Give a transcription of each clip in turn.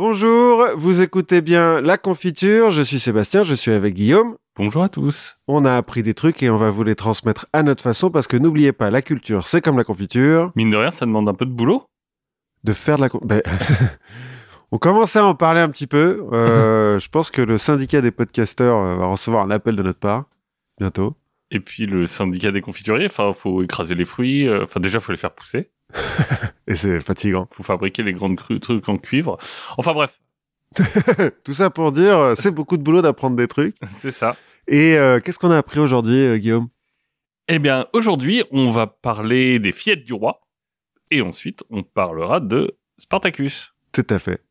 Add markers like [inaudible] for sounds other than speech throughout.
Bonjour, vous écoutez bien La Confiture, je suis Sébastien, je suis avec Guillaume. Bonjour à tous. On a appris des trucs et on va vous les transmettre à notre façon parce que n'oubliez pas, la culture, c'est comme la confiture. Mine de rien, ça demande un peu de boulot. De faire de la... Ben, [laughs] on commençait à en parler un petit peu. Euh, je pense que le syndicat des podcasteurs euh, va recevoir un appel de notre part bientôt. Et puis le syndicat des confituriers, enfin, faut écraser les fruits. euh, Enfin, déjà, faut les faire pousser. [laughs] Et c'est fatigant. Faut fabriquer les grandes trucs en cuivre. Enfin bref, [laughs] Tout ça pour dire, euh, c'est beaucoup de boulot d'apprendre des trucs. [laughs] c'est ça. Et euh, qu'est-ce qu'on a appris aujourd'hui, euh, Guillaume? Eh bien, aujourd'hui, on va parler des fillettes du roi. Et ensuite, on parlera de Spartacus. Tout à fait.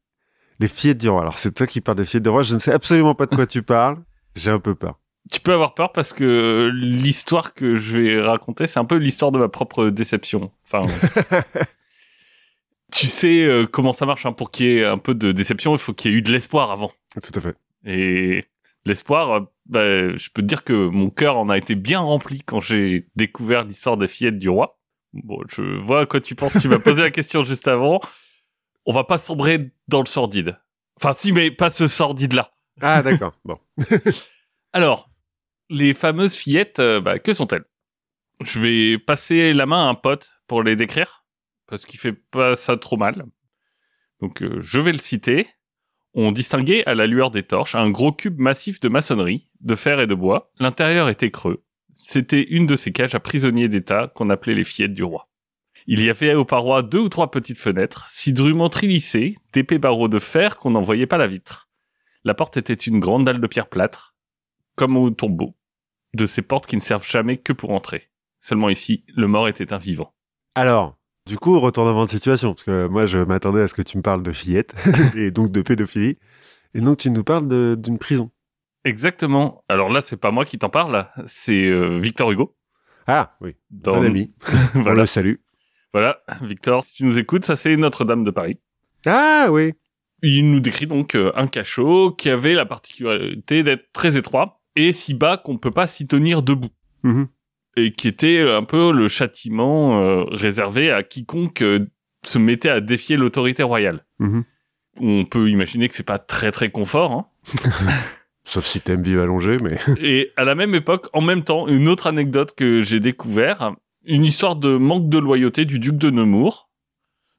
Les fillettes du roi. Alors, c'est toi qui parles des fillettes du roi. Je ne sais absolument pas de quoi tu parles. J'ai un peu peur. Tu peux avoir peur parce que l'histoire que je vais raconter, c'est un peu l'histoire de ma propre déception. Enfin, [laughs] tu sais euh, comment ça marche. Hein, pour qu'il y ait un peu de déception, il faut qu'il y ait eu de l'espoir avant. Tout à fait. Et l'espoir, euh, bah, je peux te dire que mon cœur en a été bien rempli quand j'ai découvert l'histoire des fillettes du roi. Bon, je vois à quoi tu penses. Tu m'as posé la question [laughs] juste avant. On va pas sombrer dans le sordide. Enfin, si, mais pas ce sordide-là. Ah, d'accord. Bon. [laughs] Alors, les fameuses fillettes, euh, bah, que sont-elles? Je vais passer la main à un pote pour les décrire, parce qu'il fait pas ça trop mal. Donc, euh, je vais le citer. On distinguait à la lueur des torches un gros cube massif de maçonnerie, de fer et de bois. L'intérieur était creux. C'était une de ces cages à prisonniers d'État qu'on appelait les fillettes du roi. Il y avait aux parois deux ou trois petites fenêtres, si drûment trilissées, d'épais barreaux de fer qu'on n'en voyait pas la vitre. La porte était une grande dalle de pierre plâtre, comme au tombeau, de ces portes qui ne servent jamais que pour entrer. Seulement ici, le mort était un vivant. Alors, du coup, retournement de situation. Parce que moi, je m'attendais à ce que tu me parles de fillettes. [laughs] et donc de pédophilie. Et donc, tu nous parles d'une prison. Exactement. Alors là, c'est pas moi qui t'en parle, c'est euh, Victor Hugo. Ah, oui. Dans... Bon ami. [laughs] On voilà. le salue. voilà, Victor, si tu nous écoutes, ça c'est Notre-Dame de Paris. Ah, oui. Il nous décrit donc euh, un cachot qui avait la particularité d'être très étroit et si bas qu'on peut pas s'y tenir debout. Mhm. et qui était un peu le châtiment euh, réservé à quiconque euh, se mettait à défier l'autorité royale. Mhm. On peut imaginer que c'est pas très très confort. Hein. [laughs] Sauf si t'aimes vivre allongé, mais... [laughs] et à la même époque, en même temps, une autre anecdote que j'ai découvert, une histoire de manque de loyauté du duc de Nemours.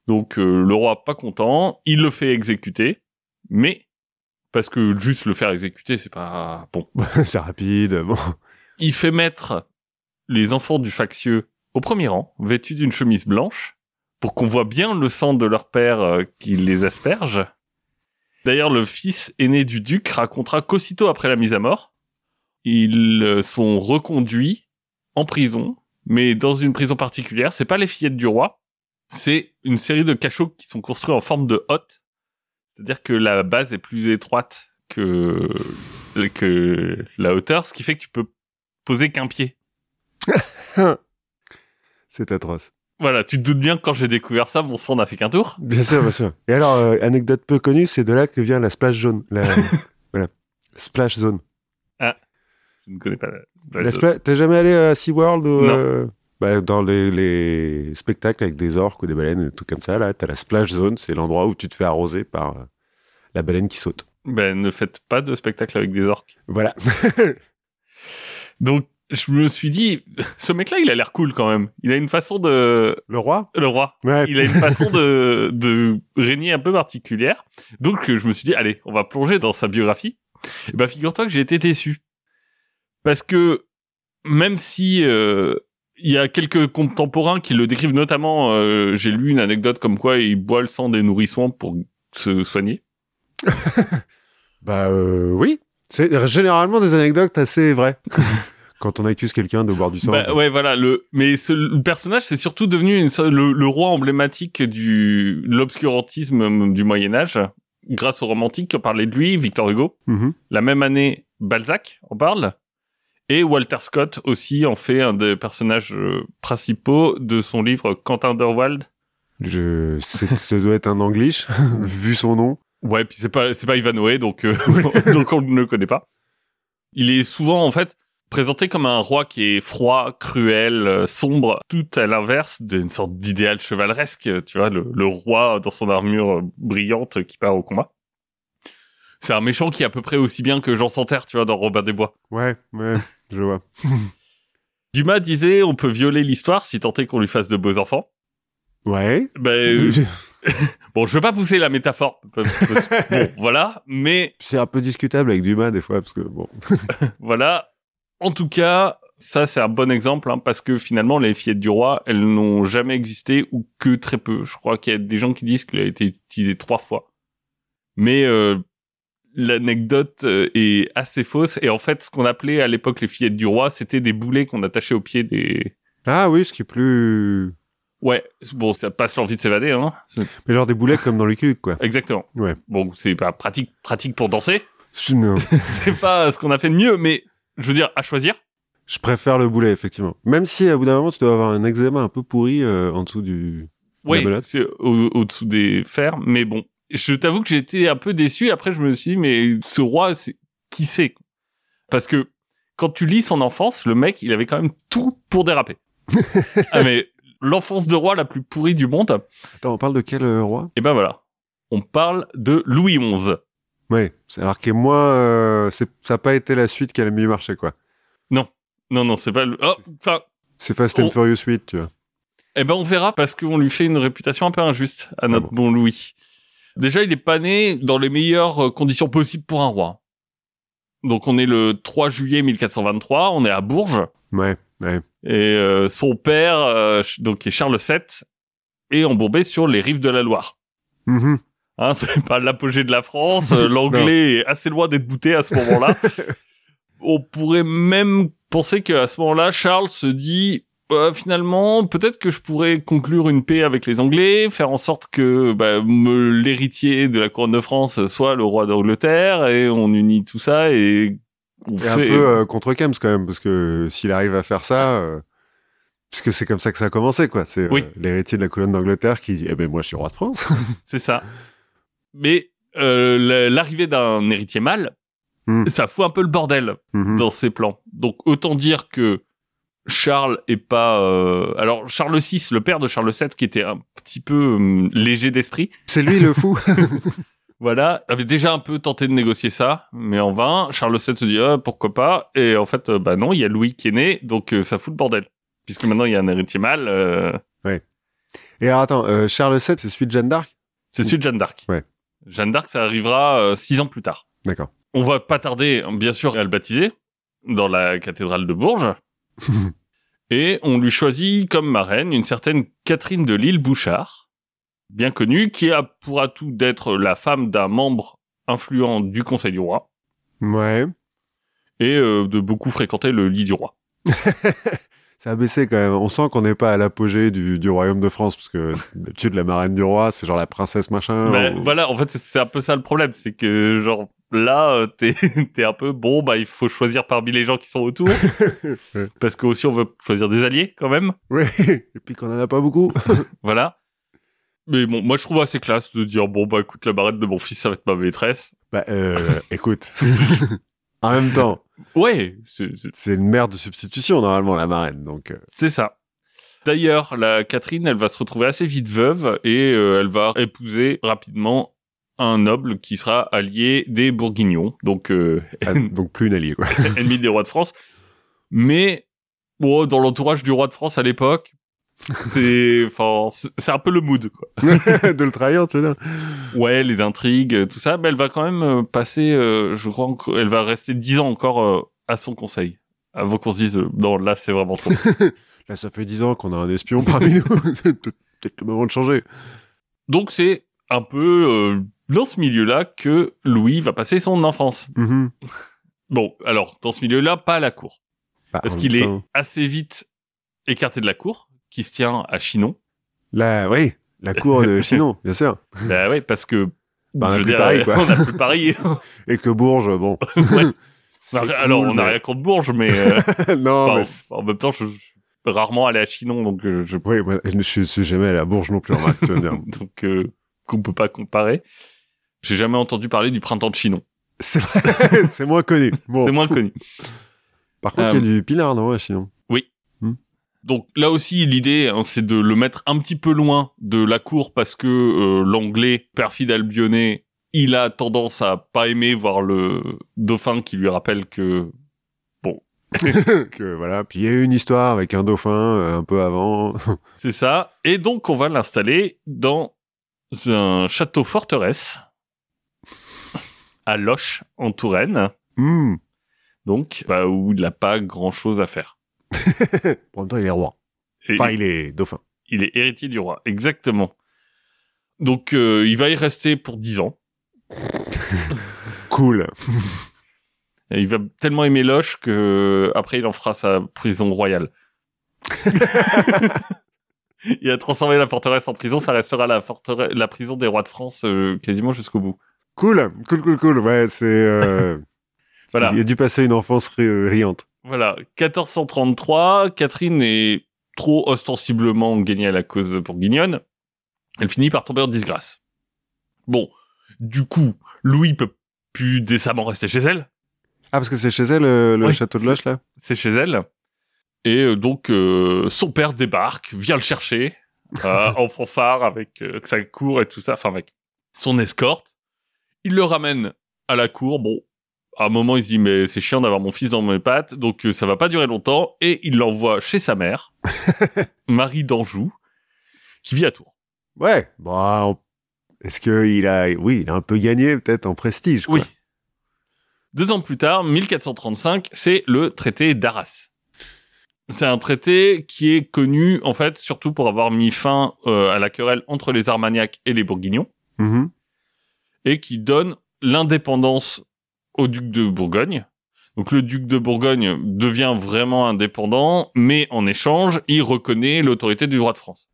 Donc euh, le roi pas content, il le fait exécuter, mais parce que juste le faire exécuter, c'est pas bon. [laughs] c'est rapide. Bon. il fait mettre les enfants du factieux au premier rang, vêtus d'une chemise blanche, pour qu'on voit bien le sang de leur père euh, qui les asperge. D'ailleurs, le fils aîné du duc racontera qu'aussitôt après la mise à mort, ils euh, sont reconduits en prison, mais dans une prison particulière. C'est pas les fillettes du roi, c'est une série de cachots qui sont construits en forme de hotte. C'est-à-dire que la base est plus étroite que, que la hauteur, ce qui fait que tu peux poser qu'un pied. [laughs] C'est atroce. Voilà, tu te doutes bien que quand j'ai découvert ça, mon sang n'a fait qu'un tour. Bien sûr, bien sûr. Et alors, euh, anecdote peu connue, c'est de là que vient la splash zone. La... [laughs] voilà. Splash zone. Je ne connais pas la... La spla- T'es jamais allé à SeaWorld ou Non. euh, bah, dans les, les spectacles avec des orques ou des baleines, trucs comme ça, là, t'as la splash zone, c'est l'endroit où tu te fais arroser par euh, la baleine qui saute. Ben, ne faites pas de spectacle avec des orques. Voilà. [laughs] Donc, je me suis dit, ce mec-là, il a l'air cool quand même. Il a une façon de... Le roi? Le roi. Ouais. Il a une façon de, de régner un peu particulière. Donc, je me suis dit, allez, on va plonger dans sa biographie. Et ben, figure-toi que j'ai été déçu. Parce que, même si euh, il y a quelques contemporains qui le décrivent, notamment, euh, j'ai lu une anecdote comme quoi il boit le sang des nourrissons pour se soigner. [laughs] Bah euh, oui. C'est généralement des anecdotes assez vraies. [laughs] Quand on accuse quelqu'un de boire du sang. Bah, ouais, voilà. Le, mais ce, le personnage, c'est surtout devenu une, le, le roi emblématique du l'obscurantisme du Moyen Âge, grâce aux romantiques qui ont parlé de lui, Victor Hugo. Mhm. La même année, Balzac en parle. Et Walter Scott aussi en fait un des personnages euh, principaux de son livre Quentin Underwald. Je... Ce doit être un anglish, [laughs] vu son nom. Ouais, puis c'est pas c'est pas Ivanhoe, donc euh, [laughs] donc on ne le connaît pas. Il est souvent en fait présenté comme un roi qui est froid, cruel, euh, sombre, tout à l'inverse d'une sorte d'idéal chevaleresque, tu vois, le, le roi dans son armure brillante qui part au combat. C'est un méchant qui est à peu près aussi bien que Jean Santerre, tu vois, dans Robin des Bois. Ouais, ouais, je vois. [laughs] Dumas disait on peut violer l'histoire si tant est qu'on lui fasse de beaux enfants. Ouais. Ben, [laughs] euh, bon, je veux pas pousser la métaphore. parce que- bon, [laughs] voilà, mais C'est un peu discutable avec Dumas des fois, parce que bon. voilà. En tout cas, ça c'est un bon exemple hein, parce que finalement les fillettes du roi, elles n'ont jamais existé ou que très peu. Je crois qu'il y a des gens qui disent qu'il a été utilisé trois fois. Mais euh, l'anecdote euh, est assez fausse et en fait, ce qu'on appelait à l'époque les fillettes du roi, c'était des boulets qu'on attachait au pied des. Ah oui, ce qui est plus. Ouais, bon, ça passe l'envie de s'évader, hein. Mais genre des boulets comme dans Lucky Luke, quoi. Exactement. Ouais. Bon, c'est pas pratique, pratique pour danser. Je, non. [laughs] c'est pas ce qu'on a fait de mieux, mais je veux dire, à choisir. Je préfère le boulet, effectivement. Même si, à bout d'un moment, tu dois avoir un eczéma un peu pourri euh, en dessous du. Oui, au- au-dessous des fers, mais bon. Je t'avoue que été un peu déçu. Après, je me suis dit, mais ce roi, c'est qui c'est? Parce que quand tu lis son enfance, le mec, il avait quand même tout pour déraper. [laughs] ah mais l'enfance de roi la plus pourrie du monde. Attends, on parle de quel euh, roi? Et ben voilà, on parle de Louis XI. Ouais. c'est- Alors que moi, euh, ça n'a pas été la suite qui a le mieux marché, quoi. Non, non, c'est pas le. Oh, C'est Fast and Furious 8, tu vois. Eh ben, on verra parce qu'on lui fait une réputation un peu injuste à notre Ah bon. bon Louis. Déjà, il est pas né dans les meilleures euh, conditions possibles pour un roi. Donc, on est le 3 juillet 1423, on est à Bourges, Ouais, ouais. et euh, son père, euh, donc qui est Charles VII, est embourbé sur les rives de la Loire. Mhm. Hein, [laughs] c'est pas l'apogée de la France, euh, [laughs] l'anglais est assez loin d'être bouté à ce moment-là. [laughs] on pourrait même penser qu'à ce moment-là, Charles se dit euh, finalement, peut-être que je pourrais conclure une paix avec les Anglais, faire en sorte que bah, l'héritier de la couronne de France soit le roi d'Angleterre, et on unit tout ça et on Et un fait. peu euh, contre Kems, quand même, parce que s'il arrive à faire ça. euh, Puisque c'est comme ça que ça a commencé, quoi. C'est euh, Oui. l'héritier de la colonne d'Angleterre qui dit Eh ben, moi, je suis roi de France. [laughs] C'est ça. Mais euh, la- l'arrivée d'un héritier mâle, Hmm. ça fout un peu le bordel. Mhm. dans ses plans. Donc autant dire que Charles est pas euh, alors Charles VI, le père de Charles VII qui était un petit peu hum, léger d'esprit, C'est lui le fou. [laughs] voilà, avait déjà un peu tenté de négocier ça, mais en vain. Charles VII se dit ah, pourquoi pas? Et en fait euh, bah non, il y a Louis qui est né, donc euh, ça fout le bordel. Puisque maintenant il y a un héritier mâle, euh, Et alors, attends, euh, Charles VII, c'est celui de Jeanne d'Arc? C'est celui de Jeanne d'Arc. Ouais. Jeanne d'Arc, ça arrivera euh, six ans plus tard. D'accord. On va pas tarder, bien sûr, à le baptiser dans la cathédrale de Bourges. Et on lui choisit comme marraine une certaine Catherine de Lille Bouchard, bien connue, qui a pour atout d'être la femme d'un membre influent du Conseil du Roi Ouais. et euh, de beaucoup fréquenter le lit du roi. [laughs] Ça a baissé quand même. On sent qu'on n'est pas à l'apogée du, du royaume de France, parce que d'habitude, la marraine du roi, c'est genre la princesse machin. Ben, ou- Voilà, en fait, c'est- c'est un peu ça le problème, c'est que genre là, euh, t'es [laughs] t'es un peu bon, bah il faut choisir parmi les gens qui sont autour, [laughs] Ouais. parce que aussi on veut choisir des alliés quand même. Ouais. Et puis qu'on en a pas beaucoup. [laughs] Voilà. Mais bon, moi je trouve assez classe de dire bon bah écoute la marraine de mon fils ça va être ma maîtresse. bah, euh, écoute. en même temps, Ouais, c'est une mère de substitution, normalement, la marraine. Donc, euh, c'est ça. D'ailleurs, la Catherine, elle va se retrouver assez vite veuve et euh, elle va épouser rapidement un noble qui sera allié des Bourguignons, donc euh, ah, [laughs] donc plus une alliée, quoi. [laughs] ennemi des rois de France. Mais bon, dans l'entourage du roi de France à l'époque, c'est [laughs] enfin c'est un peu le mood quoi. de le trahir, tu veux dire. Ouais, les intrigues, tout ça, mais elle va quand même euh, passer, euh, je crois, elle va rester dix ans encore euh, à son conseil, avant qu'on se dise, non, là, c'est vraiment trop. Là, ça fait dix ans qu'on a un espion parmi nous. Peut-être le moment de changer. Donc, c'est un peu euh, dans ce milieu-là que Louis va passer son enfance. Mhm. Bon, alors, dans ce milieu-là, pas à la cour, Bah, parce en qu'il est assez vite écarté de la cour, qui se tient à Chinon. Là, oui, la cour de Chinon, bien sûr. [laughs] bah ouais, parce que... Bah, on a plus dire, Paris, quoi. [laughs] on a plus Paris. [laughs] Et que Bourges, bon. Ouais. C'est alors, cool, on n'a mais- rien contre Bourges, mais... euh, non, enfin, mais. en, en même temps, je, je suis rarement allé à Chinon, donc euh, je Oui, moi, je je suis jamais allé à Bourges non plus, dire. donc euh, qu'on peut pas comparer. J'ai jamais entendu parler du printemps de Chinon. C'est vrai, [laughs] c'est moins connu. Bon. C'est moins connu. Par contre, il y a Euh, du pinard, non, à Chinon? Donc là aussi, l'idée, hein, c'est de le mettre un petit peu loin de la cour parce que euh, l'anglais perfide albionné il a tendance à pas aimer voir le dauphin qui lui rappelle que [laughs] que voilà. Puis il y a eu une histoire avec un dauphin euh, un peu avant. [laughs] c'est ça. Et donc on va l'installer dans un château forteresse à Loche en Touraine. Hmm. Donc bah, où il n'a pas grand chose à faire. [laughs] Pour même temps, il est roi. Et Enfin, il est dauphin. il est héritier du roi, exactement. Donc euh, il va y rester pour 10 ans. [laughs] Cool. [laughs] Et il va tellement aimer Loche que après il en fera sa prison royale. il a transformé la forteresse en prison, ça restera la forteresse, la prison des rois de France euh, quasiment jusqu'au bout. Cool, cool, cool, cool. Ouais, c'est. euh, [laughs] Voilà. Il a dû passer une enfance ri- riante. Voilà, 1433, Catherine est trop ostensiblement gagnée à la cause bourguignonne. Elle finit par tomber en disgrâce. Bon, du coup, Louis peut plus décemment rester chez elle. Ah, parce que c'est chez elle, euh, le château de Loche, là? c'est chez elle. Et euh, donc, euh, son père débarque, vient le chercher, euh, [laughs] en fanfare, avec euh, sa cour et tout ça, enfin avec son escorte. Il le ramène à la cour. Bon, à un moment, il se dit, mais c'est chiant d'avoir mon fils dans mes pattes, donc euh, ça va pas durer longtemps. Et il l'envoie chez sa mère, [laughs] Marie d'Anjou, qui vit à Tours. Ouais. On- est-ce qu'il a. Oui, il a un peu gagné, peut-être, en prestige, quoi. Oui. Deux ans plus tard, 1435, c'est le traité d'Arras. C'est un traité qui est connu, en fait, surtout pour avoir mis fin euh, à la querelle entre les Armagnacs et les Bourguignons, Mhm. Et qui donne l'indépendance au duc de Bourgogne. Donc le duc de Bourgogne devient vraiment indépendant, mais en échange, il reconnaît l'autorité du roi de France.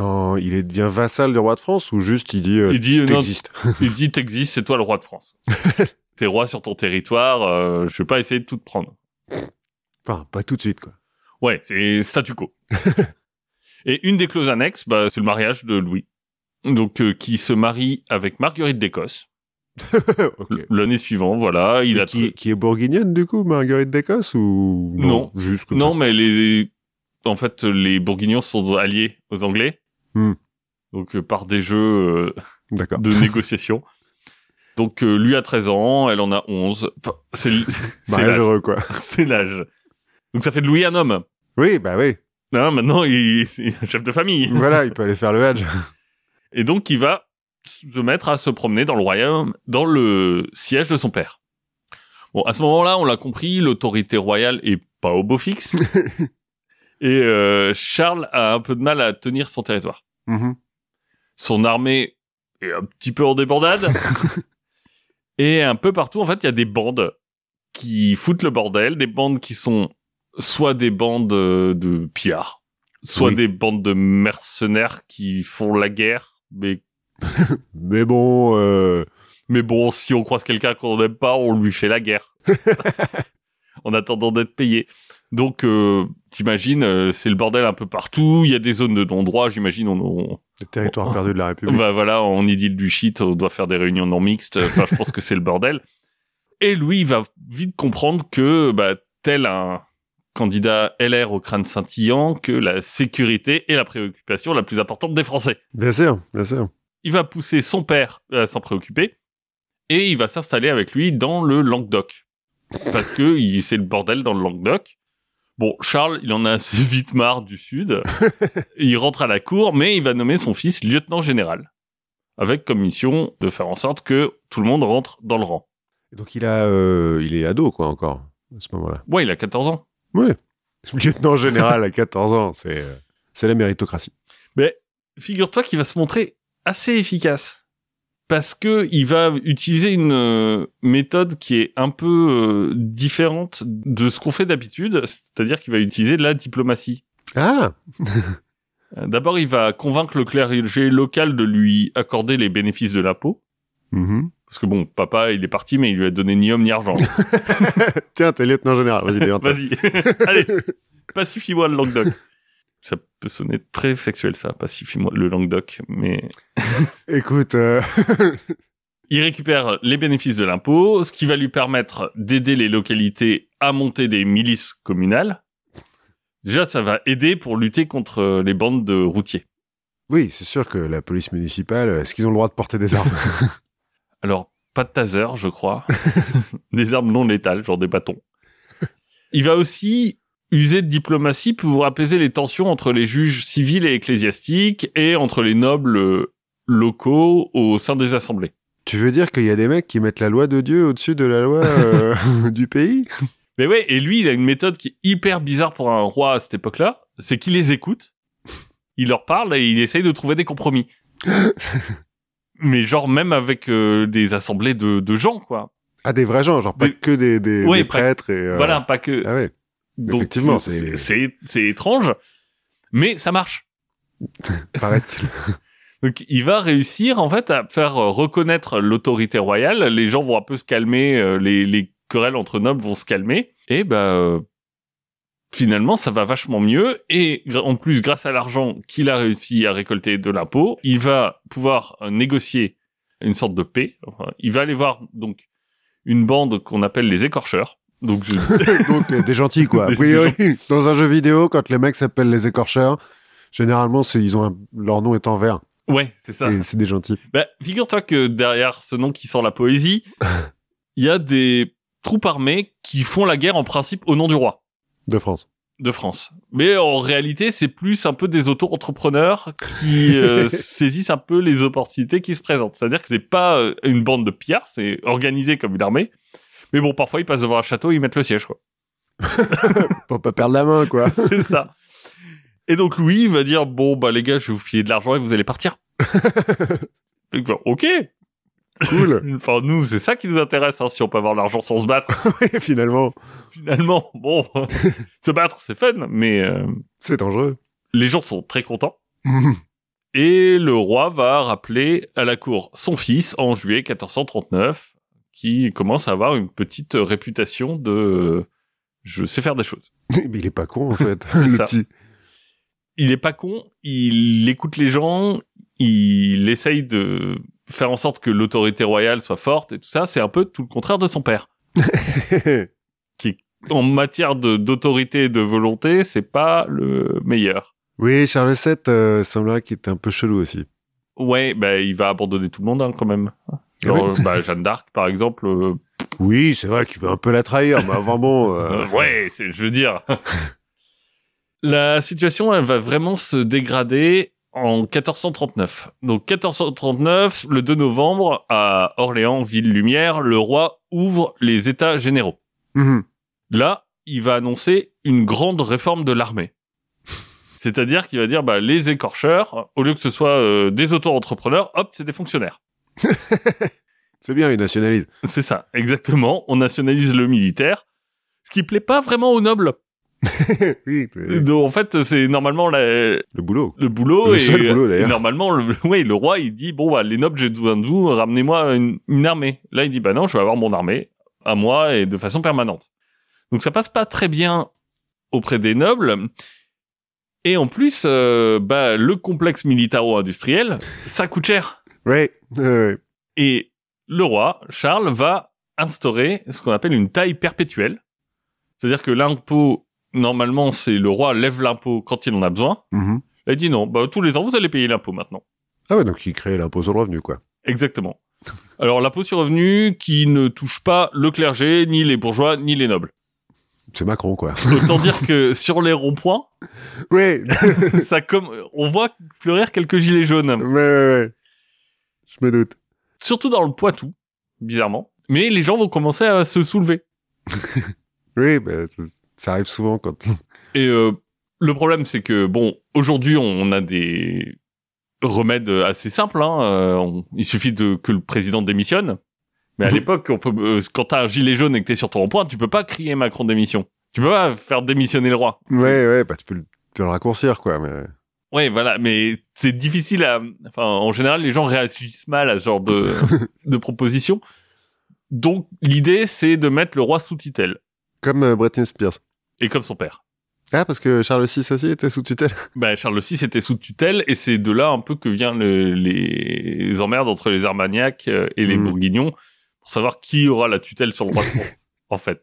Oh, il devient vassal du roi de France ou juste il dit. euh, Il dit, euh, T'existes? [laughs] il dit, t'existes, c'est toi le roi de France. [laughs] T'es roi sur ton territoire, euh, je vais pas essayer de tout te prendre. Enfin, pas tout de suite, quoi. Ouais, c'est statu quo. [laughs] Et une des clauses annexes, bah, c'est le mariage de Louis. Donc, euh, qui se marie avec Marguerite d'Écosse. [laughs] L'année suivante, voilà, il Mais a... qui, qui est bourguignonne, du coup, Marguerite d'Écosse ou. Non. Juste Non, ça. mais les... En fait, les Bourguignons sont alliés aux Anglais. Hmm. Donc, euh, par des jeux euh, de [laughs] négociation. Donc, euh, lui a 13 ans, elle en a 11. Enfin, c'est [laughs] l'âge. heureux, quoi. C'est l'âge. Donc, ça fait de Louis un homme. Oui, bah oui. Non, maintenant, il... c'est un chef de famille. voilà, il peut aller faire le Hadj. Et donc, il va se mettre à se promener dans le royaume, dans le siège de son père. Bon, à ce moment-là, on l'a compris, l'autorité royale est pas au beau fixe. [laughs] et euh, Charles a un peu de mal à tenir son territoire. Mhm. Son armée est un petit peu en débandade. [laughs] et un peu partout, en fait, il y a des bandes qui foutent le bordel, des bandes qui sont soit des bandes euh, de pillards, soit Oui. des bandes de mercenaires qui font la guerre, mais [laughs] Mais bon, euh, Mais bon, si on croise quelqu'un qu'on n'aime pas, on lui fait la guerre. [laughs] en attendant d'être payé. Donc, euh, t'imagines, euh, c'est le bordel un peu partout. Il y a des zones de non-droit, j'imagine. On, on, le territoire perdu de la République. bah voilà, on idylle du shit, on doit faire des réunions non mixtes. Enfin, je pense que c'est le bordel. Et lui, il va vite comprendre que, bah, tel un candidat LR au crâne scintillant, que la sécurité est la préoccupation la plus importante des Français Bien sûr, bien sûr. il va pousser son père à s'en préoccuper et il va s'installer avec lui dans le Languedoc parce que c'est le bordel dans le Languedoc. Bon, Charles, il en a assez [laughs] vite marre du sud. [laughs] il rentre à la cour, mais il va nommer son fils lieutenant général avec comme mission de faire en sorte que tout le monde rentre dans le rang. Donc il a, euh, il est ado, quoi, encore, à ce moment-là. Ouais, il a 14 ans. Ouais. [laughs] Lieutenant général à 14 ans, c'est, euh, c'est la méritocratie. Mais figure-toi qu'il va se montrer assez efficace parce que il va utiliser une euh, méthode qui est un peu euh, différente de ce qu'on fait d'habitude, c'est-à-dire qu'il va utiliser de la diplomatie. Ah, [laughs] D'abord, il va convaincre le clergé local de lui accorder les bénéfices de l'impôt. Mhm. Parce que bon, papa, il est parti, mais il lui a donné ni homme ni argent. [laughs] Tiens, t'es lieutenant général. Vas-y. Vas-y, [laughs] allez, pacifie-moi le Languedoc. Ça peut sonner très sexuel, ça, pacifie-moi le Languedoc, mais [laughs] Écoute, euh, Il récupère les bénéfices de l'impôt, ce qui va lui permettre d'aider les localités à monter des milices communales. Déjà, ça va aider pour lutter contre les bandes de routiers. oui, c'est sûr que la police municipale, est-ce qu'ils ont le droit de porter des armes? Alors, pas de taser, je crois. [laughs] des armes non létales, genre des bâtons. Il va aussi user de diplomatie pour apaiser les tensions entre les juges civils et ecclésiastiques et entre les nobles euh, locaux au sein des assemblées. Tu veux dire qu'il y a des mecs qui mettent la loi de Dieu au-dessus de la loi euh, [laughs] du pays? Mais ouais, et lui, il a une méthode qui est hyper bizarre pour un roi à cette époque-là, c'est qu'il les écoute, il leur parle et il essaye de trouver des compromis. [laughs] Mais genre même avec euh, des assemblées de, de gens, quoi. Ah, des vrais gens, genre pas Des- que des, des, Ouais, des prêtres et... euh, Voilà, pas que... Ah ouais, Donc, effectivement, c'est- c'est étrange, mais ça marche. [laughs] paraît-il. [laughs] Donc il va réussir en fait à faire euh, reconnaître l'autorité royale. Les gens vont un peu se calmer, euh, les, les querelles entre nobles vont se calmer. Et bah euh, finalement ça va vachement mieux. Et en plus grâce à l'argent qu'il a réussi à récolter de l'impôt, il va pouvoir euh, négocier une sorte de paix. Enfin, il va aller voir donc une bande qu'on appelle les écorcheurs. Donc je- [laughs] [laughs] Donc, euh, des gentils, quoi. A priori, [laughs] dans un jeu vidéo, quand les mecs s'appellent les écorcheurs, généralement, c'est, ils ont un- leur nom est en vert. ouais c'est ça. C'est des gentils. Bah, figure-toi que derrière ce nom qui sent la poésie, il y a des troupes armées qui font la guerre en principe au nom du roi De France. de France. Mais en réalité, c'est plus un peu des auto-entrepreneurs qui euh, [laughs] saisissent un peu les opportunités qui se présentent. C'est-à-dire que c'est pas euh, une bande de pillards, c'est organisé comme une armée. Mais bon, parfois ils passent devant un château, ils mettent le siège, quoi. [laughs] Pour pas perdre la main, quoi. [laughs] C'est ça. Et donc Louis va dire bon bah les gars, je vais vous filer de l'argent et vous allez partir. Et bah, ok. Cool. [laughs] Enfin nous, c'est ça qui nous intéresse. Hein, si on peut avoir l'argent sans se battre. [laughs] Finalement, finalement, bon, [laughs] se battre, c'est fun, mais euh, c'est dangereux. les gens sont très contents. Et le roi va rappeler à la cour son fils en juillet 1439, qui commence à avoir une petite réputation de je sais faire des choses. Mais il est pas con, en fait, le ça. petit. Il est pas con, il écoute les gens, il essaye de faire en sorte que l'autorité royale soit forte et tout ça. C'est un peu tout le contraire de son père. [laughs] En matière d'autorité et de volonté, c'est pas le meilleur. oui, Charles VII euh, semblerait qu'il était un peu chelou aussi. Ouais, bah, il va abandonner tout le monde hein, quand même. Genre, Ah bah, Jeanne d'Arc, par exemple. euh, Oui, c'est vrai qu'il veut un peu la trahir, mais avant bon... euh, [laughs] euh, ouais, je veux dire. [laughs] La situation, elle va vraiment se dégrader en 1439. Donc 1439, le 2 novembre, à Orléans, ville lumière, le roi ouvre les États généraux. mhm. Là, il va annoncer une grande réforme de l'armée. C'est-à-dire qu'il va dire, bah, les écorcheurs, au lieu que ce soit euh, des auto-entrepreneurs, hop, c'est des fonctionnaires. [laughs] C'est bien, il nationalise. C'est ça, exactement. On nationalise le militaire, ce qui plaît pas vraiment aux nobles. [laughs] oui, oui. Donc, en fait, c'est normalement la- le boulot. le boulot Le et, boulot, normalement, le, [laughs] ouais, le roi il dit bon bah les nobles j'ai besoin de vous, ramenez-moi une, une armée. Là il dit bah non, je vais avoir mon armée à moi et de façon permanente. Donc ça passe pas très bien auprès des nobles. Et en plus, euh, bah le complexe militaro-industriel, [laughs] ça coûte cher. Oui, oui, Et le roi, Charles, va instaurer ce qu'on appelle une taille perpétuelle. C'est-à-dire que l'impôt, normalement, c'est le roi lève l'impôt quand il en a besoin. Mhm. Il dit non, bah, tous les ans, vous allez payer l'impôt maintenant. Ah ouais, donc il crée l'impôt sur le revenu, quoi. Exactement. [laughs] Alors, l'impôt sur revenu qui ne touche pas le clergé, ni les bourgeois, ni les nobles. C'est Macron, quoi. [laughs] Autant dire que sur les ronds-points, [laughs] oui, ça comme, on voit fleurir quelques gilets jaunes. ouais, ouais, ouais. Je me doute. Surtout dans le Poitou, bizarrement. Mais les gens vont commencer à se soulever. Oui, bah, ça arrive souvent quand... Et euh, le problème, c'est que bon, aujourd'hui, on a des remèdes assez simples. Hein. Euh, on- il suffit de que le président démissionne. Mais à l'époque, on peut, euh, quand t'as un gilet jaune et que t'es sur ton rond-point, tu peux pas crier Macron démission. Tu peux pas faire démissionner le roi. Ouais, ouais, bah tu peux, le- tu peux le raccourcir, quoi. Mais... Ouais, voilà. Mais c'est difficile à. Enfin, en général, les gens réagissent mal à ce genre de [laughs] de proposition. Donc, l'idée, c'est de mettre le roi sous tutelle Comme euh, Britney Spears. et comme son père. Ah, parce que Charles VI aussi était sous tutelle. [laughs] Bah, Charles VI était sous tutelle et c'est de là un peu que vient le- les emmerdes entre les Armagnacs euh, et les Mm. Bourguignons pour savoir qui aura la tutelle sur le roi de France, [laughs] en fait.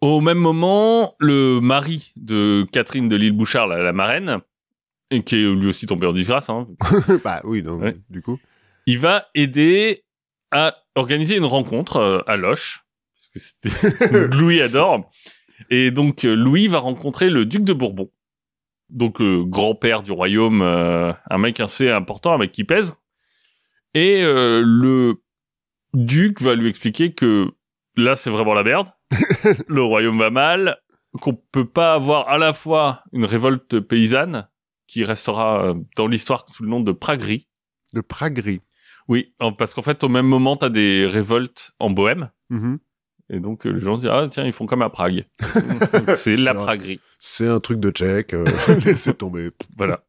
Au même moment, le mari de Catherine de l'île Bouchard, la, la marraine, qui est lui aussi tombé en disgrâce, hein, [laughs] bah oui, donc, Ouais. du coup. il va aider a organisé une rencontre euh, à Loche, que c'était [laughs] Louis adore. Et donc euh, Louis va rencontrer le duc de Bourbon, donc euh, grand-père du royaume, euh, un mec assez important, un mec qui pèse. Et euh, le duc va lui expliquer que là c'est vraiment la merde, [laughs] le royaume va mal, qu'on peut pas avoir à la fois une révolte paysanne qui restera dans l'histoire sous le nom de Praguerie. De Praguerie. Oui, parce qu'en fait au même moment t'as des révoltes en Bohème. Mhm. Et donc euh, les gens se disent ah tiens ils font comme à Prague. [laughs] c'est la. Praguerie. C'est un truc de tchèque. euh, [laughs] [laughs] Laissez tomber. Voilà.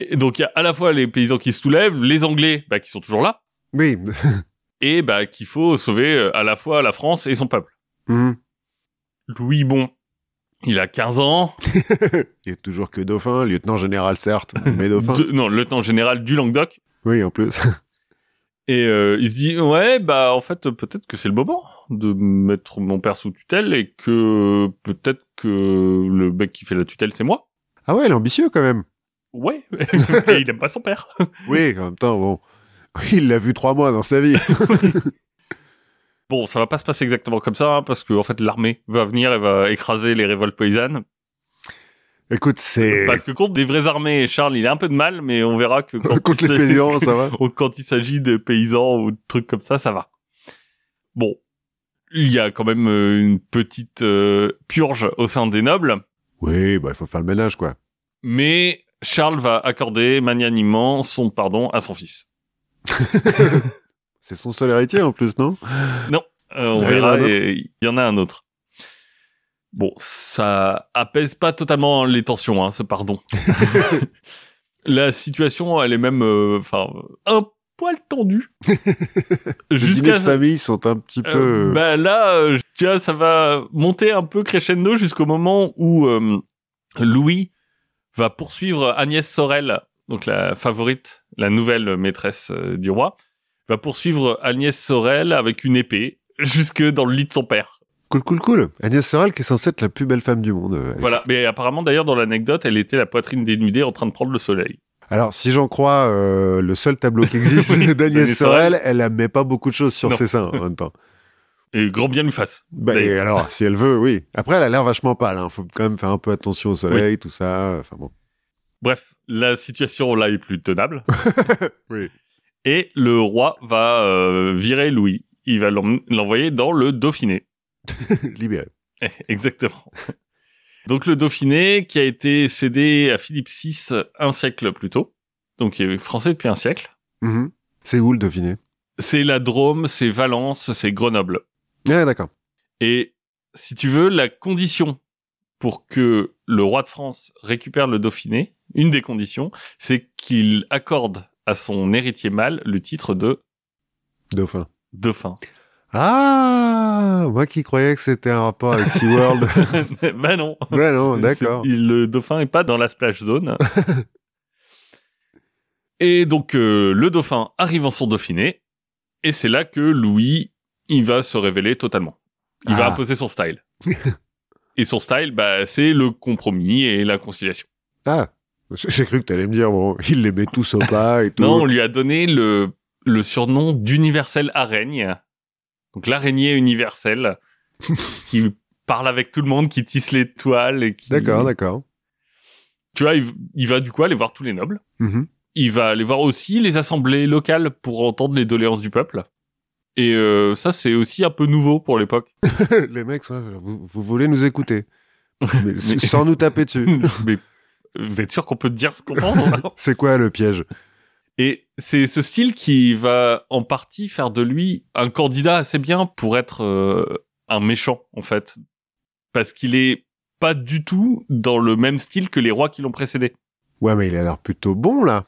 Et donc il y a à la fois les paysans qui se soulèvent, les Anglais bah, qui sont toujours là, Oui. et bah qu'il faut sauver euh, à la fois la France et son peuple. Mhm. Louis bon, il a 15 ans, Il est toujours que dauphin, lieutenant général certes, mais dauphin. de- non lieutenant général du Languedoc, Oui, en plus. Et euh, il se dit ouais bah en fait peut-être que c'est le moment de mettre mon père sous tutelle et que peut-être que le mec qui fait la tutelle c'est moi. Ah ouais, il est ambitieux quand même. Ouais, [laughs] et il aime pas son père. [laughs] Oui, en même temps, bon. [laughs] Il l'a vu trois mois dans sa vie. Bon, ça va pas se passer exactement comme ça, hein, parce que en fait l'armée va venir et va écraser les révoltes paysannes. Écoute, c'est. Parce que contre des vraies armées, Charles, il a un peu de mal, mais on verra que quand Contre les s'agit- paysans, ça va. [laughs] quand il s'agit de paysans ou de trucs comme ça, ça va. Bon, il y a quand même euh, une petite euh, purge au sein des nobles, Oui, bah, il faut faire le ménage, quoi. mais Charles va accorder magnanimement son pardon à son fils. [laughs] C'est son seul héritier, en plus, non? Euh, on il verra, il y en a un autre. Bon, ça apaise pas totalement les tensions, hein, ce pardon. [laughs] La situation, elle est même, euh, enfin, un poil tendue. [laughs] Les dîners de famille sont un petit Euh, peu... bah là, euh, tu vois, ça va monter un peu crescendo jusqu'au moment où euh, Louis va poursuivre Agnès Sorel, donc la favorite, la nouvelle maîtresse euh, du roi, va poursuivre Agnès Sorel avec une épée jusque dans le lit de son père. Cool, cool, cool. Agnès Sorel, qui est censée être la plus belle femme du monde. euh, elle. Voilà. Mais apparemment, d'ailleurs, dans l'anecdote, elle était la poitrine dénudée en train de prendre le soleil. Alors, si j'en crois euh, le seul tableau qui existe [laughs] Oui, d'Agnès Sorel, elle ne met pas beaucoup de choses sur Non. ses seins, en même temps. [laughs] Et grand bien lui fasse. Bah, et alors, si elle veut, oui. [laughs] Après, elle a l'air vachement pâle. Hein. Faut quand même faire un peu attention au soleil, tout ça. Enfin bon. Bref, la situation là est plus tenable. Oui. Et le roi va euh, virer Louis. Il va l'envoyer dans le Dauphiné. [laughs] Libéré. Eh, Exactement. Donc le Dauphiné qui a été cédé à Philippe VI un siècle plus tôt. Donc il est français depuis un siècle. Mhm. C'est où le Dauphiné? C'est la Drôme, c'est Valence, c'est Grenoble. Ah, d'accord. Et si tu veux, la condition pour que le roi de France récupère le Dauphiné, une des conditions, c'est qu'il accorde à son héritier mâle le titre de Dauphin. dauphin. Ah Moi qui croyais que c'était un rapport avec SeaWorld. [laughs] [laughs] bah non. ouais, non, d'accord. Le dauphin est pas dans la splash zone. [laughs] et donc euh, le dauphin arrive en son Dauphiné, et c'est là que Louis, il va se révéler totalement. Il va Ah. imposer son style. et son style, bah, c'est le compromis et la conciliation. Ah J'ai j'ai cru que t'allais me dire, bon, il les met tous au pas et tout. Non, on lui a donné le, le surnom d'universel araigne. Donc l'araignée universelle [laughs] qui parle avec tout le monde, qui tisse les toiles et qui... D'accord, d'accord. Tu vois, il, il va du coup aller voir tous les nobles. Mhm. Il va aller voir aussi les assemblées locales pour entendre les doléances du peuple. Et euh, ça, c'est aussi un peu nouveau pour l'époque. [laughs] les mecs, vous, vous voulez nous écouter Mais Sans nous taper dessus. [laughs] Mais vous êtes sûr qu'on peut dire ce qu'on pense C'est quoi le piège? Et c'est ce style qui va en partie faire de lui un candidat assez bien pour être euh, un méchant, en fait. Parce qu'il est pas du tout dans le même style que les rois qui l'ont précédé. Ouais, mais il a l'air plutôt bon, là.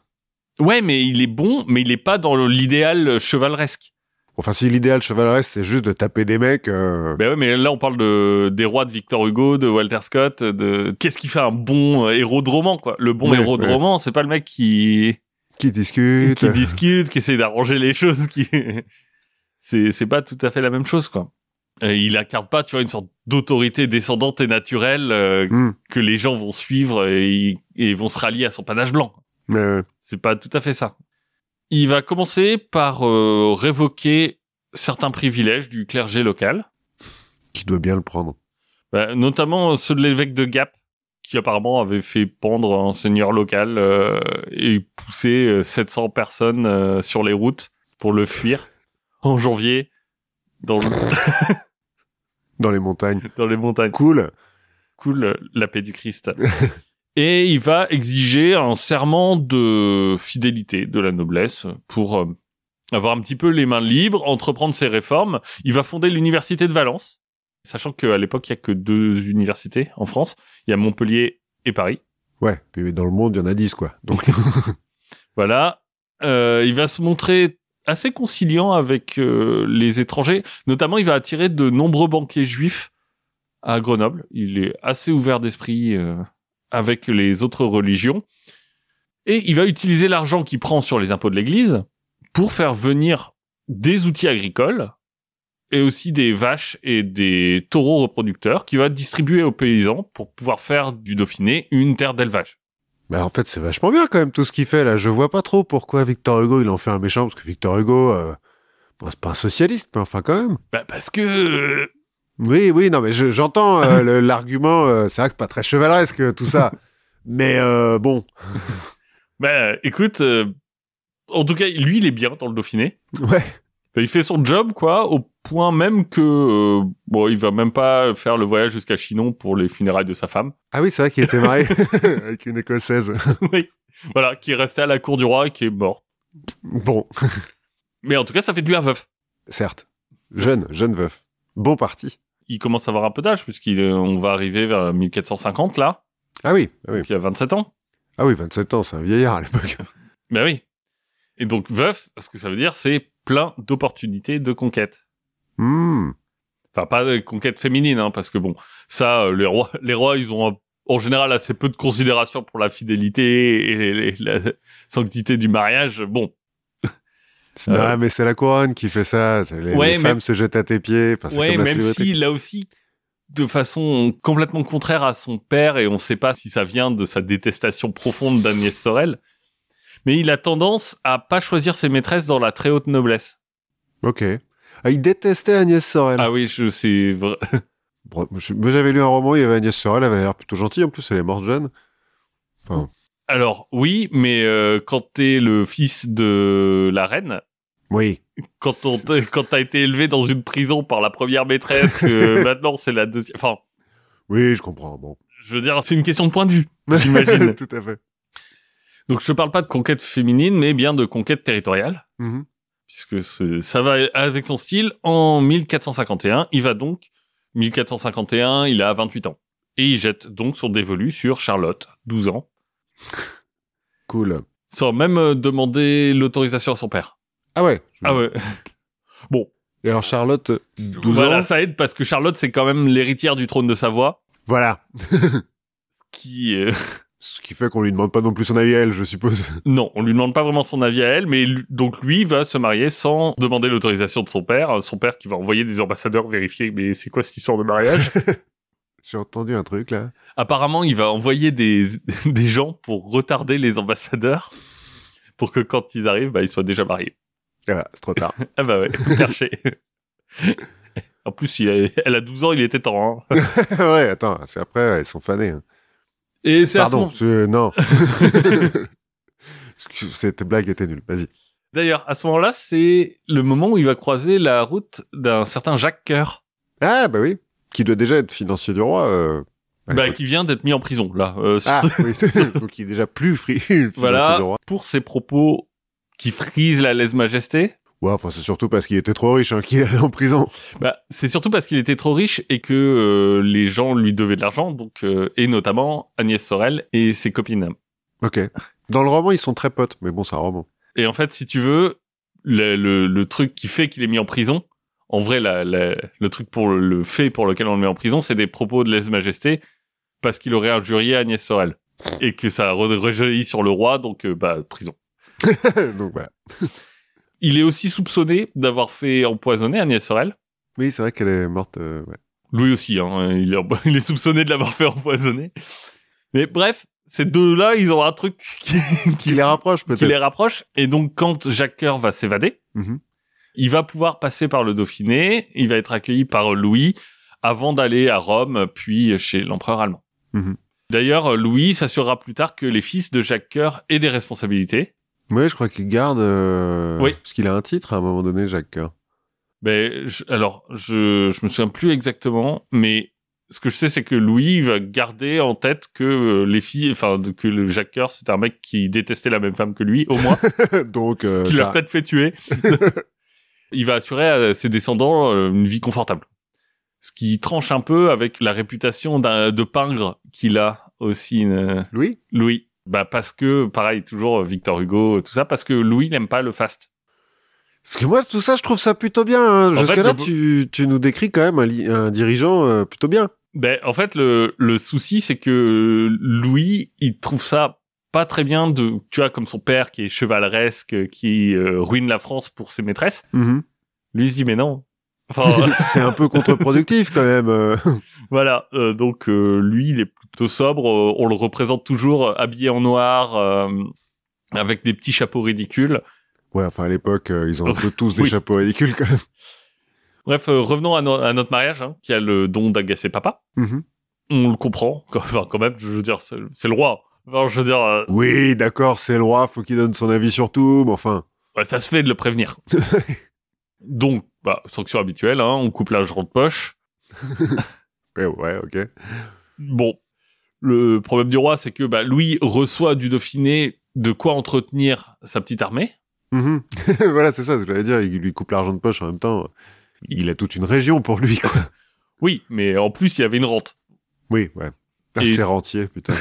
Ouais, mais il est bon, mais il est pas dans l'idéal chevaleresque. Enfin, si l'idéal chevaleresque, c'est juste de taper des mecs... euh, Ben ouais, mais là on parle de des rois de Victor Hugo, de Walter Scott, de qu'est-ce qui fait un bon euh, héros de roman quoi. Le bon Ouais, héros de roman, c'est pas le mec qui qui discutent. qui discute, qui essaie d'arranger les choses, qui [laughs] c'est c'est pas tout à fait la même chose quoi. Euh, il incarne pas, tu vois, une sorte d'autorité descendante et naturelle euh, Hmm. que les gens vont suivre et, et vont se rallier à son panache blanc. Mais, euh, C'est pas tout à fait ça. il va commencer par euh, révoquer certains privilèges du clergé local, Qui doit bien le prendre. bah, notamment ceux de l'évêque de Gap, qui apparemment avait fait pendre un seigneur local euh, et pousser euh, 700 personnes euh, sur les routes pour le fuir en janvier dans, le- [laughs] Dans les montagnes. [laughs] dans les montagnes. Cool. Cool, euh, la paix du Christ. [laughs] et il va exiger un serment de fidélité de la noblesse pour euh, avoir un petit peu les mains libres, entreprendre ses réformes. Il va fonder l'université de Valence, sachant qu'à l'époque, il y a que deux universités en France. Il y a Montpellier et Paris. Ouais. Puis dans le monde, il y en a 10, quoi. Donc, [laughs] Voilà. Euh, il va se montrer assez conciliant avec euh, les étrangers. Notamment, il va attirer de nombreux banquiers juifs à Grenoble. Il est assez ouvert d'esprit euh, avec les autres religions. Et il va utiliser l'argent qu'il prend sur les impôts de l'Église pour faire venir des outils agricoles et aussi des vaches et des taureaux reproducteurs qu'il va distribuer aux paysans pour pouvoir faire du Dauphiné une terre d'élevage. Mais en fait, c'est vachement bien quand même tout ce qu'il fait là. Je vois pas trop pourquoi Victor Hugo il en fait un méchant parce que Victor Hugo, euh, bon, c'est pas un socialiste, mais enfin quand même. Bah parce que euh, Oui, oui, non, mais je- j'entends euh, [laughs] l'argument. euh, c'est vrai que c'est pas très chevaleresque tout ça, mais bon, [laughs] Bah, écoute, en tout cas, lui, il est bien dans le Dauphiné. ouais, Euh, Il fait son job, quoi, au point même que, euh, bon, il va même pas faire le voyage jusqu'à Chinon pour les funérailles de sa femme. ah oui, c'est vrai qu'il était marié [laughs] avec une écossaise. [laughs] oui. Voilà, qui est resté à la cour du roi et qui est mort. Bon, [laughs] Mais en tout cas, ça fait de lui un veuf. certes, jeune, jeune veuf, bon parti. Il commence à avoir un peu d'âge, puisqu'il on va arriver vers 1450, là. Ah oui, ah oui, Donc, il a 27 ans. ah oui, 27 ans, c'est un vieillard à l'époque. Ben oui. Et donc, veuf, ce que ça veut dire, c'est plein d'opportunités de conquête. Hmm. Enfin, pas de conquête féminine, hein, parce que bon, ça, euh, les rois, [laughs] les rois, ils ont en général assez peu de considération pour la fidélité et les- la [laughs] sanctité du mariage. Bon, [laughs] C'est- Euh. Non, mais c'est la couronne qui fait ça. Les, Ouais, les mais- femmes se jettent à tes pieds. Enfin, ouais, comme même si là aussi, de façon complètement contraire à son père, et on sait pas si ça vient de sa détestation profonde d'Agnès Sorel, mais il a tendance à pas choisir ses maîtresses dans la très haute noblesse. Ok. Ah, il détestait Agnès Sorel. Ah oui, je sais. vra- [laughs] Bon, j'avais lu un roman, il y avait Agnès Sorel, elle avait l'air plutôt gentille. En plus, elle est morte jeune. Enfin, Alors oui, mais euh, quand t'es le fils de la reine, oui. quand on t- quand t'as été élevé dans une prison par la première maîtresse, [laughs] maintenant c'est la deuxième. Enfin, Oui, je comprends. Bon. je veux dire, c'est une question de point de vue, [laughs] j'imagine. Tout à fait. Donc je parle pas de conquête féminine, mais bien de conquête territoriale, Mhm. Puisque ça va avec son style. En 1451, il va donc 1451, il a 28 ans, et il jette donc son dévolu sur Charlotte, 12 ans, [laughs] Cool. sans même euh, demander l'autorisation à son père. Ah ouais. Ah ouais. [laughs] Bon, Et alors, Charlotte, 12 voilà, ans. ça aide parce que Charlotte c'est quand même l'héritière du trône de Savoie, Voilà. [laughs] ce qui euh, Ce qui fait qu'on lui demande pas non plus son avis à elle, je suppose. [laughs] Non, on lui demande pas vraiment son avis à elle, mais lui- donc lui va se marier sans demander l'autorisation de son père. Son père qui va envoyer des ambassadeurs vérifier, mais c'est quoi cette histoire de mariage? [laughs] J'ai entendu un truc là. Apparemment, il va envoyer des, [laughs] des gens pour retarder les ambassadeurs, pour que quand ils arrivent, bah, ils soient déjà mariés. Ah, c'est trop tard. Ah bah ouais, perché. En plus, il a- elle a 12 ans, il était temps. hein. ouais, attends, c'est après, elles sont fanées. hein. Et c'est à ce Pardon, moment- je- non. [laughs] Cette blague était nulle. Vas-y. D'ailleurs, à ce moment-là, c'est le moment où il va croiser la route d'un certain Jacques Coeur. Ah, bah oui. Qui doit déjà être financier du roi. euh, Bah, qui vient d'être mis en prison, là. euh, Ah, oui. Donc il est déjà plus free. [laughs] financier Voilà, du roi. pour ses propos qui frisent la lèse-majesté. Ouais, enfin, c'est surtout parce qu'il était trop riche hein, qu'il allait en prison. Bah, c'est surtout parce qu'il était trop riche et que euh, les gens lui devaient de l'argent, donc euh, et notamment Agnès Sorel et ses copines. Ok. Dans le roman, ils sont très potes, mais bon, c'est un roman. Et en fait, si tu veux, le, le, le truc qui fait qu'il est mis en prison, en vrai, la, la- le truc pour le, le fait pour lequel on le met en prison, c'est des propos de lèse-majesté parce qu'il aurait injurié Agnès Sorel et que ça re- rejaillit sur le roi, donc euh, bah prison. [laughs] Donc voilà. Il est aussi soupçonné d'avoir fait empoisonner Agnès Sorel. Oui, c'est vrai qu'elle est morte. euh, ouais. Lui aussi, hein, il, est, [laughs] il est soupçonné de l'avoir fait empoisonner. Mais bref, ces deux-là, ils ont un truc [laughs] qui, Qui les rapproche qui peut-être. les rapproche. Et donc, quand Jacques Coeur va s'évader, Mhm. il va pouvoir passer par le Dauphiné, il va être accueilli par Louis avant d'aller à Rome, puis chez l'empereur allemand. Mhm. D'ailleurs, Louis s'assurera plus tard que les fils de Jacques Coeur aient des responsabilités. Ouais, je crois qu'il garde. euh, Oui. Parce qu'il a un titre à un moment donné, Jacques Coeur. Ben, je- alors, je, je me souviens plus exactement, mais ce que je sais, c'est que Louis va garder en tête que euh, les filles, enfin, que le Jacques Coeur, c'était un mec qui détestait la même femme que lui, au moins, [laughs] Donc, euh, qui l'a peut-être fait tuer. [laughs] Il va assurer à ses descendants euh, une vie confortable. Ce qui tranche un peu avec la réputation de pingre qu'il a aussi, euh, Louis? Louis. Bah, parce que, pareil, toujours euh, Victor Hugo, tout ça, parce que Louis n'aime pas le faste. Parce que moi, tout ça, je trouve ça plutôt bien. hein. Jusque-là, le- tu, tu nous décris quand même un, un dirigeant euh, plutôt bien. Ben, en fait, le, le souci, c'est que Louis, il trouve ça pas très bien de, tu vois, comme son père qui est chevaleresque, qui euh, ruine la France pour ses maîtresses. Mhm. Lui, il se dit, mais non. Enfin, [laughs] C'est un peu contre-productif quand même. euh. [laughs] voilà. Euh, donc, euh, lui, il est plutôt sobre. Euh, on le représente toujours habillé en noir, avec des petits chapeaux ridicules. Ouais, enfin, à l'époque, ils ont un peu [laughs] tous des Oui. chapeaux ridicules quand même. Bref, revenons à, no- à notre mariage, hein, qui a le don d'agacer papa. Mhm. On le comprend. Enfin, quand même, je veux dire, c'est le roi. Enfin, je veux dire, Oui, d'accord, c'est le roi, faut qu'il donne son avis sur tout, mais enfin. Ouais, ça se fait de le prévenir. Donc, bah, sanction habituelle, hein, on coupe l'argent de poche. Ouais, [laughs] ouais, ok. Bon, le problème du roi, c'est que bah, Louis reçoit du Dauphiné de quoi entretenir sa petite armée. Mhm. [laughs] voilà, c'est ça, ce que j'allais dire. Il lui coupe l'argent de poche en même temps. Il a toute une région pour lui, quoi. [laughs] Oui, mais en plus, il y avait une rente. Oui, ouais. Un Et- serrentier, putain.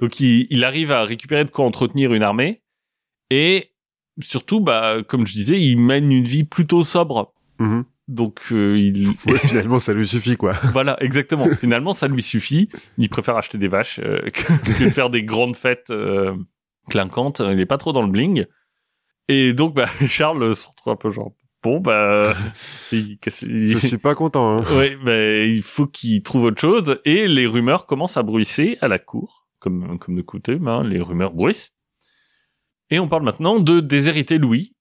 Donc, il, il arrive à récupérer de quoi entretenir une armée. Et surtout, bah, comme je disais, il mène une vie plutôt sobre. Mhm. Donc, euh, il... Ouais, [laughs] finalement, ça lui suffit, quoi. Voilà, exactement. Finalement, ça lui suffit. Il préfère acheter des vaches euh, que, [laughs] que de faire des grandes fêtes euh, clinquantes. Il est pas trop dans le bling. Et donc, bah, [laughs] Charles se retrouve un peu genre, bon, bah, il- Je suis pas content, hein. ouais, bah, il faut qu'il trouve autre chose. Et les rumeurs commencent à bruisser à la cour, comme, comme de coutume, hein, les rumeurs bruissent. Et on parle maintenant de déshériter Louis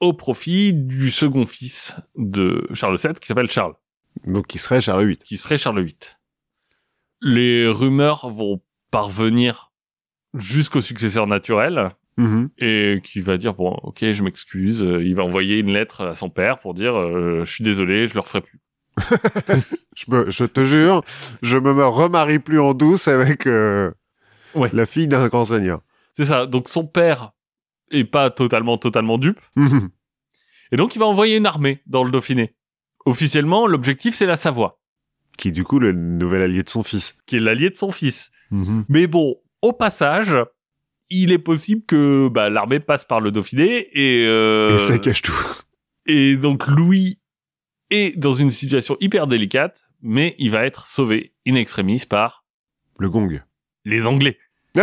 au profit du second fils de Charles VII, qui s'appelle Charles Donc, il serait Charles VIII. qui serait Charles VIII. Les rumeurs vont parvenir jusqu'au successeur naturel Mhm. et qui va dire bon ok je m'excuse Euh, il va envoyer une lettre à son père pour dire euh, je suis désolé je le referai plus [laughs] Je, me- je te jure, je me me remarie plus en douce avec euh, Ouais. la fille d'un grand seigneur. C'est ça donc son père est pas totalement totalement dupe Mhm. et donc il va envoyer une armée dans le Dauphiné officiellement l'objectif c'est la Savoie Qui, du coup, le nouvel allié de son fils. qui est l'allié de son fils Mhm. Mais bon, au passage, il est possible que bah, l'armée passe par le Dauphiné et, euh, Et ça cache tout. [laughs] et donc Louis est dans une situation hyper délicate, mais il va être sauvé in extremis par Le gong. les Anglais. [laughs]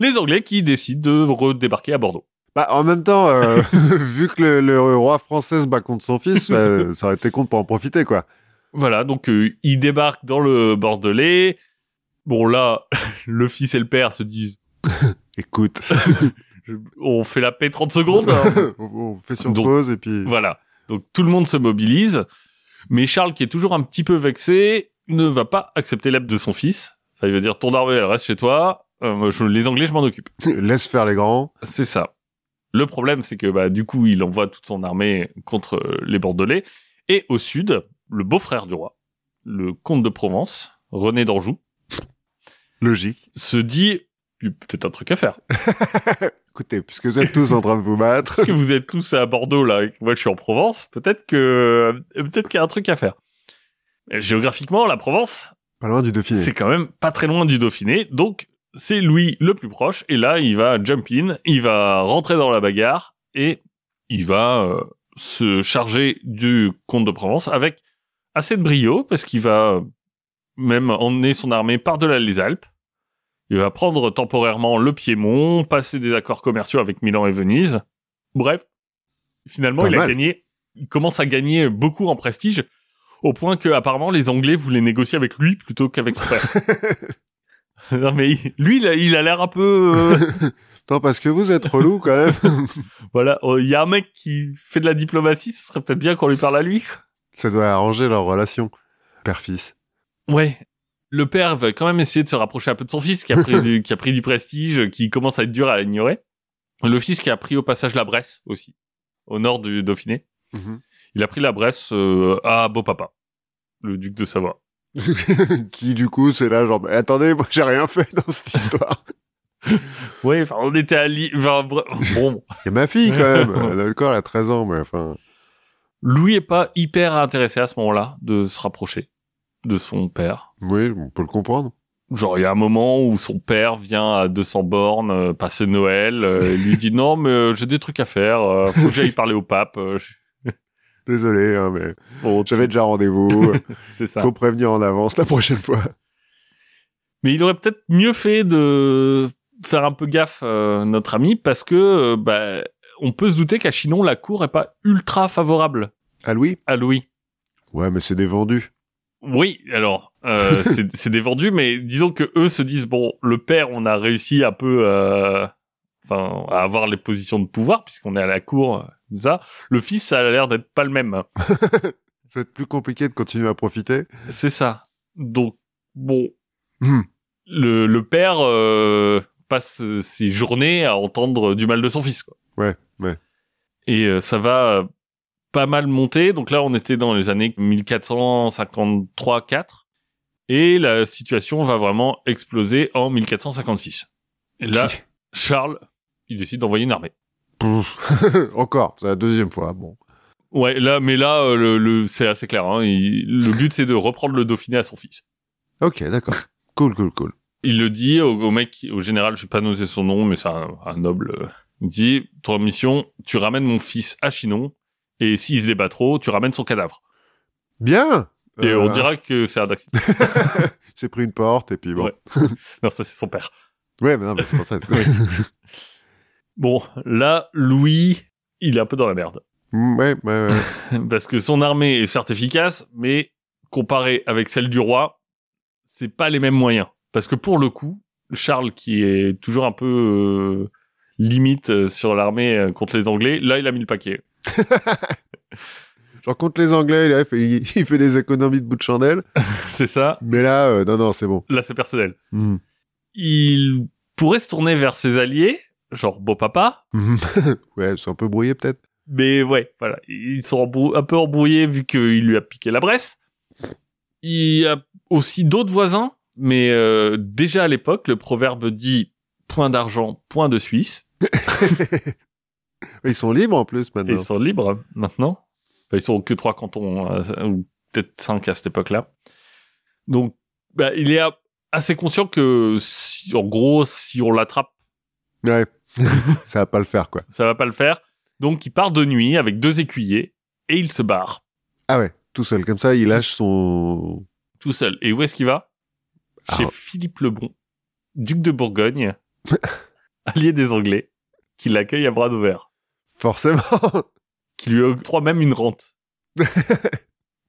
les Anglais qui décident de redébarquer à Bordeaux. Bah, en même temps, euh, [laughs] [laughs] vu que le, le roi français se bat contre son fils, bah, [laughs] ça aurait été con pas en profiter, quoi. Voilà, donc euh, ils débarquent dans le Bordelais. Bon là, le fils et le père se disent, Écoute, je- on fait la paix 30 secondes. hein. on, on fait sur Donc, pause et puis... Voilà. Donc tout le monde se mobilise, mais Charles, qui est toujours un petit peu vexé, ne va pas accepter l'aide de son fils. Enfin, il va dire ton armée, elle reste chez toi. Euh, je- les Anglais, je m'en occupe. [laughs] Laisse faire les grands. C'est ça. Le problème, c'est que bah du coup, il envoie toute son armée contre euh, les Bordelais. Et au sud, le beau-frère du roi, le comte de Provence, René d'Anjou, Logique. se dit il y a peut-être un truc à faire. [laughs] Écoutez, puisque vous êtes tous en train de vous battre, Parce que vous êtes tous à Bordeaux là, et que moi je suis en Provence, peut-être que peut-être qu'il y a un truc à faire. Et Géographiquement, la Provence, pas loin du Dauphiné. c'est quand même pas très loin du Dauphiné, donc c'est Louis le plus proche. Et là, il va jump in, il va rentrer dans la bagarre et il va euh, se charger du comte de Provence avec assez de brio parce qu'il va euh, même emmener son armée par-delà les Alpes. Il va prendre temporairement le Piémont, passer des accords commerciaux avec Milan et Venise. Bref, finalement, Pas il a gagné. Il commence à gagner beaucoup en prestige, au point que apparemment les Anglais voulaient négocier avec lui plutôt qu'avec son père. [laughs] [laughs] non mais lui, il a- il a l'air un peu. euh, [laughs] Non, parce que vous êtes relou quand même. [laughs] voilà, euh, il y a un mec qui fait de la diplomatie, ce serait peut-être bien qu'on lui parle à lui. Ça doit arranger leur relation. Père-fils. Ouais. Le père va quand même essayer de se rapprocher un peu de son fils, qui a pris du, qui a pris du prestige, qui commence à être dur à ignorer. Le fils qui a pris au passage la Bresse aussi, au nord du Dauphiné. Mhm. Il a pris la Bresse euh, à Beau Papa, le duc de Savoie. [laughs] qui du coup c'est là genre mais attendez moi j'ai rien fait dans cette histoire [laughs] Ouais, enfin, on était à Lille. bon, a ma fille quand même [laughs] elle a encore elle a 13 ans mais enfin Louis est pas hyper intéressé à ce moment-là de se rapprocher de son père. oui on peut le comprendre Genre, il y a un moment où son père vient à 200 bornes euh, passer Noël, euh, il lui dit non, mais euh, j'ai des trucs à faire, euh, faut que j'aille parler au pape. je- désolé hein, mais bon, j'avais déjà rendez-vous. [laughs] C'est ça. faut prévenir en avance la prochaine fois. Mais il aurait peut-être mieux fait de faire un peu gaffe, euh, notre ami, parce que euh, bah, on peut se douter qu'à Chinon, la cour est pas ultra favorable. Ah Louis? À Louis. ouais mais c'est des vendus. Oui, alors euh, [laughs] c'est c'est des vendus, mais disons que eux se disent bon, le père, on a réussi un peu, euh, enfin, à avoir les positions de pouvoir puisqu'on est à la cour, euh, ça. Le fils, ça a l'air d'être pas le même. [laughs] ça va être plus compliqué de continuer à profiter C'est ça. Donc bon, Hmm. le le père euh, passe euh, ses journées à entendre du mal de son fils. Quoi. Ouais, ouais. Et euh, ça va pas mal monter. Donc là, on était dans les années 1453-4. Et la situation va vraiment exploser en 1456. Et là, Charles, il décide d'envoyer une armée. [laughs] encore c'est la deuxième fois bon Ouais, là, mais là, euh, le, le- c'est assez clair. Hein, il- le but, c'est de reprendre le Dauphiné à son fils. ok d'accord cool cool cool Il le dit au, au mec, au général, je vais pas noter son nom, mais c'est un, un noble. euh, Il dit, ton mission, tu ramènes mon fils à Chinon, et s'il se débat trop, tu ramènes son cadavre. bien Et Euh, on dira que c'est un accident. [laughs] il s'est pris une porte et puis bon Ouais. non, ça, c'est son père. ouais mais non mais c'est pour ça [laughs] Bon, là, Louis, il est un peu dans la merde. Mm, ouais ouais ouais [laughs] Parce que son armée est certes efficace, mais comparée avec celle du roi, c'est pas les mêmes moyens. Parce que pour le coup, Charles, qui est toujours un peu euh, limite euh, sur l'armée euh, contre les Anglais, là, il a mis le paquet. Genre contre les Anglais, là, il fait, il fait des économies de bout de chandelle. [laughs] c'est ça. Mais là, euh, non, non, c'est bon. Là, c'est personnel. Mhm. Il pourrait se tourner vers ses alliés, genre beau papa, [laughs] ouais, c'est un peu brouillé peut-être. Mais ouais, voilà. Ils sont un peu embrouillés vu qu'il lui a piqué la Bresse. Il y a aussi d'autres voisins, mais euh, déjà à l'époque, le proverbe dit point d'argent, point de Suisse. [laughs] Ils sont libres en plus maintenant. ils sont libres hein, maintenant. Enfin, ils sont que trois cantons, euh, ou peut-être cinq à cette époque-là. Donc, bah, il est assez conscient que, si, en gros, si on l'attrape, Ouais, [laughs] ça va pas le faire quoi. ça va pas le faire. Donc, il part de nuit avec deux écuyers et il se barre Ah ouais, tout seul comme ça, il lâche son. tout seul. Et où est-ce qu'il va? Chez Ah. Philippe le Bon, duc de Bourgogne, [laughs] allié des Anglais, qui l'accueille à bras ouverts, Forcément. [laughs] qui lui octroie même une rente.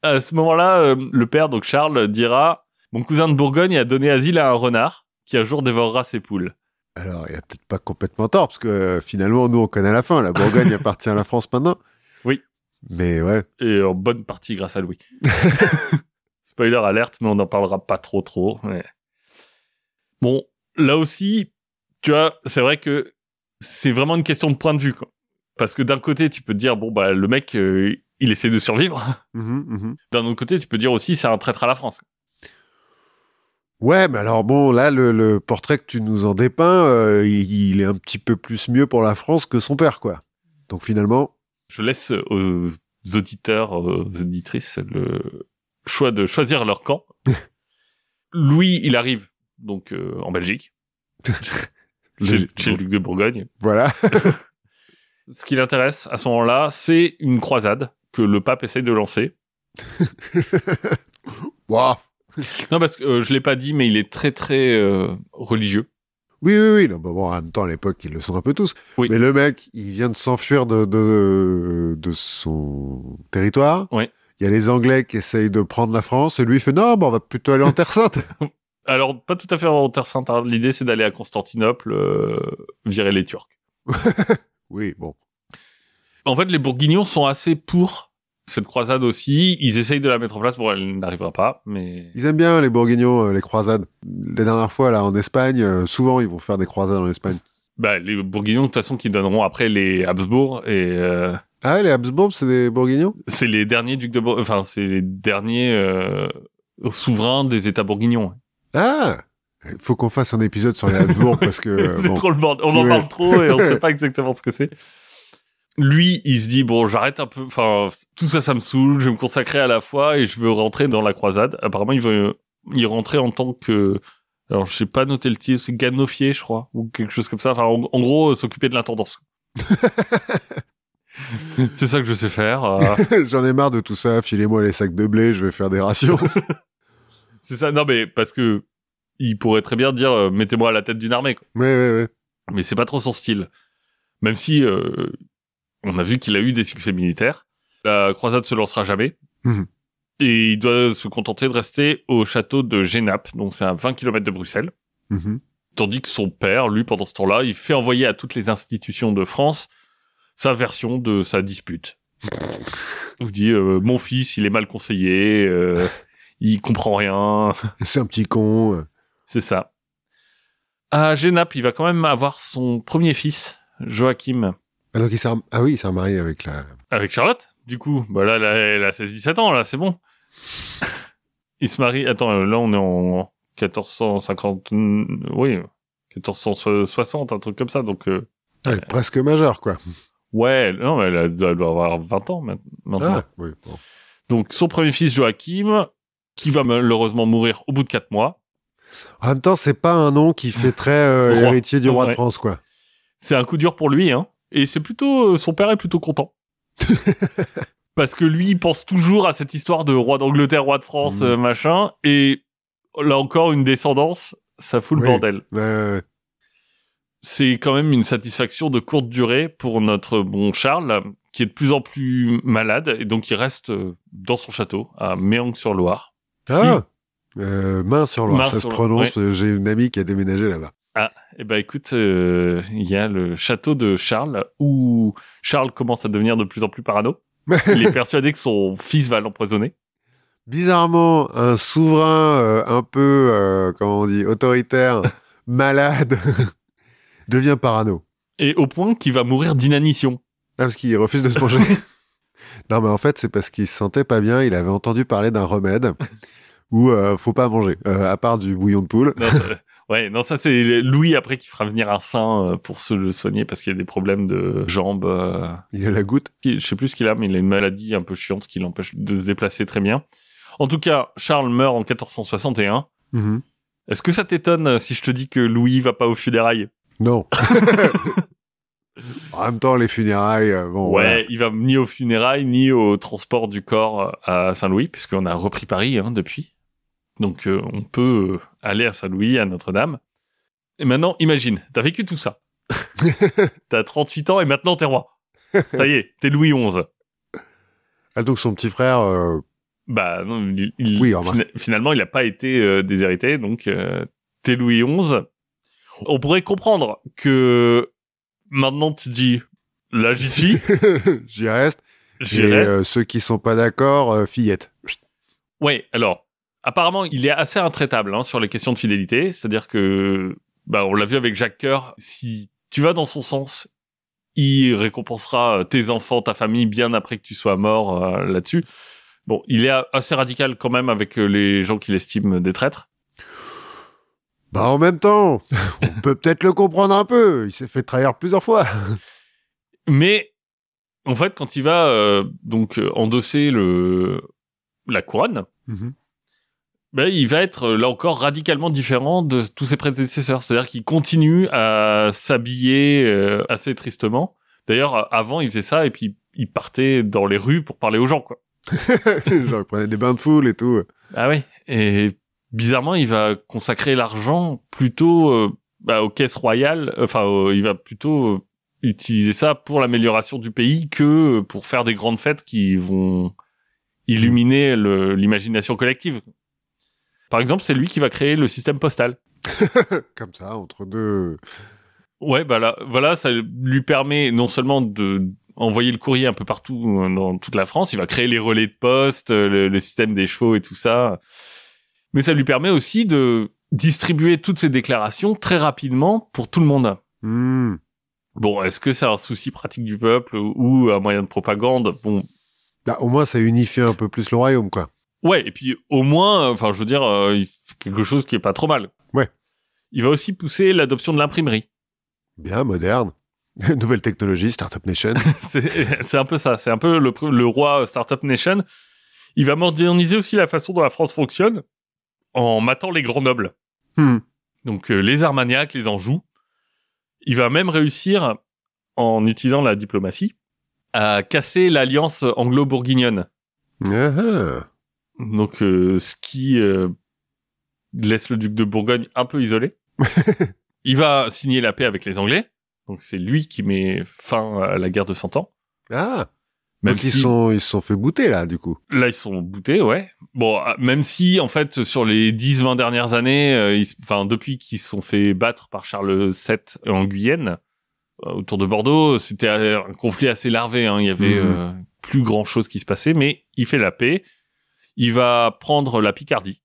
à ce moment-là, euh, le père, donc Charles, dira Mon cousin de Bourgogne a donné asile à un renard qui un jour dévorera ses poules. Alors, il a peut-être pas complètement tort parce que euh, finalement, nous, on connaît la fin. La Bourgogne [laughs] appartient à la France maintenant. Oui. Mais ouais. Et en bonne partie grâce à Louis. [laughs] Spoiler alerte, mais on n'en parlera pas trop trop. mais- Bon, là aussi, tu vois, c'est vrai que c'est vraiment une question de point de vue. Quoi. Parce que d'un côté, tu peux te dire, bon, bah, le mec, euh, il essaie de survivre. Mhm, mhm. D'un autre côté, tu peux dire aussi, c'est un traître à la France. Ouais, mais alors bon, là, le, le portrait que tu nous en dépeins, euh, il, il est un petit peu plus mieux pour la France que son père, quoi. Donc finalement, Je laisse aux auditeurs, aux auditrices, le choix de choisir leur camp. [laughs] Louis, il arrive donc euh, en Belgique, [laughs] chez, le- chez le duc de Bourgogne. voilà. [laughs] Ce qui l'intéresse à ce moment-là, c'est une croisade que le pape essaye de lancer. Waouh. [laughs] Non, parce que euh, je l'ai pas dit, mais il est très très euh, religieux. Oui, oui, oui. Non, bah bon, en même temps, à l'époque, ils le sont un peu tous. Oui. Mais le mec, il vient de s'enfuir de, de, de son territoire. Ouais. Il y a les Anglais qui essayent de prendre la France. Et lui, il fait non, bah, on va plutôt aller en Terre Sainte. [laughs] Alors, pas tout à fait en Terre Sainte. hein. L'idée, c'est d'aller à Constantinople, euh, virer les Turcs. [laughs] Oui, bon. En fait, les Bourguignons sont assez pour cette croisade aussi. Ils essayent de la mettre en place. Bon, elle n'arrivera pas, mais... Ils aiment bien les Bourguignons, euh, les croisades. La dernière fois, là, en Espagne, euh, souvent, ils vont faire des croisades en Espagne. Bah, les Bourguignons, de toute façon, qui donneront après les Habsbourg. Et euh, Ah, les Habsbourg, c'est des Bourguignons? c'est les derniers ducs de... Bour- Enfin, c'est les derniers euh, souverains des États bourguignons. Ah Il faut qu'on fasse un épisode sur les Habsbourg parce que... [laughs] c'est bon. trop le bordel. On en parle trop et on sait [laughs] pas exactement ce que c'est. Lui, il se dit bon, j'arrête un peu. Enfin, tout ça, ça me saoule. Je vais me consacrer à la foi et je veux rentrer dans la croisade. Apparemment, il veut y rentrer en tant que. Alors, je sais pas noter le titre, c'est ganofier, je crois, ou quelque chose comme ça. Enfin, en, en gros, euh, s'occuper de l'intendance. [laughs] c'est ça que je sais faire. euh. [laughs] J'en ai marre de tout ça, filez-moi les sacs de blé, je vais faire des rations. [laughs] c'est ça. Non, mais parce que il pourrait très bien dire euh, mettez-moi à la tête d'une armée. Quoi. ouais, ouais, ouais. mais c'est pas trop son style. Même si on a vu qu'il a eu des succès militaires, la croisade se lancera jamais. Mhm. Et il doit se contenter de rester au château de Genappe, donc c'est à 20 km de Bruxelles. Mhm. Tandis que son père, lui, pendant ce temps-là, il fait envoyer à toutes les institutions de France sa version de sa dispute. [laughs] Il dit euh, mon fils, il est mal conseillé, euh, il comprend rien, [laughs] C'est un petit con. euh. c'est ça. À Genappe, il va quand même avoir son premier fils, Joachim, Ah, donc il s'est rem- ah oui, il s'est remarié avec la... Avec Charlotte, du coup. Bah là, elle a, elle a 16-17 ans, là, c'est bon. Il se marie... Attends, euh, là, on est en 1450... Oui, 1460, un truc comme ça. Donc, euh, Elle est presque majeure, quoi. ouais, non, mais elle, doit avoir 20 ans ma- maintenant. Ah, oui. bon. Donc, son premier fils, Joachim, qui va malheureusement mourir au bout de 4 mois. En même temps, c'est pas un nom qui fait très euh, héritier du roi de. France, quoi. C'est un coup dur pour lui, hein. Et c'est plutôt... euh, Son père est plutôt content. [laughs] Parce que lui, il pense toujours à cette histoire de roi d'Angleterre, roi de France, Mhm. euh, machin. Et là encore, une descendance, ça fout le Oui. bordel. C'est quand même une satisfaction de courte durée pour notre bon Charles, qui est de plus en plus malade, et donc il reste euh, dans son château, à Méange-sur-Loire. Ah euh, Main sur Loire, Main ça se prononce. J'ai une amie qui a déménagé là-bas. Eh ben écoute, euh, il y a le château de Charles, où Charles commence à devenir de plus en plus parano. Il est [laughs] persuadé que son fils va l'empoisonner. Bizarrement, un souverain euh, un peu, euh, comment on dit, autoritaire, [laughs] malade, [laughs] devient parano. Et au point qu'il va mourir d'inanition. Ah, parce qu'il refuse de se manger. non, mais en fait, c'est parce qu'il se sentait pas bien. Il avait entendu parler d'un remède où faut pas manger, à part du bouillon de poule. Non, ouais, non, ça c'est Louis après qui fera venir un saint euh, pour se le soigner parce qu'il y a des problèmes de jambes. euh, Il a la goutte. je sais plus ce qu'il a, mais il a une maladie un peu chiante qui l'empêche de se déplacer très bien. En tout cas, Charles meurt en 1461. Mhm. Est-ce que ça t'étonne euh, si je te dis que Louis va pas aux funérailles? Non. [laughs] en même temps, les funérailles, bon. Ouais, voilà. il va ni aux funérailles ni au transport du corps à Saint-Louis, puisqu'on a repris Paris hein, depuis. Donc euh, on peut euh, aller à Saint-Louis, à Notre-Dame. Et maintenant, imagine, t'as vécu tout ça. [laughs] t'as 38 ans et maintenant t'es roi. Ça y est, t'es Louis XI. Ah, donc son petit frère, euh, Bah non, il- il- Oui, remarque. fina- finalement, il n'a pas été euh, déshérité, donc t'es Louis XI. On pourrait comprendre que maintenant tu dis, là j'y suis, [laughs] j'y reste. j'y reste. ceux qui sont pas d'accord, fillette. Ouais, alors, apparemment, il est assez intraitable hein, sur les questions de fidélité. C'est-à-dire que, bah, on l'a vu avec Jacques Coeur, si tu vas dans son sens, il récompensera euh, tes enfants, ta famille, bien après que tu sois mort euh, là-dessus. Bon, il est assez radical quand même avec euh, les gens qu'il estime des traîtres. Bah en même temps, [laughs] on peut peut-être le comprendre un peu. Il s'est fait trahir plusieurs fois. [laughs] Mais, en fait, quand il va euh, donc endosser le la couronne, Mhm. Ben, il va être euh, là encore radicalement différent de tous ses prédécesseurs. C'est-à-dire qu'il continue à s'habiller euh, assez tristement. D'ailleurs, avant, il faisait ça et puis il partait dans les rues pour parler aux gens, quoi. [laughs] Genre, il prenait des bains de foule et tout. Ah oui. Et bizarrement, il va consacrer l'argent plutôt euh, bah, aux caisses royales. Enfin, euh, il va plutôt euh, utiliser ça pour l'amélioration du pays que pour faire des grandes fêtes qui vont illuminer l'imagination collective. Par exemple, c'est lui qui va créer le système postal. [laughs] Comme ça, entre deux. Ouais, bah là, voilà, ça lui permet non seulement de envoyer le courrier un peu partout dans toute la France, il va créer les relais de poste, euh, le, le système des chevaux et tout ça, mais ça lui permet aussi de distribuer toutes ces déclarations très rapidement pour tout le monde. Hmm. Bon, est-ce que c'est un souci pratique du peuple ou un moyen de propagande? Bon, Bah, au moins, ça unifie un peu plus le royaume, quoi. Ouais, et puis au moins, enfin, je veux dire, euh, il fait quelque chose qui est pas trop mal. Ouais. Il va aussi pousser l'adoption de l'imprimerie. Bien, moderne. [laughs] Nouvelle technologie, Startup Nation. [laughs] c'est un peu ça. C'est un peu le roi Startup Nation. Il va moderniser aussi la façon dont la France fonctionne en matant les grands nobles. Hmm. Donc euh, les Armagnacs, les Anjou. Il va même réussir, en utilisant la diplomatie, à casser l'alliance anglo-bourguignonne. Ah, ah. Donc, euh, ce qui euh, laisse le duc de Bourgogne un peu isolé. [laughs] il va signer la paix avec les Anglais. Donc, c'est lui qui met fin à la guerre de Cent Ans. Ah. Même Donc, ils si- sont, ils se sont fait bouter, là, du coup. Là, ils sont boutés, ouais. Bon, ah, même si, en fait, sur les 10-20 dernières années, euh, ils- enfin, depuis qu'ils se sont fait battre par Charles VII en Guyenne, euh, autour de Bordeaux, c'était un conflit assez larvé. Hein. Il y avait euh, plus grand-chose qui se passait, mais il fait la paix. Il va prendre la Picardie.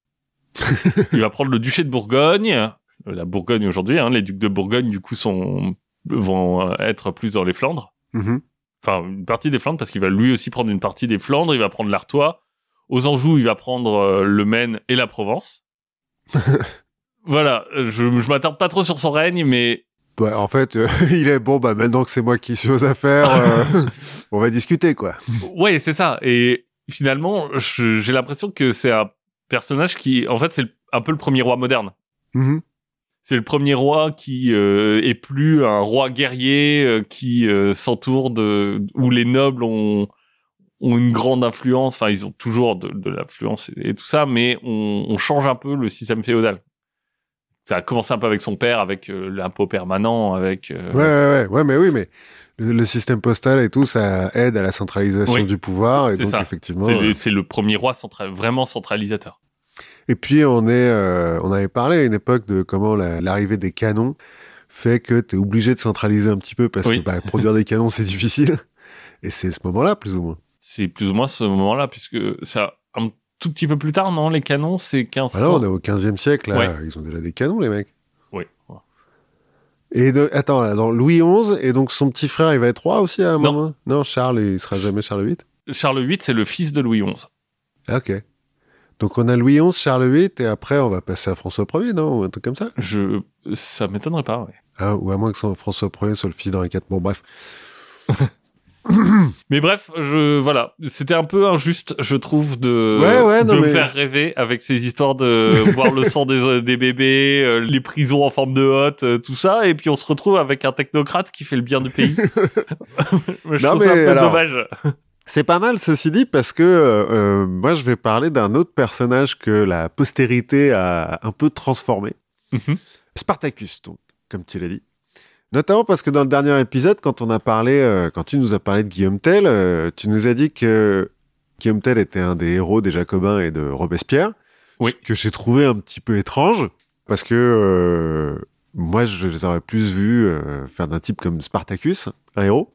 [laughs] il va prendre le duché de Bourgogne, euh, la Bourgogne aujourd'hui. Hein. Les ducs de Bourgogne, du coup, sont vont euh, être plus dans les Flandres Mhm. enfin une partie des Flandres parce qu'il va lui aussi prendre une partie des Flandres, il va prendre l'Artois. Aux Anjou, il va prendre euh, le Maine et la Provence. [laughs] voilà, je, je m'attarde pas trop sur son règne, mais Ouais, en fait, euh, [laughs] il est bon, bah, maintenant que c'est moi qui suis aux affaires, euh, on va discuter, quoi. ouais, c'est ça. Et finalement, j'ai l'impression que c'est un personnage qui, en fait, c'est un peu le premier roi moderne. Mhm. C'est le premier roi qui euh, est plus un roi guerrier euh, qui euh, s'entoure de où les nobles ont ont une grande influence. Enfin, ils ont toujours de, de l'influence et, et tout ça, mais on, on change un peu le système féodal. Ça a commencé un peu avec son père, avec euh, l'impôt permanent, avec euh, Ouais, ouais, ouais, ouais, mais oui, mais le, le système postal et tout, ça aide à la centralisation Oui, du pouvoir, et c'est donc ça. effectivement. c'est euh, le, le premier roi vraiment centralisateur. Et puis on est, euh, on avait parlé à une époque de comment la- l'arrivée des canons fait que tu es obligé de centraliser un petit peu parce Oui. que bah, produire des canons c'est [laughs] difficile. Et c'est ce moment-là plus ou moins. C'est plus ou moins ce moment-là, puisque ça un tout petit peu plus tard, non Les canons, c'est 1500. Ah non, on est au 15e siècle là, Ouais. ils ont déjà des canons les mecs. Et de, attends, dans Louis XI et donc son petit frère, il va être roi aussi à un Non. moment? Non, Charles, il sera jamais Charles VIII. Charles VIII, c'est le fils de Louis XI. Ah, ok. Donc on a Louis XI, Charles VIII et après on va passer à François Ier, non? Ou un truc comme ça? Je, ça m'étonnerait pas, ouais. ah, Ou à moins que François Ier soit le fils d'Henri IV. Bon bref. [laughs] [coughs] Mais bref, je voilà, c'était un peu injuste, je trouve, de Ouais, ouais, non, de me mais- faire rêver avec ces histoires de [laughs] voir le sang des, des bébés, euh, les prisons en forme de hotte, euh, tout ça, et puis on se retrouve avec un technocrate qui fait le bien du pays. [laughs] je Non, trouve ça un peu alors- dommage. C'est pas mal, ceci dit, parce que euh, moi, je vais parler d'un autre personnage que la postérité a un peu transformé. Mhm. Spartacus, donc, comme tu l'as dit. Notamment parce que dans le dernier épisode, quand on a parlé, euh, quand tu nous as parlé de Guillaume Tell, euh, tu nous as dit que Guillaume Tell était un des héros des Jacobins et de Robespierre. Oui. Que j'ai trouvé un petit peu étrange, parce que euh, moi, je les aurais plus vus faire d'un type comme Spartacus, un héros.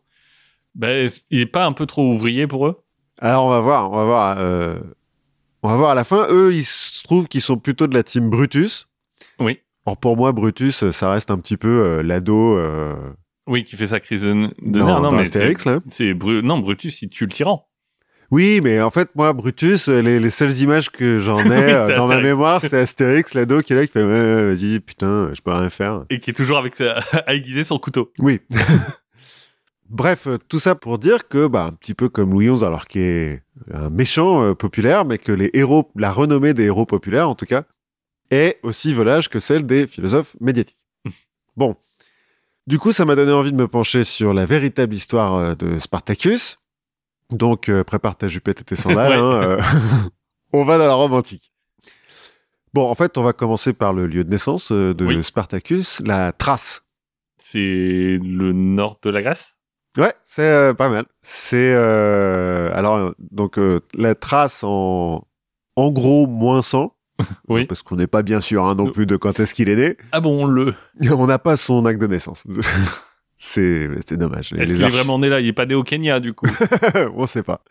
Ben, il est pas un peu trop ouvrier pour eux? Alors on va voir, on va voir. on va voir à la fin. Eux, ils se trouvent qu'ils sont plutôt de la team Brutus. Oui. Or pour moi, Brutus, ça reste un petit peu euh, l'ado de Oui, qui fait sa crise de, nerfs. Non, mais Astérix là. c'est Bru- non Brutus, il tue le tyran. Oui, mais en fait, moi, Brutus, euh, les, les seules images que j'en [laughs] ai Oui, euh, dans ma mémoire, c'est Astérix, l'ado qui est là, qui fait ouais, vas-y, putain, je peux rien faire. Et qui est toujours avec sa, [laughs] à aiguiser son couteau. Oui. [laughs] Bref, euh, tout ça pour dire que, bah, un petit peu comme Louis XI, alors qui est un méchant euh, populaire, mais que les héros, la renommée des héros populaires, en tout cas, est aussi volage que celle des philosophes médiatiques. bon. Du coup, ça m'a donné envie de me pencher sur la véritable histoire euh, de Spartacus. Donc, euh, prépare ta jupette et tes sandales. [laughs] Ouais. hein, euh, [laughs] on va dans la Rome antique. Bon, en fait, on va commencer par le lieu de naissance de Oui. Spartacus, la Thrace. C'est le nord de la Grèce? Ouais, c'est euh, pas mal. C'est euh, alors donc la trace en en gros moins 100 [laughs] Oui. Parce qu'on n'est pas bien sûr hein, non plus de quand est-ce qu'il est né. Ah bon, le. [laughs] On n'a pas son acte de naissance. [laughs] c'est c'est dommage. Est-ce qu'il est vraiment né là? Il est pas né au Kenya, du coup. on sait pas.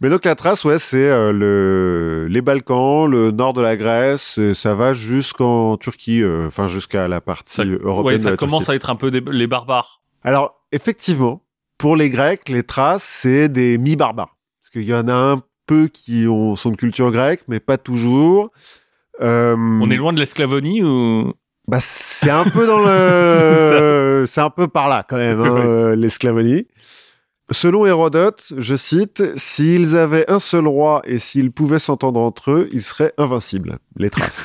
Mais donc la trace, ouais, c'est euh, le les Balkans, le nord de la Grèce, et ça va jusqu'en Turquie, euh, enfin jusqu'à la partie Ça- européenne. ouais, de ça la commence Turquie. à être un peu des- les barbares. Alors effectivement, pour les Grecs, les Thraces, c'est des mi-barbares, parce qu'il y en a un peu qui ont sont de culture grecque, mais pas toujours. Euh, On est loin de l'esclavonie ou? Bah, c'est un peu dans le, [laughs] c'est un peu par là quand même, hein, [laughs] euh, l'esclavonie. Selon Hérodote, je cite, s'ils avaient un seul roi et s'ils pouvaient s'entendre entre eux, ils seraient invincibles, les Thraces.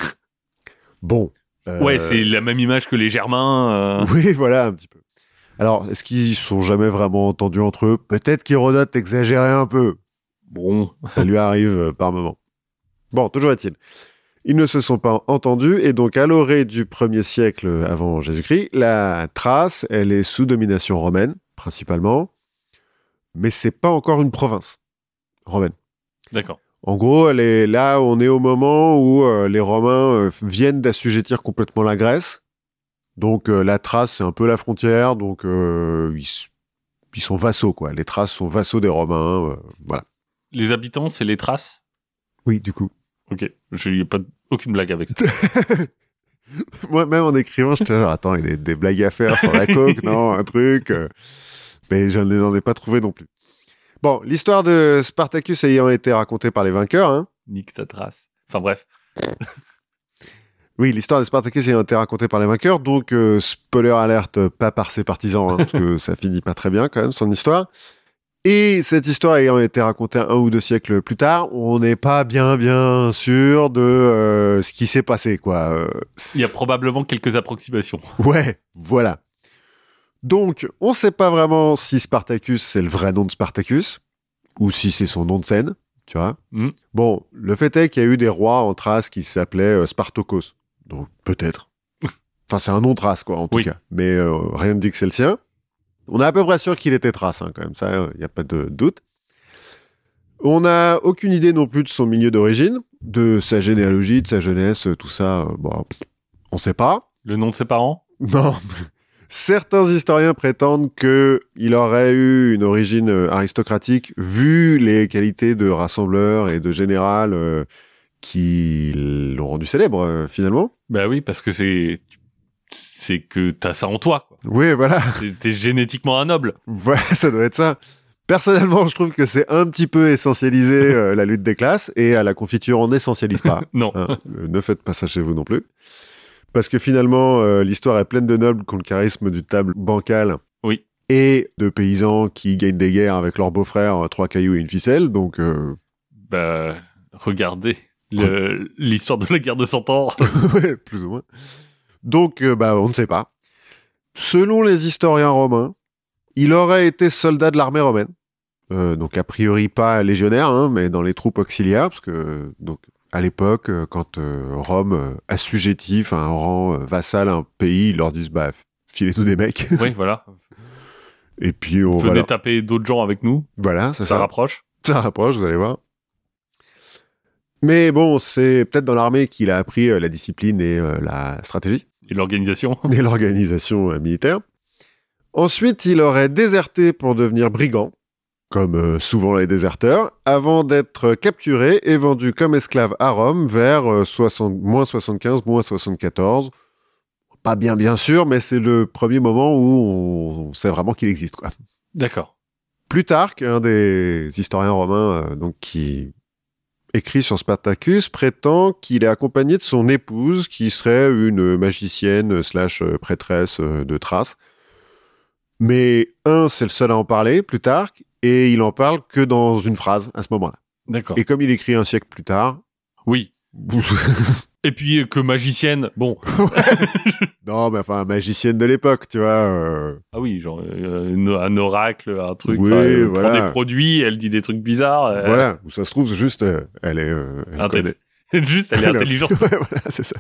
bon. euh, Ouais, c'est la même image que les Germains. euh. [laughs] Oui, voilà, un petit peu. Alors, est-ce qu'ils sont jamais vraiment entendus entre eux? Peut-être qu'Hérodote exagérait un peu. Bon, Ça lui arrive euh, par moment. Bon, toujours est-il. Ils ne se sont pas entendus et donc à l'orée du 1er siècle avant Jésus-Christ, la Thrace, elle est sous domination romaine, principalement, mais c'est pas encore une province romaine. d'accord. En gros, elle est là, on est au moment où euh, les Romains euh, viennent d'assujettir complètement la Grèce. Donc euh, la Thrace, c'est un peu la frontière, donc ils, ils sont vassaux, quoi. Les Thraces sont vassaux des Romains, voilà. Les habitants, c'est les traces? Oui, du coup. Ok, je n'ai pas aucune blague avec ça. [laughs] Moi, même en écrivant, j'étais genre, attends, il y a des, des blagues à faire sur la coke, [laughs] non, un truc. euh. Mais je n'en ai pas trouvé non plus. Bon, l'histoire de Spartacus ayant été racontée par les vainqueurs, hein. Nique ta trace. Enfin bref. [laughs] Oui, l'histoire de Spartacus ayant été racontée par les vainqueurs, donc euh, spoiler alerte, euh, pas par ses partisans, hein, parce que ça finit pas très bien quand même son histoire. Et cette histoire ayant été racontée un ou deux siècles plus tard, on n'est pas bien bien sûr de euh, ce qui s'est passé, quoi. Euh, Il y a probablement quelques approximations. [laughs] Ouais, voilà. Donc, on ne sait pas vraiment si Spartacus, c'est le vrai nom de Spartacus, ou si c'est son nom de scène, tu vois. Mhm. Bon, le fait est qu'il y a eu des rois en Thrace qui s'appelaient euh. Donc, peut-être. [laughs] enfin, c'est un nom Thrace, quoi, en tout Oui. cas. Mais euh, rien ne dit que c'est le sien. On est à peu près sûr qu'il était Thrace, hein, quand même, ça, il n'y a pas de doute. On n'a aucune idée non plus de son milieu d'origine, de sa généalogie, de sa jeunesse, tout ça, euh, bon, on sait pas. Le nom de ses parents? Non. [laughs] Certains historiens prétendent que il aurait eu une origine euh, aristocratique vu les qualités de rassembleur et de général euh, qui l'ont rendu célèbre euh, finalement. Bah oui, parce que c'est c'est que t'as ça en toi. quoi. Oui, voilà. T'es- génétiquement un noble. Voilà, [laughs] ça doit être ça. Personnellement, je trouve que c'est un petit peu essentialisé euh, [laughs] la lutte des classes et à la confiture, on n'essentialise pas. [laughs] Non. Hein, euh, ne faites pas ça chez vous non plus. Parce que finalement, euh, l'histoire est pleine de nobles qui ont le charisme du table bancal. Oui. Et de paysans qui gagnent des guerres avec leurs beaux-frères, trois cailloux et une ficelle. Donc, euh, Bah regardez l'histoire de la guerre de Cent Ans. ouais, plus ou moins. Donc, euh, bah, on ne sait pas. Selon les historiens romains, il aurait été soldat de l'armée romaine. Euh, donc, a priori pas légionnaire, hein, mais dans les troupes auxiliaires, parce que, donc, à l'époque, euh, quand Rome assujettit enfin, un rang vassal à un pays, ils leur disent, bah, filez-nous des mecs. oui, [laughs] voilà. Et puis, on va leur- taper d'autres gens avec nous. Voilà, Ça ça. rapproche. Ça rapproche, vous allez voir. Mais bon, c'est peut-être dans l'armée qu'il a appris euh, la discipline et euh, la stratégie. Et l'organisation. [laughs] et l'organisation euh, militaire. Ensuite, il aurait déserté pour devenir brigand, comme euh, souvent les déserteurs, avant d'être capturé et vendu comme esclave à Rome vers euh, 60, moins 75, moins 74. Pas bien, bien sûr, mais c'est le premier moment où on, sait vraiment qu'il existe. Quoi. D'accord. Plutarque, un des historiens romains euh, donc qui écrit sur Spartacus, prétend qu'il est accompagné de son épouse, qui serait une magicienne slash euh, prêtresse euh, de Thrace. Mais un, c'est le seul à en parler, Plutarque, et il en parle que dans une phrase à ce moment-là. D'accord. Et comme il écrit un siècle plus tard, Oui. [laughs] Et puis euh, que magicienne, bon. [laughs] non, mais enfin, magicienne de l'époque, tu vois. euh, Ah oui, genre euh, un- oracle, un truc. Oui, elle voilà. prend des produits, elle dit des trucs bizarres. Voilà, où ça se trouve, juste, euh, elle est. elle Intelli- connaît. [laughs] Juste, elle est [laughs] intelligente. Ouais, voilà, c'est ça.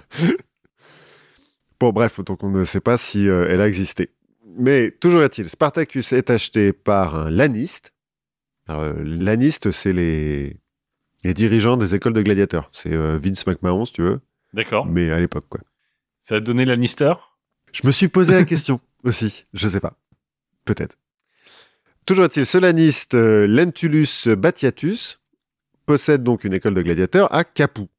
Bon, bref, donc on ne sait pas si elle a existé. Mais toujours est-il, Spartacus est acheté par un laniste. Alors, laniste, c'est les et dirigeant des écoles de gladiateurs. C'est Vince McMahon, si tu veux, D'accord. mais à l'époque, quoi. Ça a donné Lannister? Je me suis posé la question [laughs] aussi, je sais pas. Peut-être. Toujours est-il, ce laniste, euh, Lentulus Batiatus, possède donc une école de gladiateurs à Capoue,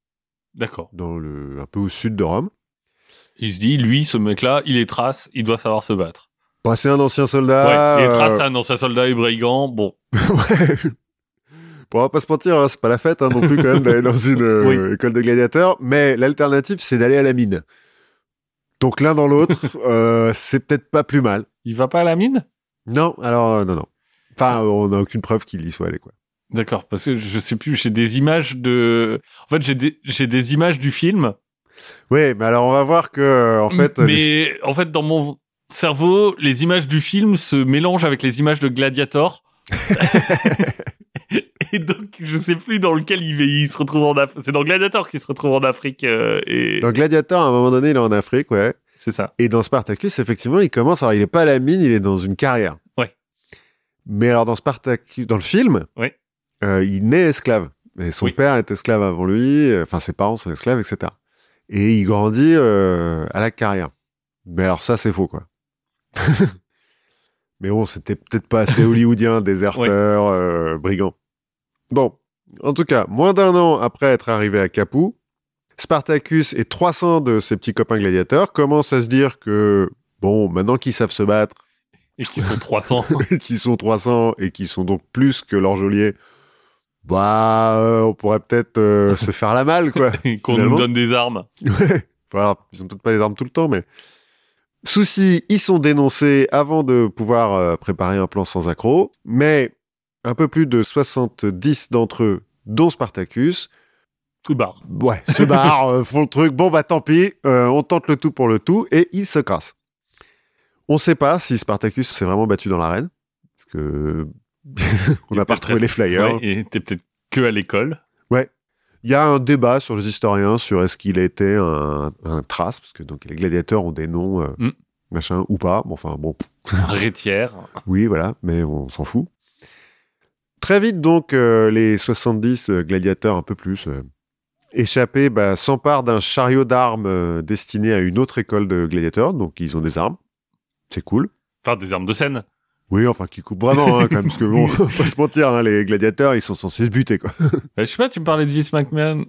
D'accord. dans le, un peu au sud de Rome. Il se dit, lui, ce mec-là, il est trace, il doit savoir se battre. Bah, c'est un ancien soldat. ouais, il est trace, euh, un ancien soldat et brigand. Bon, [laughs] ouais. Bon, on va pas se mentir, hein, c'est pas la fête hein, non plus quand même d'aller dans [laughs] une euh, école de gladiateurs, mais l'alternative c'est d'aller à la mine. Donc l'un dans l'autre, [laughs] euh, c'est peut-être pas plus mal. il va pas à la mine? Non, alors euh, non, non. Enfin, on n'a aucune preuve qu'il y soit allé quoi. D'accord, parce que je sais plus, j'ai des images de... En fait, j'ai des, j'ai des images du film, Oui, mais alors on va voir que en fait, mais les- en fait, dans mon cerveau, les images du film se mélangent avec les images de Gladiator. [laughs] et donc, je sais plus dans lequel il, il se retrouve en Afrique. C'est dans Gladiator qu'il se retrouve en Afrique. euh, et dans Gladiator, à un moment donné, il est en Afrique, ouais. c'est ça. Et dans Spartacus, effectivement, il commence. Alors, il est pas à la mine, il est dans une carrière. Ouais. Mais alors dans Spartacus, dans le film, Ouais. euh, il naît esclave. Et son Oui. père est esclave avant lui. Enfin, ses parents sont esclaves, etc. Et il grandit euh, à la carrière. Mais alors ça, c'est faux, quoi. [laughs] Mais bon, c'était peut-être pas assez hollywoodien, [laughs] déserteur, euh, brigand. Bon, en tout cas, moins d'un an après être arrivé à Capoue, Spartacus et 300 de ses petits copains gladiateurs commencent à se dire que, bon, maintenant qu'ils savent se battre, Et qui sont 300. qu'ils sont 300 [laughs] et qui sont donc plus que leurs geôliers, bah, euh, on pourrait peut-être euh, se faire la malle, quoi. [laughs] qu'on nous donne des armes. [laughs] Ouais. Voilà, ils ont peut-être pas les armes tout le temps, mais. Souci, ils sont dénoncés avant de pouvoir euh, préparer un plan sans accroc, mais un peu plus de 70 d'entre eux, dont Spartacus, Tout barre. ouais, se [laughs] barrent, euh, font le truc, bon bah tant pis, euh, on tente le tout pour le tout, et ils se cassent. On sait pas si Spartacus s'est vraiment battu dans l'arène, parce que [laughs] on Il n'a pas était retrouvé les flyers. Ouais, et t'es peut-être que à l'école. Il y a un débat sur les historiens sur est-ce qu'il été un, un trace, parce que donc les gladiateurs ont des noms, euh, Mm. machin, ou pas. Bon, enfin, bon, [laughs] rétière. oui, voilà, mais on s'en fout. Très vite, donc, euh, les 70 euh, gladiateurs, un peu plus, euh, échappés, bah, s'emparent d'un chariot d'armes destiné à une autre école de gladiateurs, donc ils ont des armes. C'est cool. Enfin, des armes de scène. Oui, enfin, qui coupent vraiment, hein, quand même, parce que bon, [laughs] faut pas se mentir, hein, les gladiateurs, ils sont censés se buter, quoi. Euh, je sais pas, tu me parlais de Vince McMahon.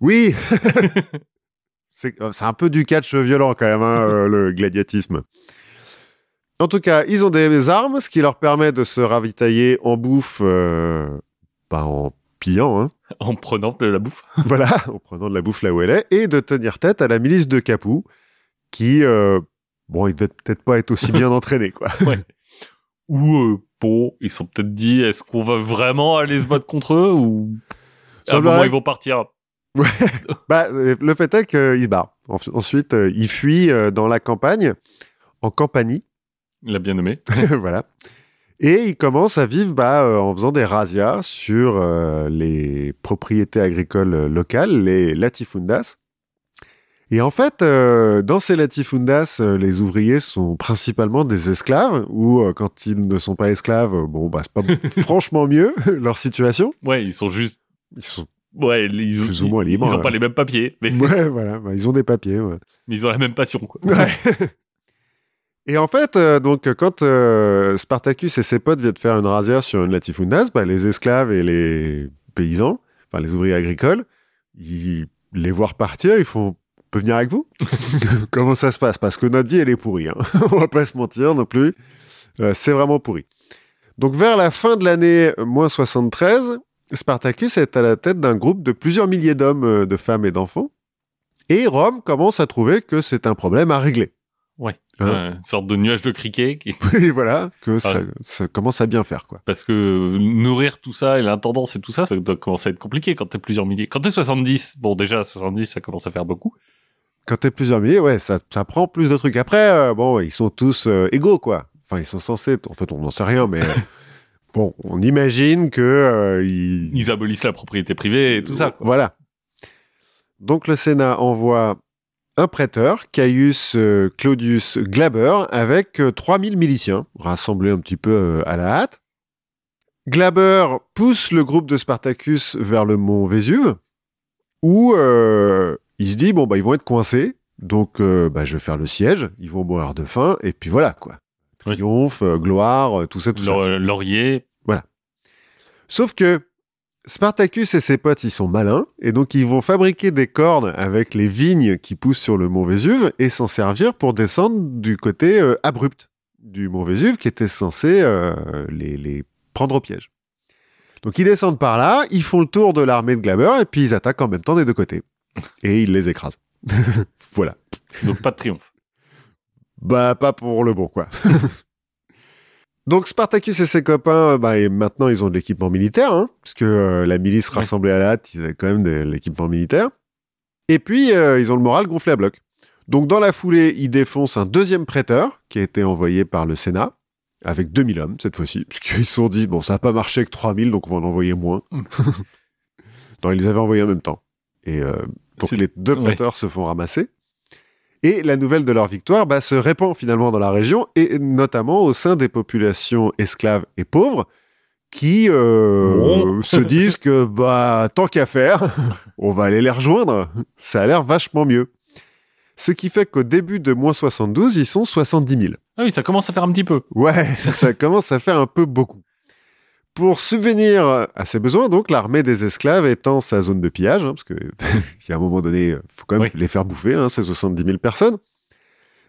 Oui [laughs] C'est un peu du catch violent quand même, hein, le gladiatisme. En tout cas, ils ont des armes, ce qui leur permet de se ravitailler en bouffe, euh, pas en pillant, hein, [laughs] En prenant de la bouffe. [laughs] voilà, en prenant de la bouffe là où elle est, et de tenir tête à la milice de Capoue, qui, euh, bon, ils devaient peut-être pas être aussi bien [laughs] entraînés, quoi. Ou, euh, bon, ils sont peut-être dit, est-ce qu'on va vraiment aller se battre contre eux ou à un Semblerait- moment ils vont partir. Bah, le fait est qu'ils se barrent. En- Ensuite, euh, ils fuient dans la campagne, en Campanie, Il l'a bien nommé. [laughs] voilà. Et ils commencent à vivre bah, euh, en faisant des razzias sur euh, les propriétés agricoles euh, locales, les latifundas. Et en fait, euh, dans ces latifundas, les ouvriers sont principalement des esclaves, ou quand ils ne sont pas esclaves, bon, bah, c'est pas [laughs] franchement mieux [laughs] leur situation. Ouais, ils sont juste. Ils sont, Ouais, ils, Plus ou moins ils- libres, Ils ont ouais. pas les mêmes papiers, mais, ouais, voilà, bah, ils ont des papiers. ouais. mais ils ont la même passion. Quoi. Ouais. Et en fait, euh, donc, quand euh, Spartacus et ses potes viennent faire une razzia sur une latifundas, bah, les esclaves et les paysans, enfin les ouvriers agricoles, ils les voient repartir, ils font on peut venir avec vous? [laughs] Comment ça se passe? Parce que notre vie, elle est pourrie. Hein. [laughs] On va pas se mentir non plus. Euh, c'est vraiment pourri. Donc, vers la fin de l'année moins 73, Spartacus est à la tête d'un groupe de plusieurs milliers d'hommes, euh, de femmes et d'enfants. Et Rome commence à trouver que c'est un problème à régler. Ouais. Hein Ouais, une sorte de nuage de criquet qui... [laughs] Et voilà, que ça, commence à bien faire, quoi. parce que nourrir tout ça et l'intendance et tout ça, ça doit commencer à être compliqué quand t'es plusieurs milliers. Quand t'es 70, bon déjà 70 ça commence à faire beaucoup. Quand t'es plusieurs milliers, ouais, ça, ça prend plus de trucs. Après, euh, bon, ils sont tous euh, égaux, quoi. Enfin, ils sont censés, en fait, on n'en sait rien, mais euh, [laughs] bon, on imagine que euh, ils... Ils abolissent la propriété privée et tout ça. Quoi. Voilà. Donc le Sénat envoie un prêteur, Caius euh, Claudius Glaber, avec euh, 3000 miliciens, rassemblés un petit peu euh, à la hâte. Glaber pousse le groupe de Spartacus vers le mont Vésuve, où euh, il se dit bon bah ils vont être coincés, donc euh, bah, je vais faire le siège, ils vont mourir de faim, et puis voilà quoi. Triomphe, euh, gloire, euh, tout ça, tout ça. Laur- Laurier. Sauf que Spartacus et ses potes, ils sont malins, et donc ils vont fabriquer des cornes avec les vignes qui poussent sur le mont Vésuve et s'en servir pour descendre du côté euh, abrupt du mont Vésuve qui était censé euh, les, les prendre au piège. Donc ils descendent par là, ils font le tour de l'armée de Glaber et puis ils attaquent en même temps des deux côtés. [laughs] Et ils les écrasent. [laughs] voilà. Donc pas de triomphe. Bah, pas pour le bon, quoi. [laughs] Donc, Spartacus et ses copains, bah, et maintenant, ils ont de l'équipement militaire, hein, parce que euh, la milice rassemblée à la hâte, ils avaient quand même de l'équipement militaire. Et puis, euh, ils ont le moral gonflé à bloc. Donc, dans la foulée, ils défoncent un deuxième prêteur, qui a été envoyé par le Sénat, avec 2000 hommes, cette fois-ci, [laughs] parce qu'ils se sont dit, bon, ça n'a pas marché avec 3000, donc on va en envoyer moins. Mm. [laughs] non, ils les avaient envoyés en même temps. Et euh, donc, les deux ouais. prêteurs se font ramasser. Et la nouvelle de leur victoire bah, se répand finalement dans la région, et notamment au sein des populations esclaves et pauvres, qui euh, se [laughs] disent que bah tant qu'à faire, [laughs] on va aller les rejoindre. Ça a l'air vachement mieux. Ce qui fait qu'au début de moins 72, ils sont 70 000. Ah oui, ça commence à faire un petit peu. Ouais, [laughs] ça commence à faire un peu beaucoup. Pour subvenir à ses besoins, donc, l'armée des esclaves étend sa zone de pillage, hein, parce que [laughs] il y a un moment donné, il faut quand même Oui. les faire bouffer, hein, ces 70 000 personnes.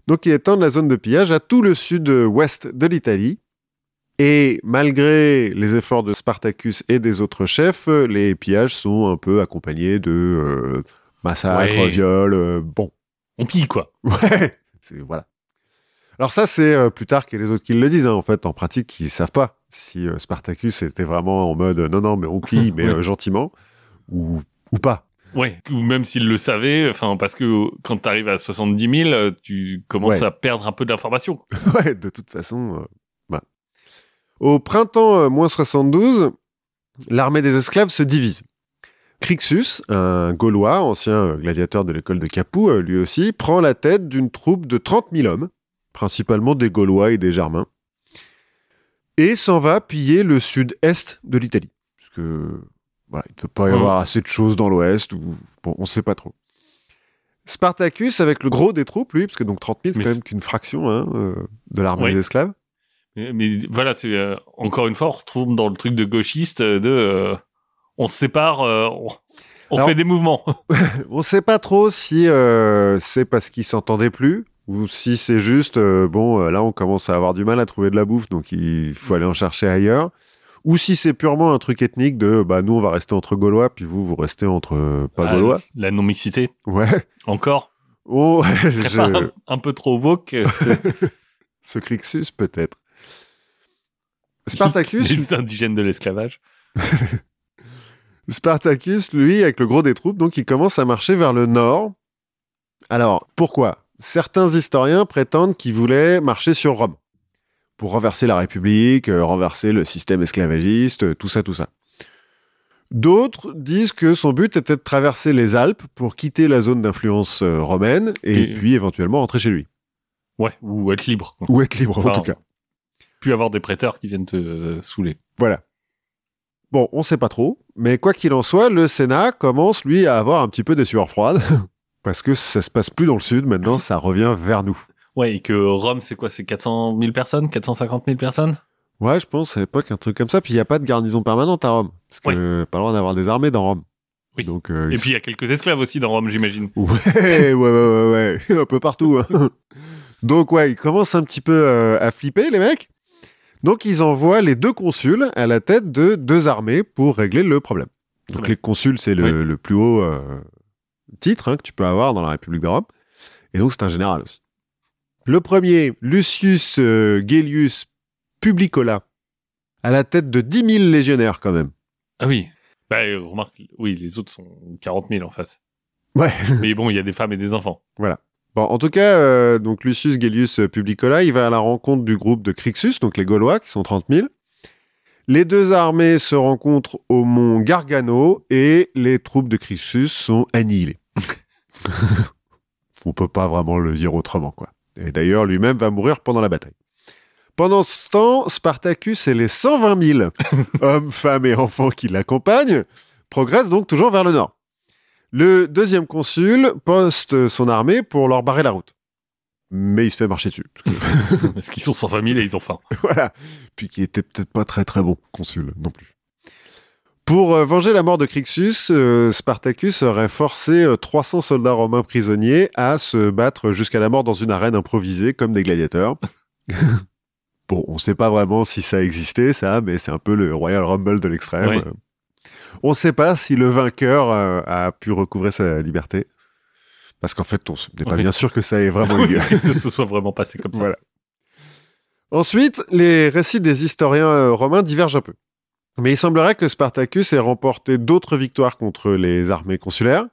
Donc, ils étendent la zone de pillage à tout le sud-ouest de l'Italie. Et malgré les efforts de Spartacus et des autres chefs, les pillages sont un peu accompagnés de euh, massacres, Ouais. viols. euh, bon, On pille, quoi. [laughs] Ouais, voilà. Alors ça, c'est euh, plus tard que les autres qui le disent. hein. En fait, en pratique, ils savent pas si euh, Spartacus était vraiment en mode euh, non, non, mais on pille, [laughs] mais euh, gentiment, ou, ou pas. Ouais. Ou même s'il le savait, enfin, parce que quand t'arrives à 70 000, euh, tu commences Ouais. à perdre un peu d'informations. [laughs] ouais, de toute façon. euh, voilà. Au printemps euh, moins 72, l'armée des esclaves se divise. Crixus, un Gaulois, ancien gladiateur de l'école de Capoue, lui aussi, prend la tête d'une troupe de 30 000 hommes, principalement des Gaulois et des Germains, et s'en va piller le sud-est de l'Italie. Parce que, voilà, il ne peut pas y Mhm. avoir assez de choses dans l'ouest, ou bon, on ne sait pas trop. Spartacus, avec le gros des troupes, lui, parce que donc 30 000, c'est quand même qu'une fraction hein, euh, de l'armée Oui. des esclaves. Mais, mais voilà, c'est euh, encore une fois, on retrouve dans le truc de gauchiste euh, de, euh, on se sépare, on, on Alors- fait des mouvements. [laughs] On sait pas trop si c'est parce qu'ils s'entendaient plus ou si c'est juste euh, bon euh, là on commence à avoir du mal à trouver de la bouffe donc il faut aller en chercher ailleurs. Ou si c'est purement un truc ethnique de bah nous on va rester entre Gaulois puis vous vous restez entre euh, pas Ah, Gaulois. La non-mixité, ouais. Encore. oh [laughs] je- pas un, un peu trop beau que c'est- [laughs] ce Crixus peut-être. Spartacus les indigènes de l'esclavage. [laughs] Spartacus, lui, avec le gros des troupes, donc il commence à marcher vers le nord. Alors, pourquoi? Certains historiens prétendent qu'il voulait marcher sur Rome pour renverser la République, euh, renverser le système esclavagiste, euh, tout ça, tout ça. D'autres disent que son but était de traverser les Alpes pour quitter la zone d'influence euh, romaine et, Et- puis éventuellement rentrer chez lui. Ouais, ou être libre. Ou être libre, en tout cas. Puis avoir des prêteurs qui viennent te euh, saouler. Voilà. Bon, on sait pas trop, mais quoi qu'il en soit, le Sénat commence, lui, à avoir un petit peu des sueurs froides, [laughs] parce que ça se passe plus dans le sud, maintenant ça revient vers nous. Ouais, et que Rome, c'est quoi C'est 400 000 personnes 450 000 personnes? Ouais, je pense à l'époque un truc comme ça, puis il n'y a pas de garnison permanente à Rome, parce que pas droit d'avoir des armées dans Rome. Oui. Donc, euh, Et puis il y a quelques esclaves aussi dans Rome, j'imagine. [laughs] Ouais, ouais, ouais, ouais, ouais, [laughs] un peu partout. hein. Donc ouais, ils commencent un petit peu euh, à flipper, les mecs. Donc ils envoient les deux consuls à la tête de deux armées pour régler le problème. Donc Ouais. les consuls, c'est le, Oui. le plus haut euh, titre hein, que tu peux avoir dans la République de Rome. Et donc c'est un général aussi. Le premier, Lucius euh, Gellius Publicola, à la tête de 10 000 légionnaires quand même. Ah oui. Bah, euh, remarque, oui, les autres sont 40 000 en face. Ouais. [laughs] Mais bon, il y a des femmes et des enfants. Bon, en tout cas, euh, donc Lucius Gellius Publicola, il va à la rencontre du groupe de Crixus, donc les Gaulois, qui sont 30 000. Les deux armées se rencontrent au mont Gargano et les troupes de Crixus sont annihilées. [laughs] On peut pas vraiment le dire autrement, quoi. Et d'ailleurs, lui-même va mourir pendant la bataille. Pendant ce temps, Spartacus et les 120 000 [laughs] hommes, femmes et enfants qui l'accompagnent progressent donc toujours vers le nord. Le deuxième consul poste son armée pour leur barrer la route. Mais il se fait marcher dessus. Parce [laughs] qu'ils sont 120 000 et ils ont faim. [laughs] voilà. Puis qui était peut-être pas très très bon consul non plus. Pour euh, venger la mort de Crixus, euh, Spartacus aurait forcé euh, 300 soldats romains prisonniers à se battre jusqu'à la mort dans une arène improvisée comme des gladiateurs. [laughs] bon, on sait pas vraiment si ça existait, ça, mais c'est un peu le Royal Rumble de l'extrême. Oui. Euh, On sait pas si le vainqueur euh, a pu recouvrer sa liberté. Parce qu'en fait, on n'est pas Oui. bien sûr que ça ait vraiment eu lieu. [laughs] que ce soit vraiment passé comme ça. Voilà. Ensuite, les récits des historiens euh, romains divergent un peu. Mais il semblerait que Spartacus ait remporté d'autres victoires contre les armées consulaires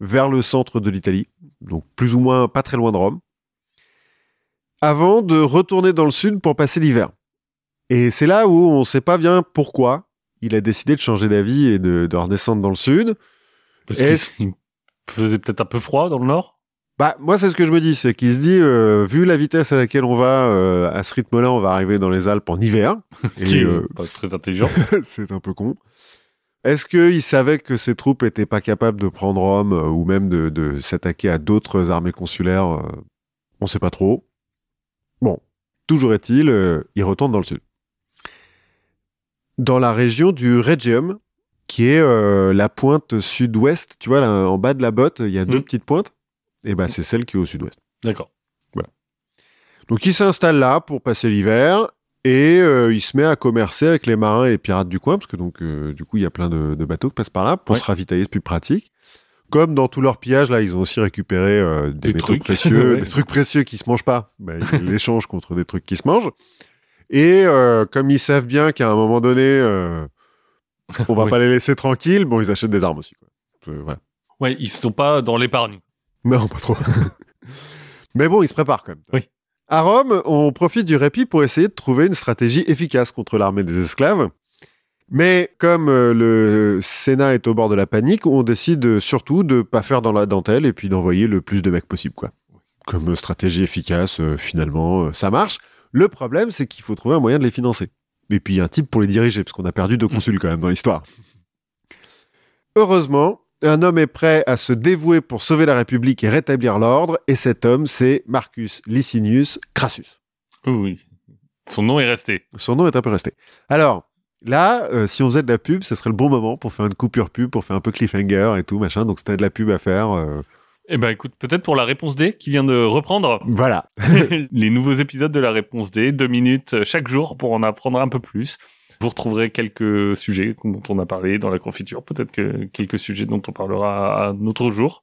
vers le centre de l'Italie, donc plus ou moins pas très loin de Rome, avant de retourner dans le sud pour passer l'hiver. Et c'est là où on ne sait pas bien pourquoi il a décidé de changer d'avis et de, de redescendre dans le sud. Parce qu'il faisait peut-être un peu froid dans le nord? Bah, moi, c'est ce que je me dis, c'est qu'il se dit, euh, vu la vitesse à laquelle on va, euh, à ce rythme-là, on va arriver dans les Alpes en hiver. [laughs] Ce Et, qui est euh, pas très intelligent. [laughs] c'est un peu con. Est-ce qu'il savait que ses troupes étaient pas capables de prendre Rome ou même de, de s'attaquer à d'autres armées consulaires On sait pas trop. Bon, toujours est-il, euh, il retourne dans le sud. Dans la région du Regium, qui est euh, la pointe sud-ouest, tu vois, là, en bas de la botte, il y a deux Mhm. petites pointes. Et ben, c'est celle qui est au sud-ouest. D'accord. Donc il s'installe là pour passer l'hiver et euh, il se met à commercer avec les marins et les pirates du coin parce que donc euh, du coup il y a plein de, de bateaux qui passent par là pour Ouais. se ravitailler, c'est plus pratique. Comme dans tous leurs pillages là, ils ont aussi récupéré euh, des, Des métaux trucs. précieux, [laughs] Ouais. des trucs précieux qui se mangent pas. Ben, ils [laughs] l'échangent contre des trucs qui se mangent. Et comme ils savent bien qu'à un moment donné, on va [laughs] Oui. pas les laisser tranquilles, bon ils achètent des armes aussi. Quoi. Euh, voilà. Ouais, ils sont pas dans l'épargne. Non, pas trop. [laughs] Mais bon, il se prépare quand même. Oui. À Rome, on profite du répit pour essayer de trouver une stratégie efficace contre l'armée des esclaves. Mais comme euh, le Sénat est au bord de la panique, on décide surtout de pas faire dans la dentelle et puis d'envoyer le plus de mecs possible, quoi. Comme euh, stratégie efficace, euh, finalement, euh, ça marche. Le problème, c'est qu'il faut trouver un moyen de les financer. Et puis un type pour les diriger, parce qu'on a perdu deux consuls quand même dans l'histoire. Heureusement, un homme est prêt à se dévouer pour sauver la République et rétablir l'ordre, et cet homme, c'est Marcus Licinius Crassus. Oui, oui. Son nom est resté. Son nom est un peu resté. Alors, là, euh, si on faisait de la pub, ce serait le bon moment pour faire une coupure pub, pour faire un peu cliffhanger et tout, machin. Donc, c'était de la pub à faire. euh, Eh ben, écoute, peut-être pour la réponse D qui vient de reprendre Voilà. [laughs] [laughs] les nouveaux épisodes de la réponse D, deux minutes euh, chaque jour pour en apprendre un peu plus. Vous retrouverez quelques sujets dont on a parlé dans la confiture, peut-être que quelques sujets dont on parlera un autre jour.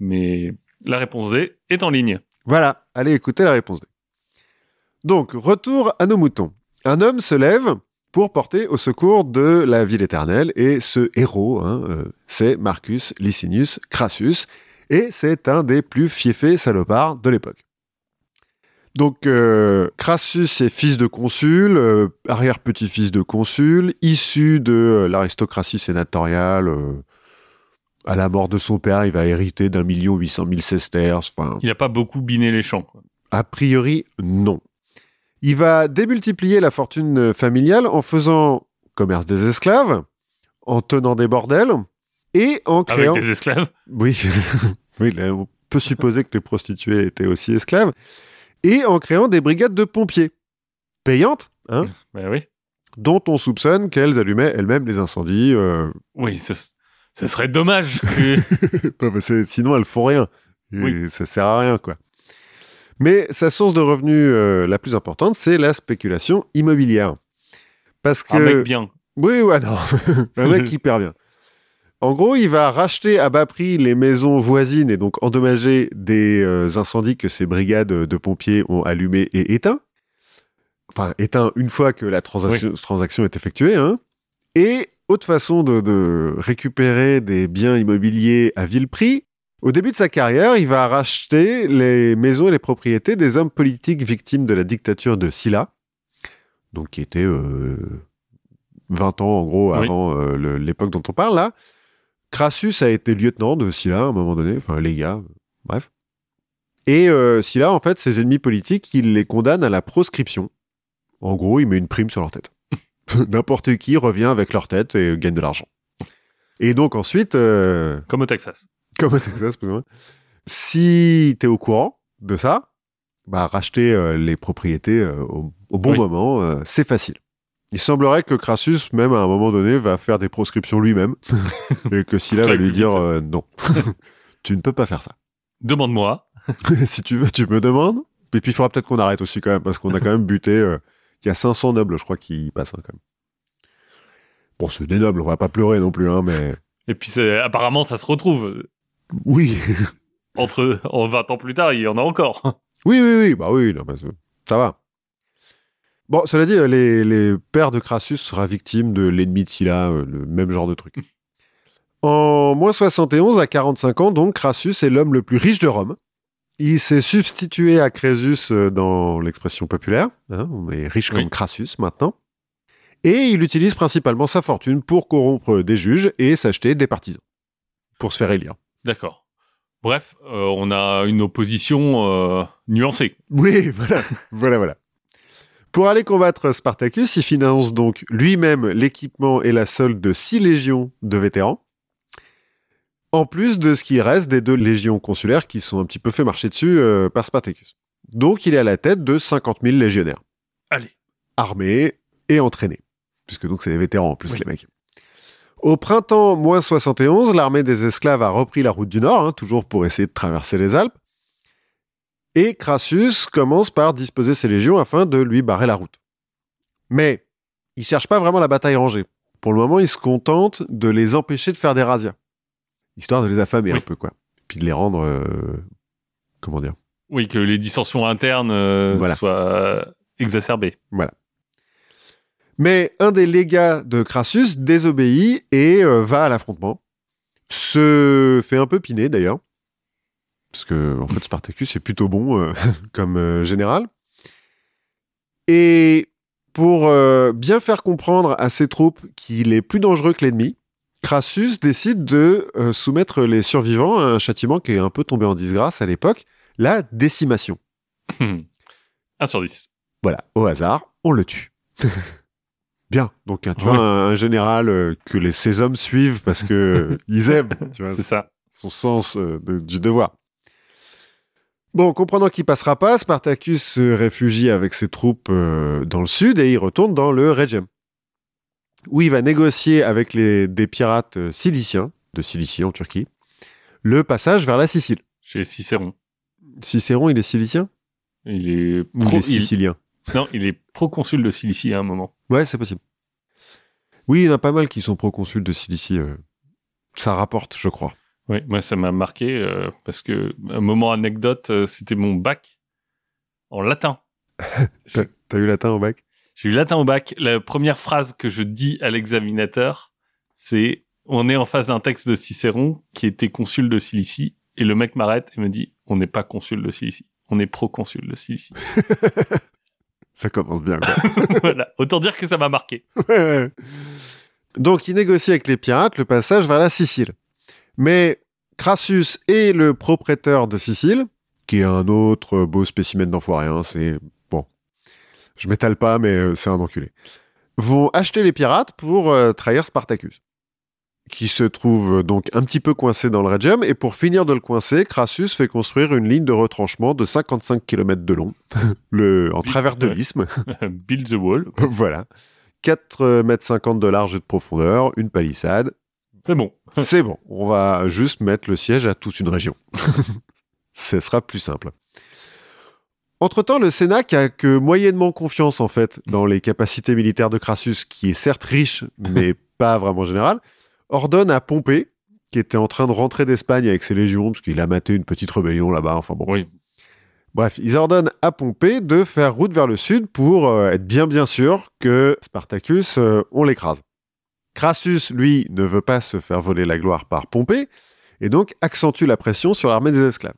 Mais la réponse D est en ligne. Voilà. Allez écouter la réponse D. Donc, retour à nos moutons. Un homme se lève pour porter au secours de la ville éternelle, et ce héros, hein, euh, c'est Marcus Licinius Crassus, et c'est un des plus fiefés salopards de l'époque. Donc, euh, Crassus est fils de consul, euh, arrière-petit-fils de consul, issu de euh, l'aristocratie sénatoriale. à la mort de son père, il va hériter d'un million huit cent mille sesterces. Il n'a pas beaucoup biné les champs. quoi. a priori, non. Il va démultiplier la fortune familiale en faisant commerce des esclaves, en tenant des bordels et en Avec créant. des esclaves. Oui, [laughs] oui là, on peut supposer que les prostituées étaient aussi esclaves. Et en créant des brigades de pompiers payantes, hein, Ben oui. dont on soupçonne qu'elles allumaient elles-mêmes les incendies. euh, Oui, ce, ce serait dommage. [laughs] que sinon, elles font rien. Et Oui. Ça sert à rien, quoi. Mais sa source de revenus euh, la plus importante, c'est la spéculation immobilière. Parce que... Un mec bien. Oui, ouais, non. [laughs] Un mec hyper bien. En gros, il va racheter à bas prix les maisons voisines et donc endommager des euh, incendies que ces brigades de pompiers ont allumés et éteints. Enfin, éteints une fois que la transaction, transaction est effectuée. Hein. Et autre façon de, de récupérer des biens immobiliers à vil prix, au début de sa carrière, il va racheter les maisons et les propriétés des hommes politiques victimes de la dictature de Silla, donc qui était euh, 20 ans en gros Oui. avant euh, l'époque dont on parle là. Crassus a été lieutenant de Silla à un moment donné, enfin les gars, bref. Et euh, Silla, en fait, ses ennemis politiques, il les condamne à la proscription En gros, il met une prime sur leur tête. [laughs] N'importe qui revient avec leur tête et gagne de l'argent. Et donc ensuite, euh, Comme au Texas. comme au Texas, plus ou moins, si t'es au courant de ça, bah racheter euh, les propriétés euh, au, au bon Oui. moment, c'est facile. Il semblerait que Crassus, même à un moment donné, va faire des proscriptions lui-même, [laughs] et que Scylla va lui dire euh, non, [laughs] tu ne peux pas faire ça. Demande-moi. [laughs] si tu veux, tu me demandes. Et puis il faudra peut-être qu'on arrête aussi quand même, parce qu'on a quand même buté. euh, il y a 500 nobles, je crois, qui passent hein, quand même. Bon, c'est des nobles, on va pas pleurer non plus, hein, mais Et puis c'est- apparemment, ça se retrouve. oui, Entre en 20 ans plus tard, il y en a encore. oui, oui, oui, bah oui, non, bah, ça va. Bon, cela dit, euh, les, les pères de Crassus sera victime de l'ennemi de Scylla, euh, le même genre de truc. En moins 71, à 45 ans, donc, Crassus est l'homme le plus riche de Rome. Il s'est substitué à Crésus euh, dans l'expression populaire. hein, on est riche Oui. comme Crassus maintenant. Et il utilise principalement sa fortune pour corrompre des juges et s'acheter des partisans. Pour se faire élire. D'accord. Bref, euh, on a une opposition euh, nuancée. Oui, [laughs] voilà, voilà, voilà. Pour aller combattre Spartacus, il finance donc lui-même l'équipement et la solde de six légions de vétérans, en plus de ce qui reste des deux légions consulaires qui sont un petit peu fait marcher dessus euh, par Spartacus. Donc il est à la tête de 50 000 légionnaires, Allez. armés et entraînés, puisque donc c'est des vétérans en plus Oui. les mecs. Au printemps moins 71, l'armée des esclaves a repris la route du Nord, hein, toujours pour essayer de traverser les Alpes. Et Crassus commence par disposer ses légions afin de lui barrer la route. Mais il cherche pas vraiment la bataille rangée. Pour le moment, il se contente de les empêcher de faire des razzias. Histoire de les affamer Oui. un peu, quoi. Puis de les rendre... euh, comment dire? Oui, que les dissensions internes euh, Voilà. soient exacerbées. Mais un des légats de Crassus désobéit et euh, va à l'affrontement. Se fait un peu piner d'ailleurs. Parce que, en fait, Spartacus est plutôt bon euh, [laughs] comme euh, général. Et pour euh, bien faire comprendre à ses troupes qu'il est plus dangereux que l'ennemi, Crassus décide de soumettre les survivants à un châtiment qui est un peu tombé en disgrâce à l'époque, la décimation. 1 sur 10. Voilà, au hasard, on le tue. [laughs] Bien. Donc, hein, tu Ouais. vois, un, un général euh, que les, ces hommes suivent parce que euh, [laughs] ils aiment, C'est ça. son sens euh, de- du devoir. Bon, comprenant qu'il passera pas, Spartacus se réfugie avec ses troupes euh, dans le sud et il retourne dans le Regem, où il va négocier avec les, des pirates euh, ciliciens, de Cilicie en Turquie, le passage vers la Sicile. Chez Cicéron. Cicéron, il est cilicien Il est, Ou pro- il est sicilien? Non, il est proconsul de Cilicie à un moment. Ouais, c'est possible. Oui, il y en a pas mal qui sont proconsuls de Cilicie. euh. Ça rapporte, je crois. Oui, moi ça m'a marqué euh, parce que un moment anecdote, euh, c'était mon bac en latin. [laughs] T'as t'as eu latin au bac? J'ai eu latin au bac. La première phrase que je dis à l'examinateur, c'est on est en face d'un texte de Cicéron qui était consul de Cilicie et le mec m'arrête et me dit on n'est pas consul de Cilicie, on est proconsul de Cilicie. [laughs] Ça commence bien, quoi. [laughs] voilà, autant dire que ça m'a marqué. Ouais, ouais. Donc, il négocie avec les pirates le passage vers la Sicile. Mais Crassus est le propriétaire de Sicile, qui est un autre beau spécimen d'enfoiré. hein, C'est bon. Je m'étale pas, mais euh, c'est un enculé. Vont acheter les pirates pour euh, trahir Spartacus, qui se trouve euh, donc un petit peu coincé dans le Regium. Et pour finir de le coincer, Crassus fait construire une ligne de retranchement de 55 km de long, [laughs] le, en travers de l'isthme. [laughs] Build the wall. [laughs] voilà. 4 mètres 50 de large et de profondeur, une palissade. C'est bon. [laughs] C'est bon. On va juste mettre le siège à toute une région. [laughs] Ce sera plus simple. Entre-temps, le Sénat, qui a que moyennement confiance, en fait, dans les capacités militaires de Crassus, qui est certes riche, mais [laughs] pas vraiment général, ordonne à Pompée, qui était en train de rentrer d'Espagne avec ses légions, parce qu'il a maté une petite rébellion là-bas, enfin bon. Oui. Bref, ils ordonnent à Pompée de faire route vers le sud pour euh, être bien bien sûr que Spartacus, euh, on l'écrase. Crassus, lui, ne veut pas se faire voler la gloire par Pompée, et donc accentue la pression sur l'armée des esclaves.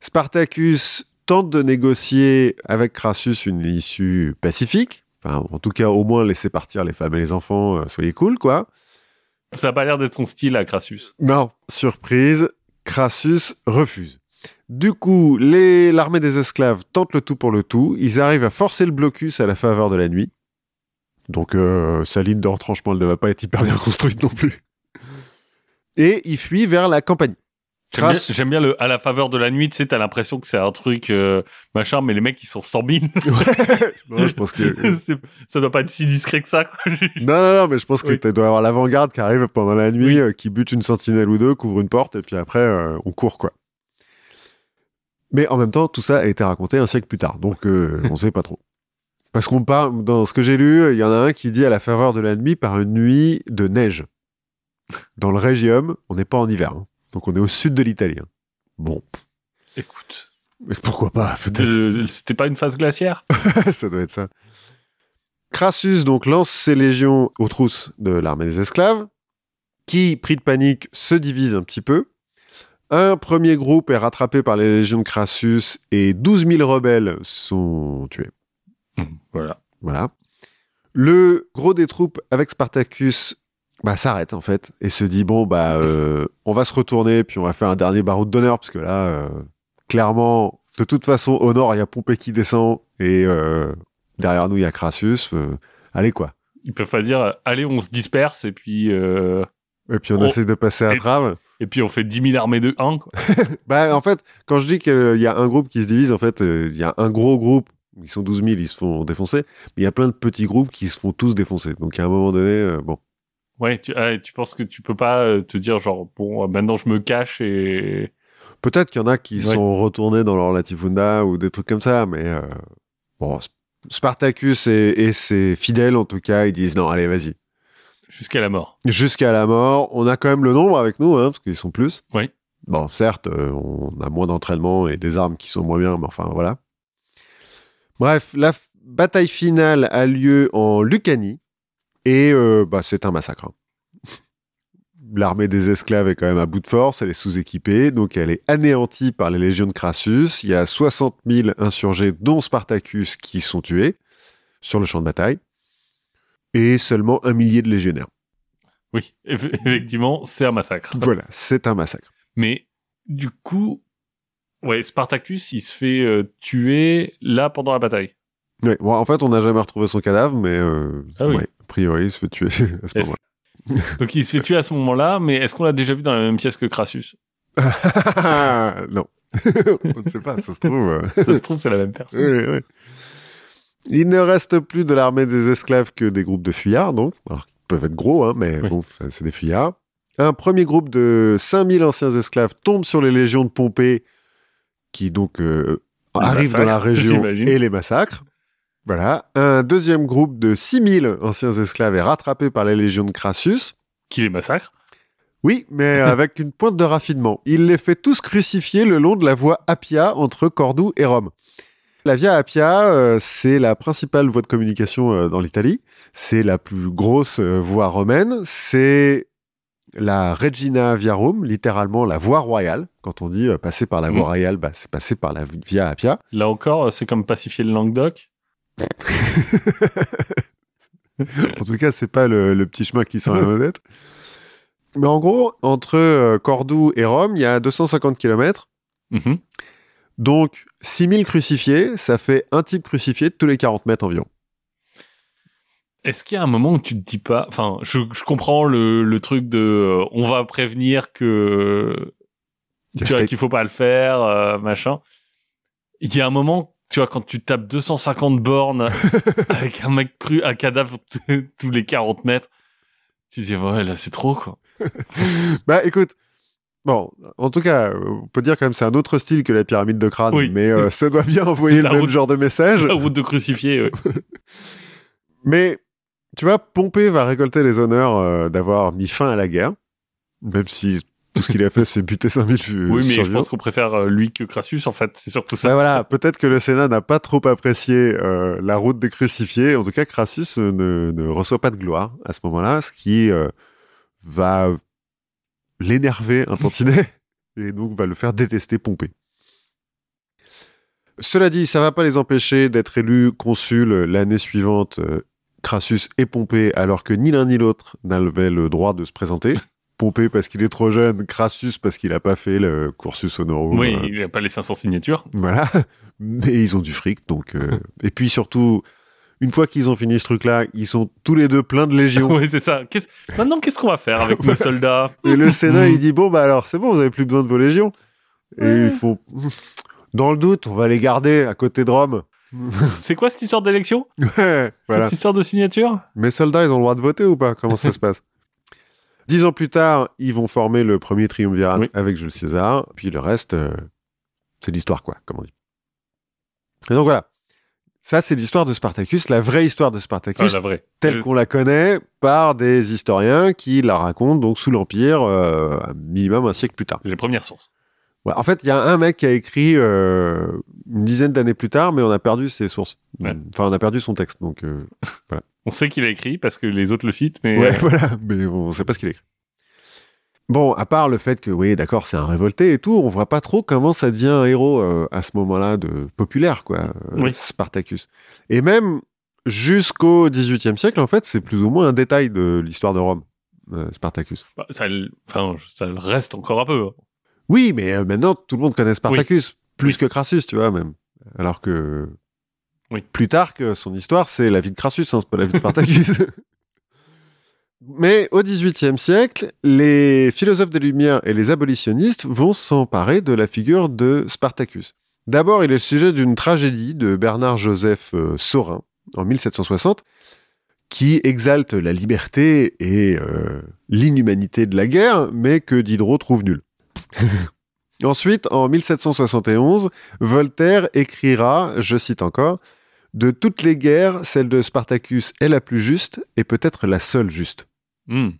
Spartacus tente de négocier avec Crassus une issue pacifique, enfin en tout cas au moins laisser partir les femmes et les enfants, euh, soyez cool quoi. Ça a pas l'air d'être son style à Crassus. Non, surprise, Crassus refuse. Du coup, l'armée des esclaves tente le tout pour le tout. Ils arrivent à forcer le blocus à la faveur de la nuit. Donc, euh, sa ligne de retranchement, elle ne va pas être hyper bien [laughs] construite non plus. Et ils fuient vers la campagne. J'aime bien, Grâce- j'aime bien le à la faveur de la nuit, tu sais, t'as l'impression que c'est un truc euh, machin, mais les mecs ils sont 100 000. Non, je pense que... [laughs] Ça doit pas être si discret que ça. Quoi. [laughs] Non, non, non, mais je pense que Oui. tu dois avoir l'avant-garde qui arrive pendant la nuit, euh, qui bute une sentinelle ou deux, couvre une porte, et puis après, euh, on court, quoi. Mais en même temps, tout ça a été raconté un siècle plus tard, donc on sait pas trop. Parce qu'on parle, dans ce que j'ai lu, il y en a un qui dit à la faveur de la nuit par une nuit de neige. Dans le Régium, on n'est pas en hiver, hein. donc on est au sud de l'Italie. hein. Bon, Écoute, mais pourquoi pas, peut-être. euh, c'était pas une phase glaciaire? [laughs] Ça doit être ça. Crassus donc lance ses légions aux trousses de l'armée des esclaves, qui, pris de panique, se divise un petit peu. Un premier groupe est rattrapé par les légions de Crassus et 12 000 rebelles sont tués. Voilà. Voilà. Le gros des troupes avec Spartacus bah, s'arrête en fait et se dit bon bah euh, on va se retourner puis on va faire un dernier baroud d'honneur parce que là euh, clairement de toute façon au nord il y a Pompée qui descend et euh, derrière nous il y a Crassus euh, allez quoi Ils peuvent pas dire allez on se disperse et puis euh, et puis on essaie de passer à Et- trave et puis on fait 10 000 armées de 1 quoi. [laughs] bah en fait quand je dis qu'il y a un groupe qui se divise en fait il y a un gros groupe ils sont 12 000 ils se font défoncer mais il y a plein de petits groupes qui se font tous défoncer donc à un moment donné euh, bon Ouais, tu, ah, tu penses que tu peux pas euh, te dire genre bon euh, maintenant je me cache et Peut-être qu'il y en a qui Ouais. sont retournés dans leur latifunda ou des trucs comme ça, mais euh, bon, Sp- Spartacus et, et ses fidèles, en tout cas, ils disent non, allez, vas-y. jusqu'à la mort. Jusqu'à la mort, on a quand même le nombre avec nous, hein, parce qu'ils sont plus. Oui. Bon, certes, on a moins d'entraînement et des armes qui sont moins bien, mais enfin, voilà. Bref, la bataille finale a lieu en Lucanie, et euh, bah, c'est un massacre. hein. [laughs] L'armée des esclaves est quand même à bout de force, elle est sous-équipée, donc elle est anéantie par les légions de Crassus. Il y a 60 000 insurgés, dont Spartacus, qui sont tués sur le champ de bataille, et seulement un millier de légionnaires. Oui, eff- [laughs] effectivement, c'est un massacre. Voilà, c'est un massacre. Mais du coup, ouais, Spartacus, il se fait euh, tuer là pendant la bataille. Ouais, bon, en fait, on n'a jamais retrouvé son cadavre, mais euh, Ah oui. ouais, a priori, il se fait tuer [laughs] à ce moment-là. Donc il se fait tuer à ce moment-là, mais est-ce qu'on l'a déjà vu dans la même pièce que Crassus? [laughs] Non. [laughs] on ne sait pas, ça se trouve. euh, Ça se trouve, c'est la même personne. oui, oui. Il ne reste plus de l'armée des esclaves que des groupes de fuyards, donc. Alors, ils peuvent être gros, hein, mais bon, c'est des fuyards. Un premier groupe de 5000 anciens esclaves tombe sur les légions de Pompée, qui donc euh, arrivent dans la [laughs] région et les massacrent. Voilà. Un deuxième groupe de 6000 anciens esclaves est rattrapé par les légions de Crassus. Qui les massacre? Oui, mais [laughs] avec une pointe de raffinement. Il les fait tous crucifier le long de la voie Appia entre Cordoue et Rome. La Via Appia, euh, c'est la principale voie de communication euh, dans l'Italie. C'est la plus grosse euh, voie romaine. C'est la Regina Viarum, littéralement la voie royale. Quand on dit euh, passer par la voie Mhm. royale, bah, c'est passer par la Via Appia. Là encore, c'est comme pacifier le Languedoc. [laughs] En tout cas, c'est pas le, le petit chemin qui sent la monette. Mais en gros, entre euh, Cordoue et Rome, il y a 250 km. Mhm. Donc, 6000 crucifiés, ça fait un type crucifié tous les 40 mètres environ. Est-ce qu'il y a un moment où tu te dis pas, enfin, je, je comprends le, le truc de, euh, on va prévenir que tu vois qu'il faut pas le faire, euh, machin. Il y a un moment, tu vois, quand tu tapes 250 bornes [laughs] avec un mec cru, un cadavre tous les 40 mètres, tu te dis ouais là c'est trop quoi. [laughs] Bah écoute, bon, en tout cas, on peut dire quand même c'est un autre style que la pyramide de crâne, Oui. mais euh, [laughs] ça doit bien envoyer le même route- genre de message. La route de crucifié. ouais. Mais, tu vois, Pompée va récolter les honneurs euh, d'avoir mis fin à la guerre, même si tout ce qu'il a fait, c'est buter 5000 oui mais je pense qu'on préfère euh, lui que Crassus en fait. C'est surtout ça. Bah voilà, peut-être que le Sénat n'a pas trop apprécié euh, la route des crucifiés. En tout cas, Crassus ne, ne reçoit pas de gloire à ce moment-là, ce qui va l'énerver un tantinet [laughs] et donc va le faire détester Pompée. Cela dit, ça va pas les empêcher d'être élus consuls l'année suivante, Crassus et Pompée, alors que ni l'un ni l'autre n'avaient le droit de se présenter. [laughs] Pompée parce qu'il est trop jeune, Crassus parce qu'il a pas fait le cursus honorum. Oui, euh, il a pas les 500 signatures. Voilà. [laughs] Mais ils ont du fric, donc. euh, [laughs] Et puis surtout, une fois qu'ils ont fini ce truc-là, ils sont tous les deux pleins de légions. oui, c'est ça. Maintenant, qu'est-ce qu'on va faire avec nos soldats? Et le Sénat, il dit bon bah alors c'est bon, vous avez plus besoin de vos légions. Et il faut, dans le doute, on va les garder à côté de Rome. [laughs] C'est quoi cette histoire d'élection [laughs] Ouais, voilà. Cette histoire de signature Mes soldats, ils ont le droit de voter ou pas? Comment ça se passe? Dix ans plus tard, ils vont former le premier triumvirat Oui. avec Jules César. Puis le reste, euh, c'est l'histoire, quoi, comme on dit. Et donc voilà. Ça, c'est l'histoire de Spartacus, la vraie histoire de Ah, Spartacus, La vraie. telle qu'on la connaît par des historiens qui la racontent donc sous l'Empire, euh, minimum un siècle plus tard. Les premières sources. Ouais, en fait, il y a un mec qui a écrit euh, une dizaine d'années plus tard, mais on a perdu ses sources. Ouais. Enfin, on a perdu son texte. Donc, euh, [laughs] On sait qu'il a écrit parce que les autres le citent, mais ouais, [laughs] voilà. Mais on sait pas ce qu'il a écrit. Bon, à part le fait que, oui, d'accord, c'est un révolté et tout, on voit pas trop comment ça devient un héros euh, à ce moment-là de populaire, quoi, euh, Oui. Spartacus. Et même jusqu'au XVIIIe siècle, en fait, c'est plus ou moins un détail de l'histoire de Rome, euh, Spartacus. bah, ça, le- enfin, ça reste encore un peu. hein. Oui, mais maintenant, tout le monde connaît Spartacus, plus que Crassus, tu vois, même. Alors que Oui. plus tard que son histoire, c'est la vie de Crassus, hein, c'est pas la vie de Spartacus. [laughs] mais au XVIIIe siècle, les philosophes des Lumières et les abolitionnistes vont s'emparer de la figure de Spartacus. D'abord, il est le sujet d'une tragédie de Bernard-Joseph euh, Saurin, en 1760, qui exalte la liberté et euh, l'inhumanité de la guerre, mais que Diderot trouve nulle. Ensuite, en 1771, Voltaire écrira, je cite encore, De toutes les guerres, celle de Spartacus est la plus juste et peut-être la seule juste. Hmm.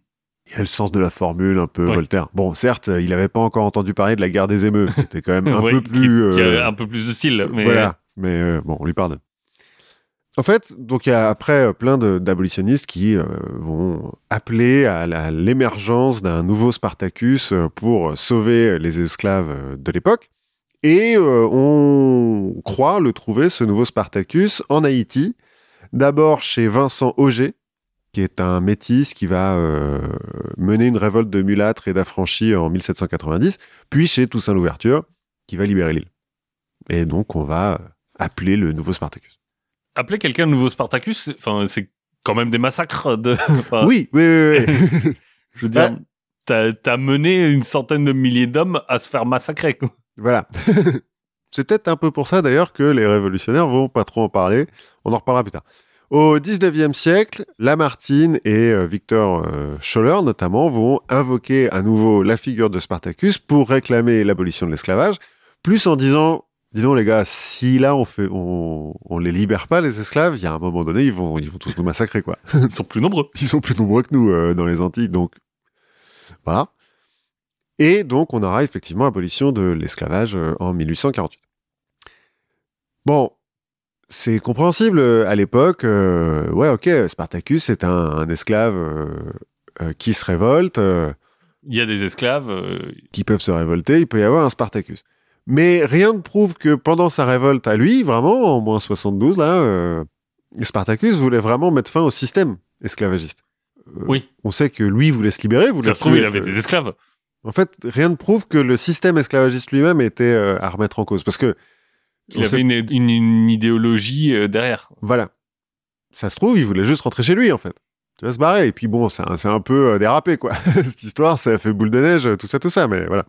Il y a le sens de la formule un peu. Voltaire. Bon, certes, il n'avait pas encore entendu parler de la guerre des émeutes, qui était quand même un [laughs] peu plus... qui, euh, un peu plus de style. Mais voilà, mais euh, bon, on lui pardonne. En fait, donc il y a après euh, plein d'abolitionnistes qui euh, vont appeler à l'émergence d'un nouveau Spartacus euh, pour sauver les esclaves de l'époque. Et on croit le trouver, ce nouveau Spartacus, en Haïti. D'abord chez Vincent Auger, qui est un métis qui va mener une révolte de mulâtres et d'affranchis en 1790, puis chez Toussaint Louverture, qui va libérer l'île. Et donc, on va appeler le nouveau Spartacus. Appeler quelqu'un nouveau Spartacus, c'est- enfin, c'est quand même des massacres de. [laughs] enfin, Oui, oui, oui. oui. [laughs] Je veux dire, t'as t'as mené une centaine de milliers d'hommes à se faire massacrer. quoi. voilà. [laughs] C'est peut-être un peu pour ça, d'ailleurs, que les révolutionnaires vont pas trop en parler. On en reparlera plus tard. Au 19e siècle, Lamartine et euh, Victor euh, Scholler, notamment, vont invoquer à nouveau la figure de Spartacus pour réclamer l'abolition de l'esclavage, plus en disant, dis donc les gars, si là on fait, on, on les libère pas les esclaves, il y a un moment donné, ils vont, ils vont tous nous massacrer, quoi. [laughs] Ils sont plus nombreux. ils sont plus nombreux que nous euh, dans les Antilles, donc voilà. Et donc on aura effectivement abolition de l'esclavage euh, en 1848. Bon, c'est compréhensible euh, à l'époque. euh, ouais, ok, Spartacus est un, un esclave euh, qui se révolte, Il y a des esclaves. qui peuvent se révolter. Il peut y avoir un Spartacus. Mais rien ne prouve que pendant sa révolte à lui, vraiment en moins 72 là, euh, Spartacus voulait vraiment mettre fin au système esclavagiste. Euh, Oui. On sait que lui voulait se libérer, voulait Ça se trouve, il avait des esclaves. En fait, rien ne prouve que le système esclavagiste lui-même était euh, à remettre en cause. Parce que, Il avait sait- une, une- une idéologie euh, derrière. voilà, ça se trouve, il voulait juste rentrer chez lui, en fait. Tu vas se barrer. Et puis bon, c'est un, un peu euh, dérapé, quoi. [laughs] Cette histoire, ça a fait boule de neige, tout ça, tout ça, mais voilà.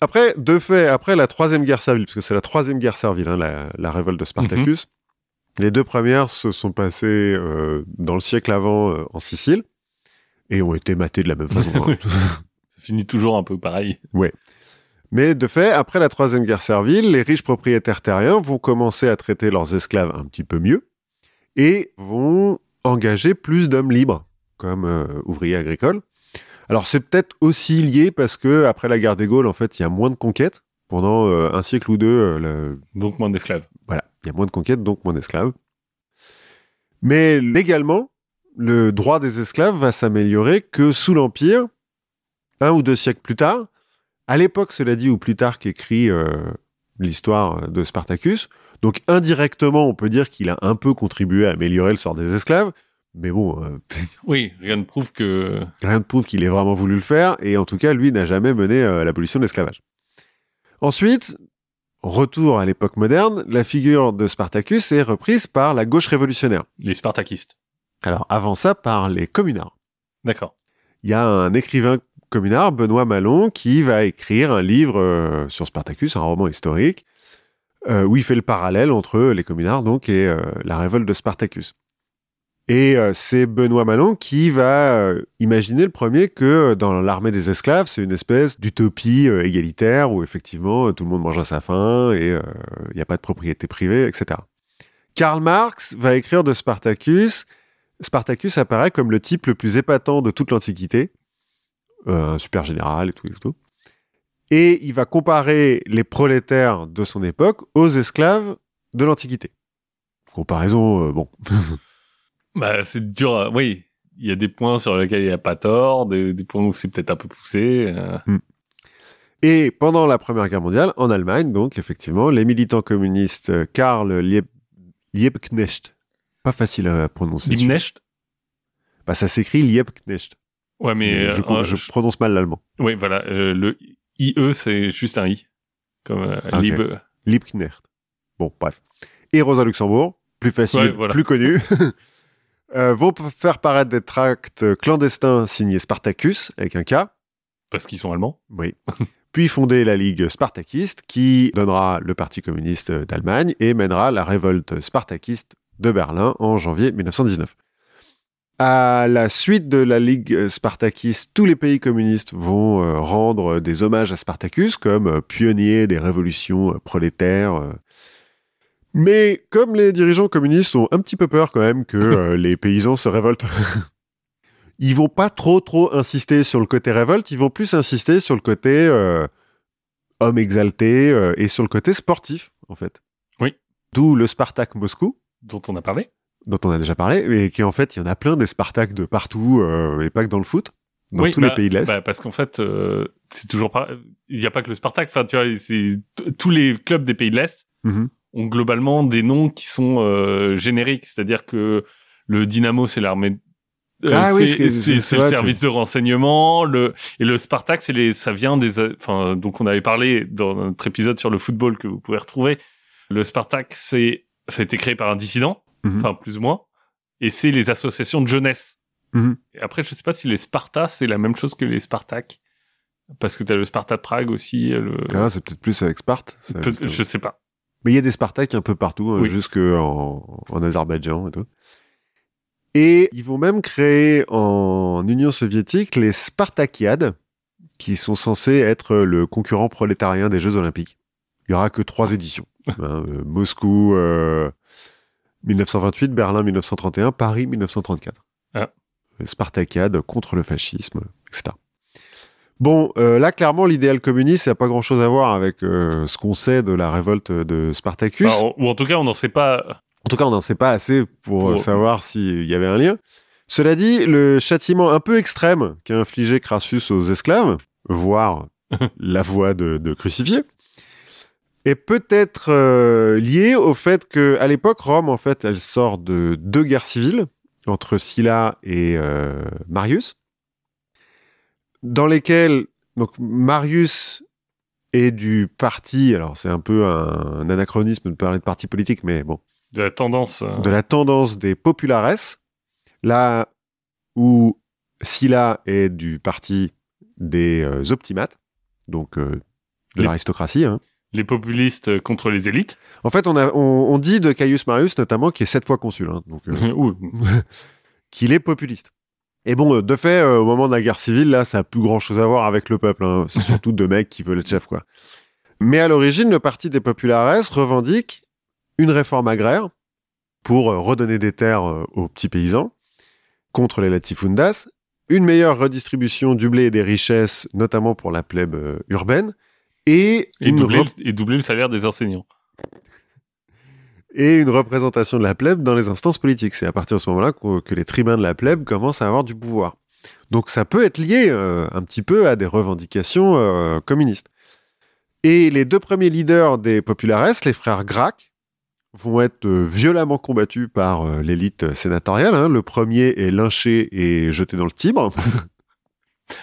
Après, de fait, après la troisième guerre servile, parce que c'est la troisième guerre servile, hein, la, la révolte de Spartacus, les deux premières se sont passées euh, dans le siècle avant euh, en Sicile et ont été matées de la même façon. hein. [laughs] Ça finit toujours un peu pareil. Mais de fait, après la troisième guerre servile, les riches propriétaires terriens vont commencer à traiter leurs esclaves un petit peu mieux et vont engager plus d'hommes libres comme euh, ouvriers agricoles. Alors c'est peut-être aussi lié parce que après la guerre des Gaules, en fait, il y a moins de conquêtes pendant euh, un siècle ou deux. euh, le- Donc moins d'esclaves. Voilà, il y a moins de conquêtes, donc moins d'esclaves. Mais légalement, le droit des esclaves va s'améliorer que sous l'Empire, un ou deux siècles plus tard. À l'époque, cela dit, où Plutarque écrit euh, l'histoire de Spartacus. Donc indirectement, on peut dire qu'il a un peu contribué à améliorer le sort des esclaves. Mais bon, euh, [laughs] Oui, rien ne prouve que. rien ne prouve qu'il ait vraiment voulu le faire, et en tout cas, lui n'a jamais mené euh, l'abolition de l'esclavage. Ensuite, retour à l'époque moderne, la figure de Spartacus est reprise par la gauche révolutionnaire. Les Spartakistes. Alors avant ça, par les communards. D'accord. Il y a un écrivain communard, Benoît Malon, qui va écrire un livre euh, sur Spartacus, un roman historique, euh, où il fait le parallèle entre les communards donc et la révolte de Spartacus. Et euh, c'est Benoît Malon qui va euh, imaginer le premier que euh, dans l'armée des esclaves, c'est une espèce d'utopie égalitaire où effectivement tout le monde mange à sa faim et il n'y a pas de propriété privée, etc. Karl Marx va écrire de Spartacus. Spartacus apparaît comme le type le plus épatant de toute l'Antiquité, un super général et tout et tout. Et il va comparer les prolétaires de son époque aux esclaves de l'Antiquité. Comparaison, bon, [laughs] Bah, c'est dur. à- Oui, il y a des points sur lesquels il n'y a pas tort, des, des points où c'est peut-être un peu poussé. euh. Et pendant la Première Guerre mondiale, en Allemagne, donc effectivement, les militants communistes euh, Karl Lieb- Liebknecht, pas facile à prononcer. Liebknecht? Bah, ça s'écrit Liebknecht. Ouais, mais. je, euh, je je- prononce mal l'allemand. Oui, voilà. euh, le IE, c'est juste un I. Comme euh, Ah. Liebknecht. Bon, bref. Et Rosa Luxembourg, plus facile, Ouais, voilà. plus connu, [laughs] euh, vont faire paraître des tracts clandestins signés Spartacus, avec un K, Parce qu'ils sont allemands. oui. [laughs] Puis fonder la Ligue spartakiste, qui donnera le Parti communiste d'Allemagne et mènera la révolte spartakiste de Berlin en janvier 1919. À la suite de la Ligue spartakiste, tous les pays communistes vont euh, rendre des hommages à Spartacus comme euh, pionnier des révolutions prolétaires. Mais comme les dirigeants communistes ont un petit peu peur quand même que [laughs] euh, les paysans se révoltent, [laughs] ils vont pas trop trop insister sur le côté révolte, ils vont plus insister sur le côté euh, homme exalté euh, et sur le côté sportif en fait. Oui. D'où le Spartak Moscou dont on a parlé. dont on a déjà parlé, mais qui en fait, il y en a plein des Spartaks de partout, et pas que dans le foot, dans Oui, tous bah, les pays de l'Est. bah, parce qu'en fait, euh, c'est toujours pas. Il n'y a pas que le Spartak. Enfin, tu vois, c'est tous les clubs des pays de l'Est Mhm. Ont globalement des noms qui sont euh, génériques. C'est-à-dire que le Dynamo, c'est l'armée. euh, Ah oui, c'est le service de renseignement. Le et le Spartak, c'est les. Ça vient des. Enfin, donc on avait parlé dans notre épisode sur le football que vous pouvez retrouver. Le Spartak, c'est ça a été créé par un dissident, Mhm. enfin plus ou moins, et c'est les associations de jeunesse. Mhm. Et après, je sais pas si les Spartas, c'est la même chose que les Spartak. Parce que t'as le Sparta de Prague aussi. Le... Ah, c'est peut-être plus avec Sparte. Peut- je sais pas. Mais il y a des Spartaks un peu partout, hein, Oui. jusque en, en Azerbaïdjan et tout. Et ils vont même créer en Union soviétique les Spartakiades, qui sont censés être le concurrent prolétarien des Jeux Olympiques. Il y aura que trois éditions. hein, euh, Moscou euh, 1928, Berlin 1931, Paris 1934. Ah. Euh, Spartakiades contre le fascisme, etc. Bon, euh, là, clairement, l'idéal communiste, ça n'a pas grand-chose à voir avec euh, ce qu'on sait de la révolte de Spartacus. Enfin, ou en tout cas, on n'en sait pas. En tout cas, on n'en sait pas assez pour, Pour- euh, savoir s'il y avait un lien. Cela dit, le châtiment un peu extrême qu'a infligé Crassus aux esclaves, voire [laughs] la voie de, de crucifié, est peut-être euh, lié au fait que à l'époque, Rome, en fait, elle sort de deux guerres civiles entre Sylla et euh, Marius, dans lesquelles donc Marius est du parti, alors c'est un peu un, un anachronisme de parler de parti politique, mais bon, De la tendance. euh, de la tendance des populares, là où Sylla est du parti des euh, optimates, donc euh, de l'aristocratie. hein. Les populistes contre les élites. En fait, on, a, on, on dit de Caius Marius notamment qui est sept fois consul, hein, donc [laughs] [laughs] qu'il est populiste. Et bon, euh, de fait, euh, au moment de la guerre civile, là, ça a plus grand chose à voir avec le peuple. hein. C'est [laughs] surtout deux mecs qui veulent être chefs, quoi. Mais à l'origine, le parti des populares revendique une réforme agraire pour euh, redonner des terres aux petits paysans contre les latifundas, une meilleure redistribution du blé et des richesses, notamment pour la plèbe urbaine, et, et, une doubler, rep- le- et doubler le salaire des enseignants. Et une représentation de la plèbe dans les instances politiques. C'est à partir de ce moment-là que, que les tribuns de la plèbe commencent à avoir du pouvoir. Donc ça peut être lié euh, un petit peu à des revendications euh, communistes. Et les deux premiers leaders des populares, les frères Gracq, vont être euh, violemment combattus par l'élite sénatoriale. hein. Le premier est lynché et jeté dans le Tibre. [laughs]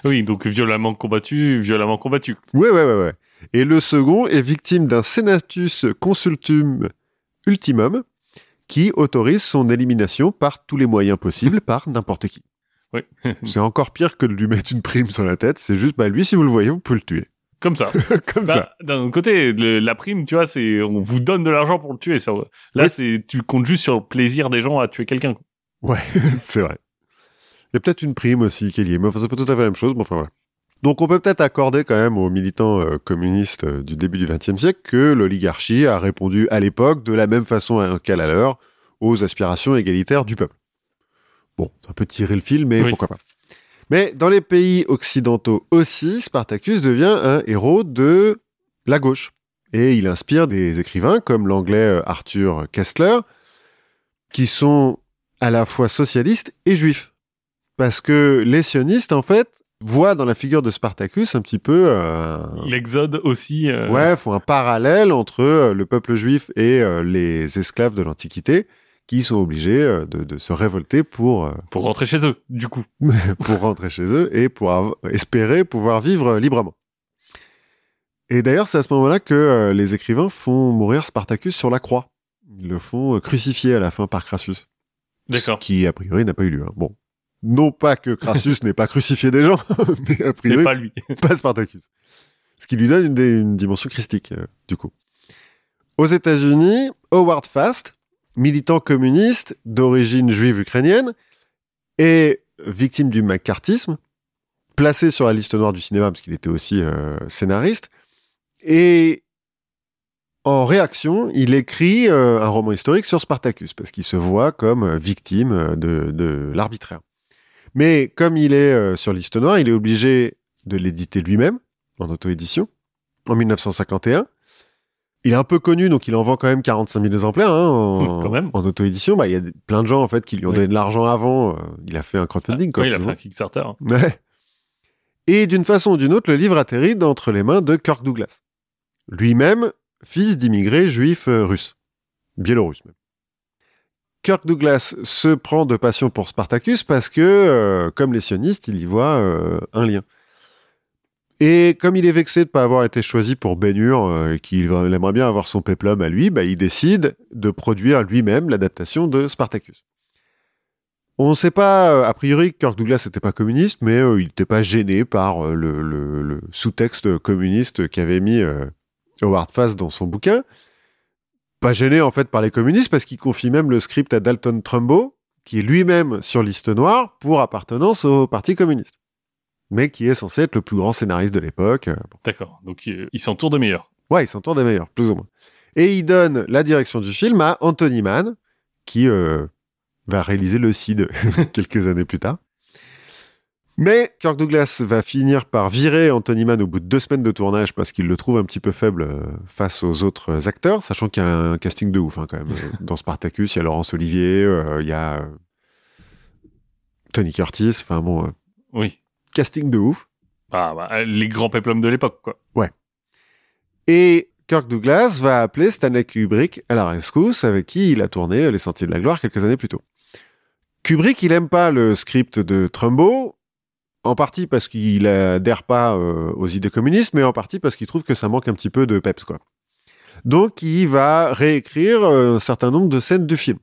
Oui, donc violemment combattu, violemment combattu. ouais, ouais, ouais, ouais. Et le second est victime d'un senatus consultum ultimum qui autorise son élimination par tous les moyens possibles [laughs] par n'importe qui. Oui. [laughs] C'est encore pire que de lui mettre une prime sur la tête. C'est juste, bah, lui, si vous le voyez, vous pouvez le tuer. Comme ça. [laughs] Comme ça. Bah, D'un autre côté, le- la prime, tu vois, c'est on vous donne de l'argent pour le tuer. Ça. Là, Oui. c'est tu comptes juste sur le plaisir des gens à tuer quelqu'un. Ouais, c'est vrai. Il y a peut-être une prime aussi qui est liée, mais enfin, c'est pas tout à fait la même chose, mais enfin voilà. Donc on peut peut-être accorder quand même aux militants euh, communistes euh, du début du XXe siècle que l'oligarchie a répondu à l'époque de la même façon qu'à la leur aux aspirations égalitaires du peuple. Bon, c'est un peu tirer le fil, mais Oui. pourquoi pas. Mais dans les pays occidentaux aussi, Spartacus devient un héros de la gauche. Et il inspire des écrivains comme l'anglais euh, Arthur Kessler, qui sont à la fois socialistes et juifs. Parce que les sionistes, en fait, voient dans la figure de Spartacus un petit peu... euh, L'exode aussi. euh, Ouais, font un parallèle entre euh, le peuple juif et euh, les esclaves de l'Antiquité qui sont obligés de, de se révolter pour, Pour rentrer chez eux, du coup. [laughs] pour rentrer chez eux et pour espérer pouvoir vivre librement. Et d'ailleurs, c'est à ce moment-là que les écrivains font mourir Spartacus sur la croix. Ils le font crucifier à la fin par Crassus. D'accord. Ce qui, a priori, n'a pas eu lieu. hein. Bon. Non pas que Crassus n'ait pas crucifié des gens, [laughs] mais a Mais priori, pas lui. [laughs] pas Spartacus. Ce qui lui donne une, dimension christique, euh, du coup. Aux États-Unis, Howard Fast, militant communiste d'origine juive ukrainienne, est victime du macartisme, placé sur la liste noire du cinéma parce qu'il était aussi euh, scénariste, et en réaction, il écrit euh, un roman historique sur Spartacus parce qu'il se voit comme victime de, de l'arbitraire. Mais comme il est euh, sur liste noire, il est obligé de l'éditer lui-même en auto-édition en 1951. Il est un peu connu, donc il en vend quand même 45 000 exemplaires hein, en, auto-édition. Bah, Il y a plein de gens en fait qui lui ont Oui. donné de l'argent avant. euh, il a fait un crowdfunding. quoi, Oui, il a fait un Kickstarter. hein. Ouais. Et d'une façon ou d'une autre, le livre atterrit entre les mains de Kirk Douglas, lui-même fils d'immigrés juifs euh, russes, biélorusses même. Kirk Douglas se prend de passion pour Spartacus parce que, euh, comme les sionistes, il y voit euh, un lien. Et comme il est vexé de ne pas avoir été choisi pour Ben-Hur euh, et qu'il aimerait bien avoir son péplum à lui, bah, il décide de produire lui-même l'adaptation de Spartacus. On ne sait pas, a priori, Kirk Douglas n'était pas communiste, mais il n'était pas gêné par le, le- sous-texte communiste qu'avait mis Howard Fast dans son bouquin. Pas gêné en fait par les communistes parce qu'il confie même le script à Dalton Trumbo, qui est lui-même sur liste noire pour appartenance au Parti communiste, mais qui est censé être le plus grand scénariste de l'époque. euh. D'accord. Donc, euh, il s'entoure des meilleurs. Ouais, il s'entoure des meilleurs, plus ou moins. Et il donne la direction du film à Anthony Mann, qui euh, va réaliser le CID [laughs] quelques années plus tard. Mais Kirk Douglas va finir par virer Anthony Mann au bout de deux semaines de tournage parce qu'il le trouve un petit peu faible euh, face aux autres acteurs, sachant qu'il y a un casting de ouf hein, quand même. [laughs] Euh, Dans Spartacus, il y a Laurence Olivier, euh, il y a euh, Tony Curtis, enfin bon, euh, Oui. casting de ouf. Ah, bah, les grands péplums de l'époque, quoi. Et Kirk Douglas va appeler Stanley Kubrick à la rescousse, avec qui il a tourné Les Sentiers de la Gloire quelques années plus tôt. Kubrick, il aime pas le script de Trumbo, en partie parce qu'il adhère pas euh, aux idées communistes, mais en partie parce qu'il trouve que ça manque un petit peu de peps, quoi. Donc, il va réécrire euh, un certain nombre de scènes du film.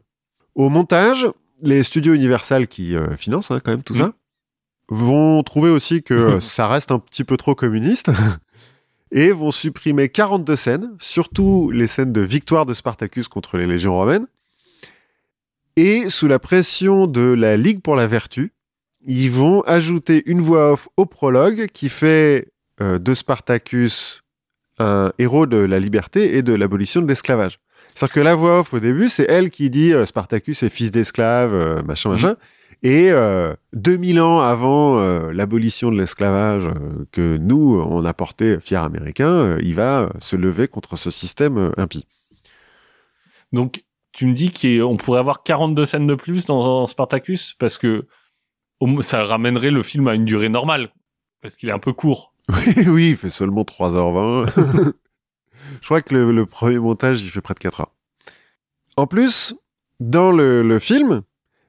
Au montage, les studios Universal qui euh, financent hein, quand même tout ça vont trouver aussi que [laughs] ça reste un petit peu trop communiste [laughs] et vont supprimer 42 scènes, surtout les scènes de victoire de Spartacus contre les légions romaines. Et sous la pression de la Ligue pour la Vertu, ils vont ajouter une voix off au prologue qui fait euh, de Spartacus un héros de la liberté et de l'abolition de l'esclavage. C'est-à-dire que la voix off au début, c'est elle qui dit euh, Spartacus est fils d'esclave, euh, machin, Mhm. machin. Et euh, 2000 ans avant l'abolition de l'esclavage que nous, on a porté, fiers américains, il va se lever contre ce système impie. Donc, tu me dis qu'on pourrait avoir 42 scènes de plus dans Spartacus parce que ça ramènerait le film à une durée normale parce qu'il est un peu court. [laughs] Oui, oui, il fait seulement 3h20. [laughs] Je crois que le, le premier montage, il fait près de 4 heures. En plus, dans le, le film,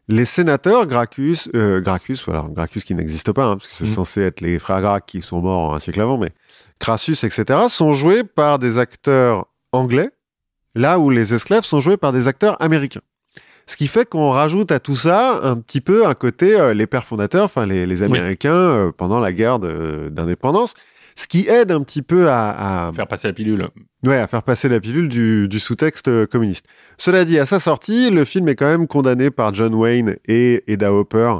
les sénateurs Gracchus, euh, Gracchus, voilà, Gracchus qui n'existe pas, hein, parce que c'est Mm. censé être les frères Gracq qui sont morts un siècle avant, mais Crassus, etc., sont joués par des acteurs anglais, là où les esclaves sont joués par des acteurs américains. Ce qui fait qu'on rajoute à tout ça un petit peu un côté euh, les pères fondateurs, enfin les, les Américains euh, pendant la guerre d'indépendance, ce qui aide un petit peu à, à, Faire passer la pilule. Ouais, à faire passer la pilule du, du sous-texte euh, communiste. Cela dit, à sa sortie, le film est quand même condamné par John Wayne et Eda Hopper,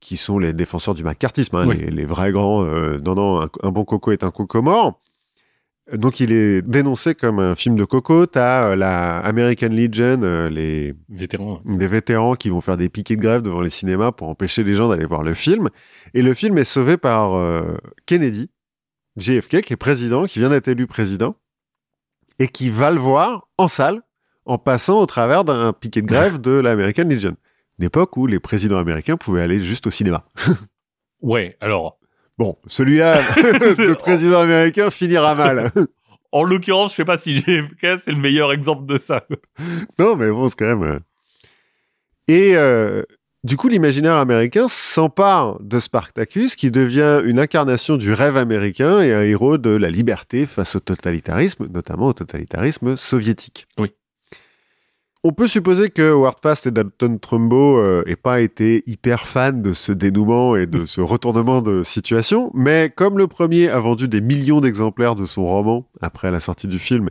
qui sont les défenseurs du macartisme, hein, Oui. les, les vrais grands. euh, non, non, un, un bon coco est un coco mort. Donc, il est dénoncé comme un film de coco. T'as euh, la American Legion, euh, les, Vétéran. des vétérans qui vont faire des piquets de grève devant les cinémas pour empêcher les gens d'aller voir le film. Et le film est sauvé par euh, Kennedy, JFK, qui est président, qui vient d'être élu président, et qui va le voir en salle en passant au travers d'un piquet de grève de l'American Legion. Une époque où les présidents américains pouvaient aller juste au cinéma. [laughs] Ouais, alors, Bon, celui-là, [laughs] de président américain, finira mal. en l'occurrence, je sais pas si JFK, c'est le meilleur exemple de ça. non, mais bon, c'est quand même... euh. Et euh, du coup, l'imaginaire américain s'empare de Spartacus, qui devient une incarnation du rêve américain et un héros de la liberté face au totalitarisme, notamment au totalitarisme soviétique. Oui. On peut supposer que Howard Fast et Dalton Trumbo euh, aient pas été hyper fans de ce dénouement et de ce retournement de situation, mais comme le premier a vendu des millions d'exemplaires de son roman après la sortie du film,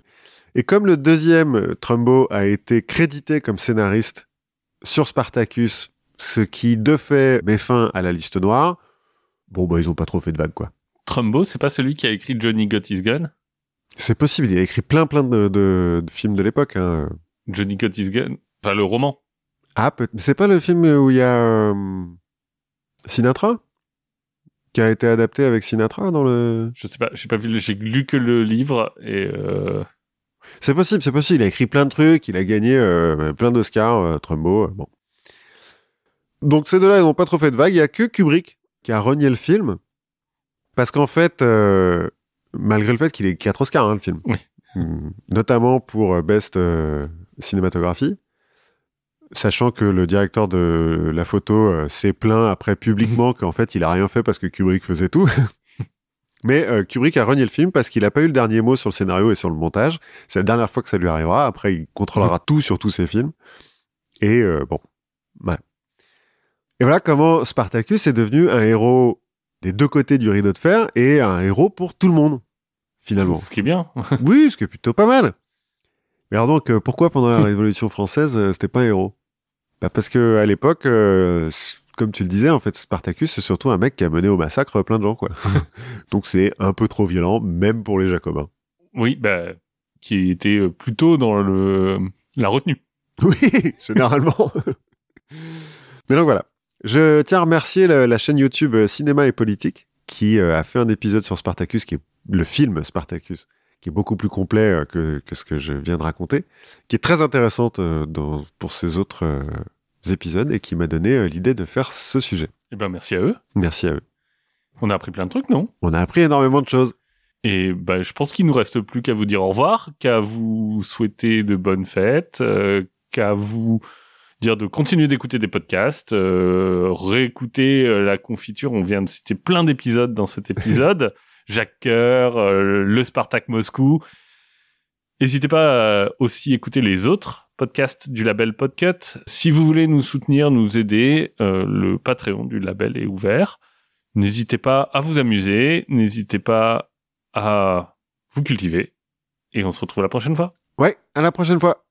et comme le deuxième, euh, Trumbo, a été crédité comme scénariste sur Spartacus, ce qui de fait met fin à la liste noire, bon bah ils ont pas trop fait de vagues quoi. Trumbo, c'est pas celui qui a écrit Johnny Got His Gun? C'est possible, il a écrit plein plein de, de- de films de l'époque. Hein. Johnny Got His Gun Enfin, le roman. Ah, c'est pas le film où il y a euh, Sinatra? Qui a été adapté avec Sinatra dans le. Je sais pas, j'ai pas vu, j'ai lu que le livre et euh, C'est possible, c'est possible. Il a écrit plein de trucs, il a gagné euh, plein d'Oscars, Trumbo. bon. Donc ces deux-là, ils n'ont pas trop fait de vagues. Il y a que Kubrick qui a renié le film parce qu'en fait, malgré le fait qu'il ait quatre Oscars, hein, le film, Oui. Mm, notamment pour Best Cinématographie, sachant que le directeur de la photo euh, s'est plaint après publiquement qu'en fait, il a rien fait parce que Kubrick faisait tout. [laughs] Mais euh, Kubrick a renié le film parce qu'il n'a pas eu le dernier mot sur le scénario et sur le montage. C'est la dernière fois que ça lui arrivera. Après, il contrôlera tout sur tous ses films. Et euh, bon, ouais. Et voilà comment Spartacus est devenu un héros des deux côtés du rideau de fer et un héros pour tout le monde, finalement. ce qui est bien. oui, ce qui est plutôt pas mal. Mais alors donc, euh, pourquoi pendant la [laughs] Révolution française, euh, c'était pas un héros? Bah Parce que à l'époque, euh, comme tu le disais, en fait, Spartacus, c'est surtout un mec qui a mené au massacre plein de gens, quoi. [laughs] [laughs] donc c'est un peu trop violent, même pour les Jacobins. Oui, bah, qui était plutôt dans le la retenue. Oui, généralement. Mais donc voilà. Je tiens à remercier la, la chaîne YouTube Cinéma et Politique qui euh, a fait un épisode sur Spartacus, qui est le film Spartacus, qui est beaucoup plus complet euh, que, que ce que je viens de raconter, qui est très intéressante euh, dans, pour ces autres euh, épisodes et qui m'a donné l'idée de faire ce sujet. Eh ben, merci à eux. Merci à eux. On a appris plein de trucs, non? On a appris énormément de choses. Et bah, je pense qu'il nous reste plus qu'à vous dire au revoir, qu'à vous souhaiter de bonnes fêtes, euh, qu'à vous dire de continuer d'écouter des podcasts, euh, réécouter euh, la confiture. On vient de citer plein d'épisodes dans cet épisode. [laughs] Jacques Coeur, euh, le Spartak Moscou. N'hésitez pas à aussi écouter les autres podcasts du label Podcut. Si vous voulez nous soutenir, nous aider, euh, le Patreon du label est ouvert. N'hésitez pas à vous amuser, n'hésitez pas à vous cultiver. Et on se retrouve la prochaine fois. Ouais, à la prochaine fois.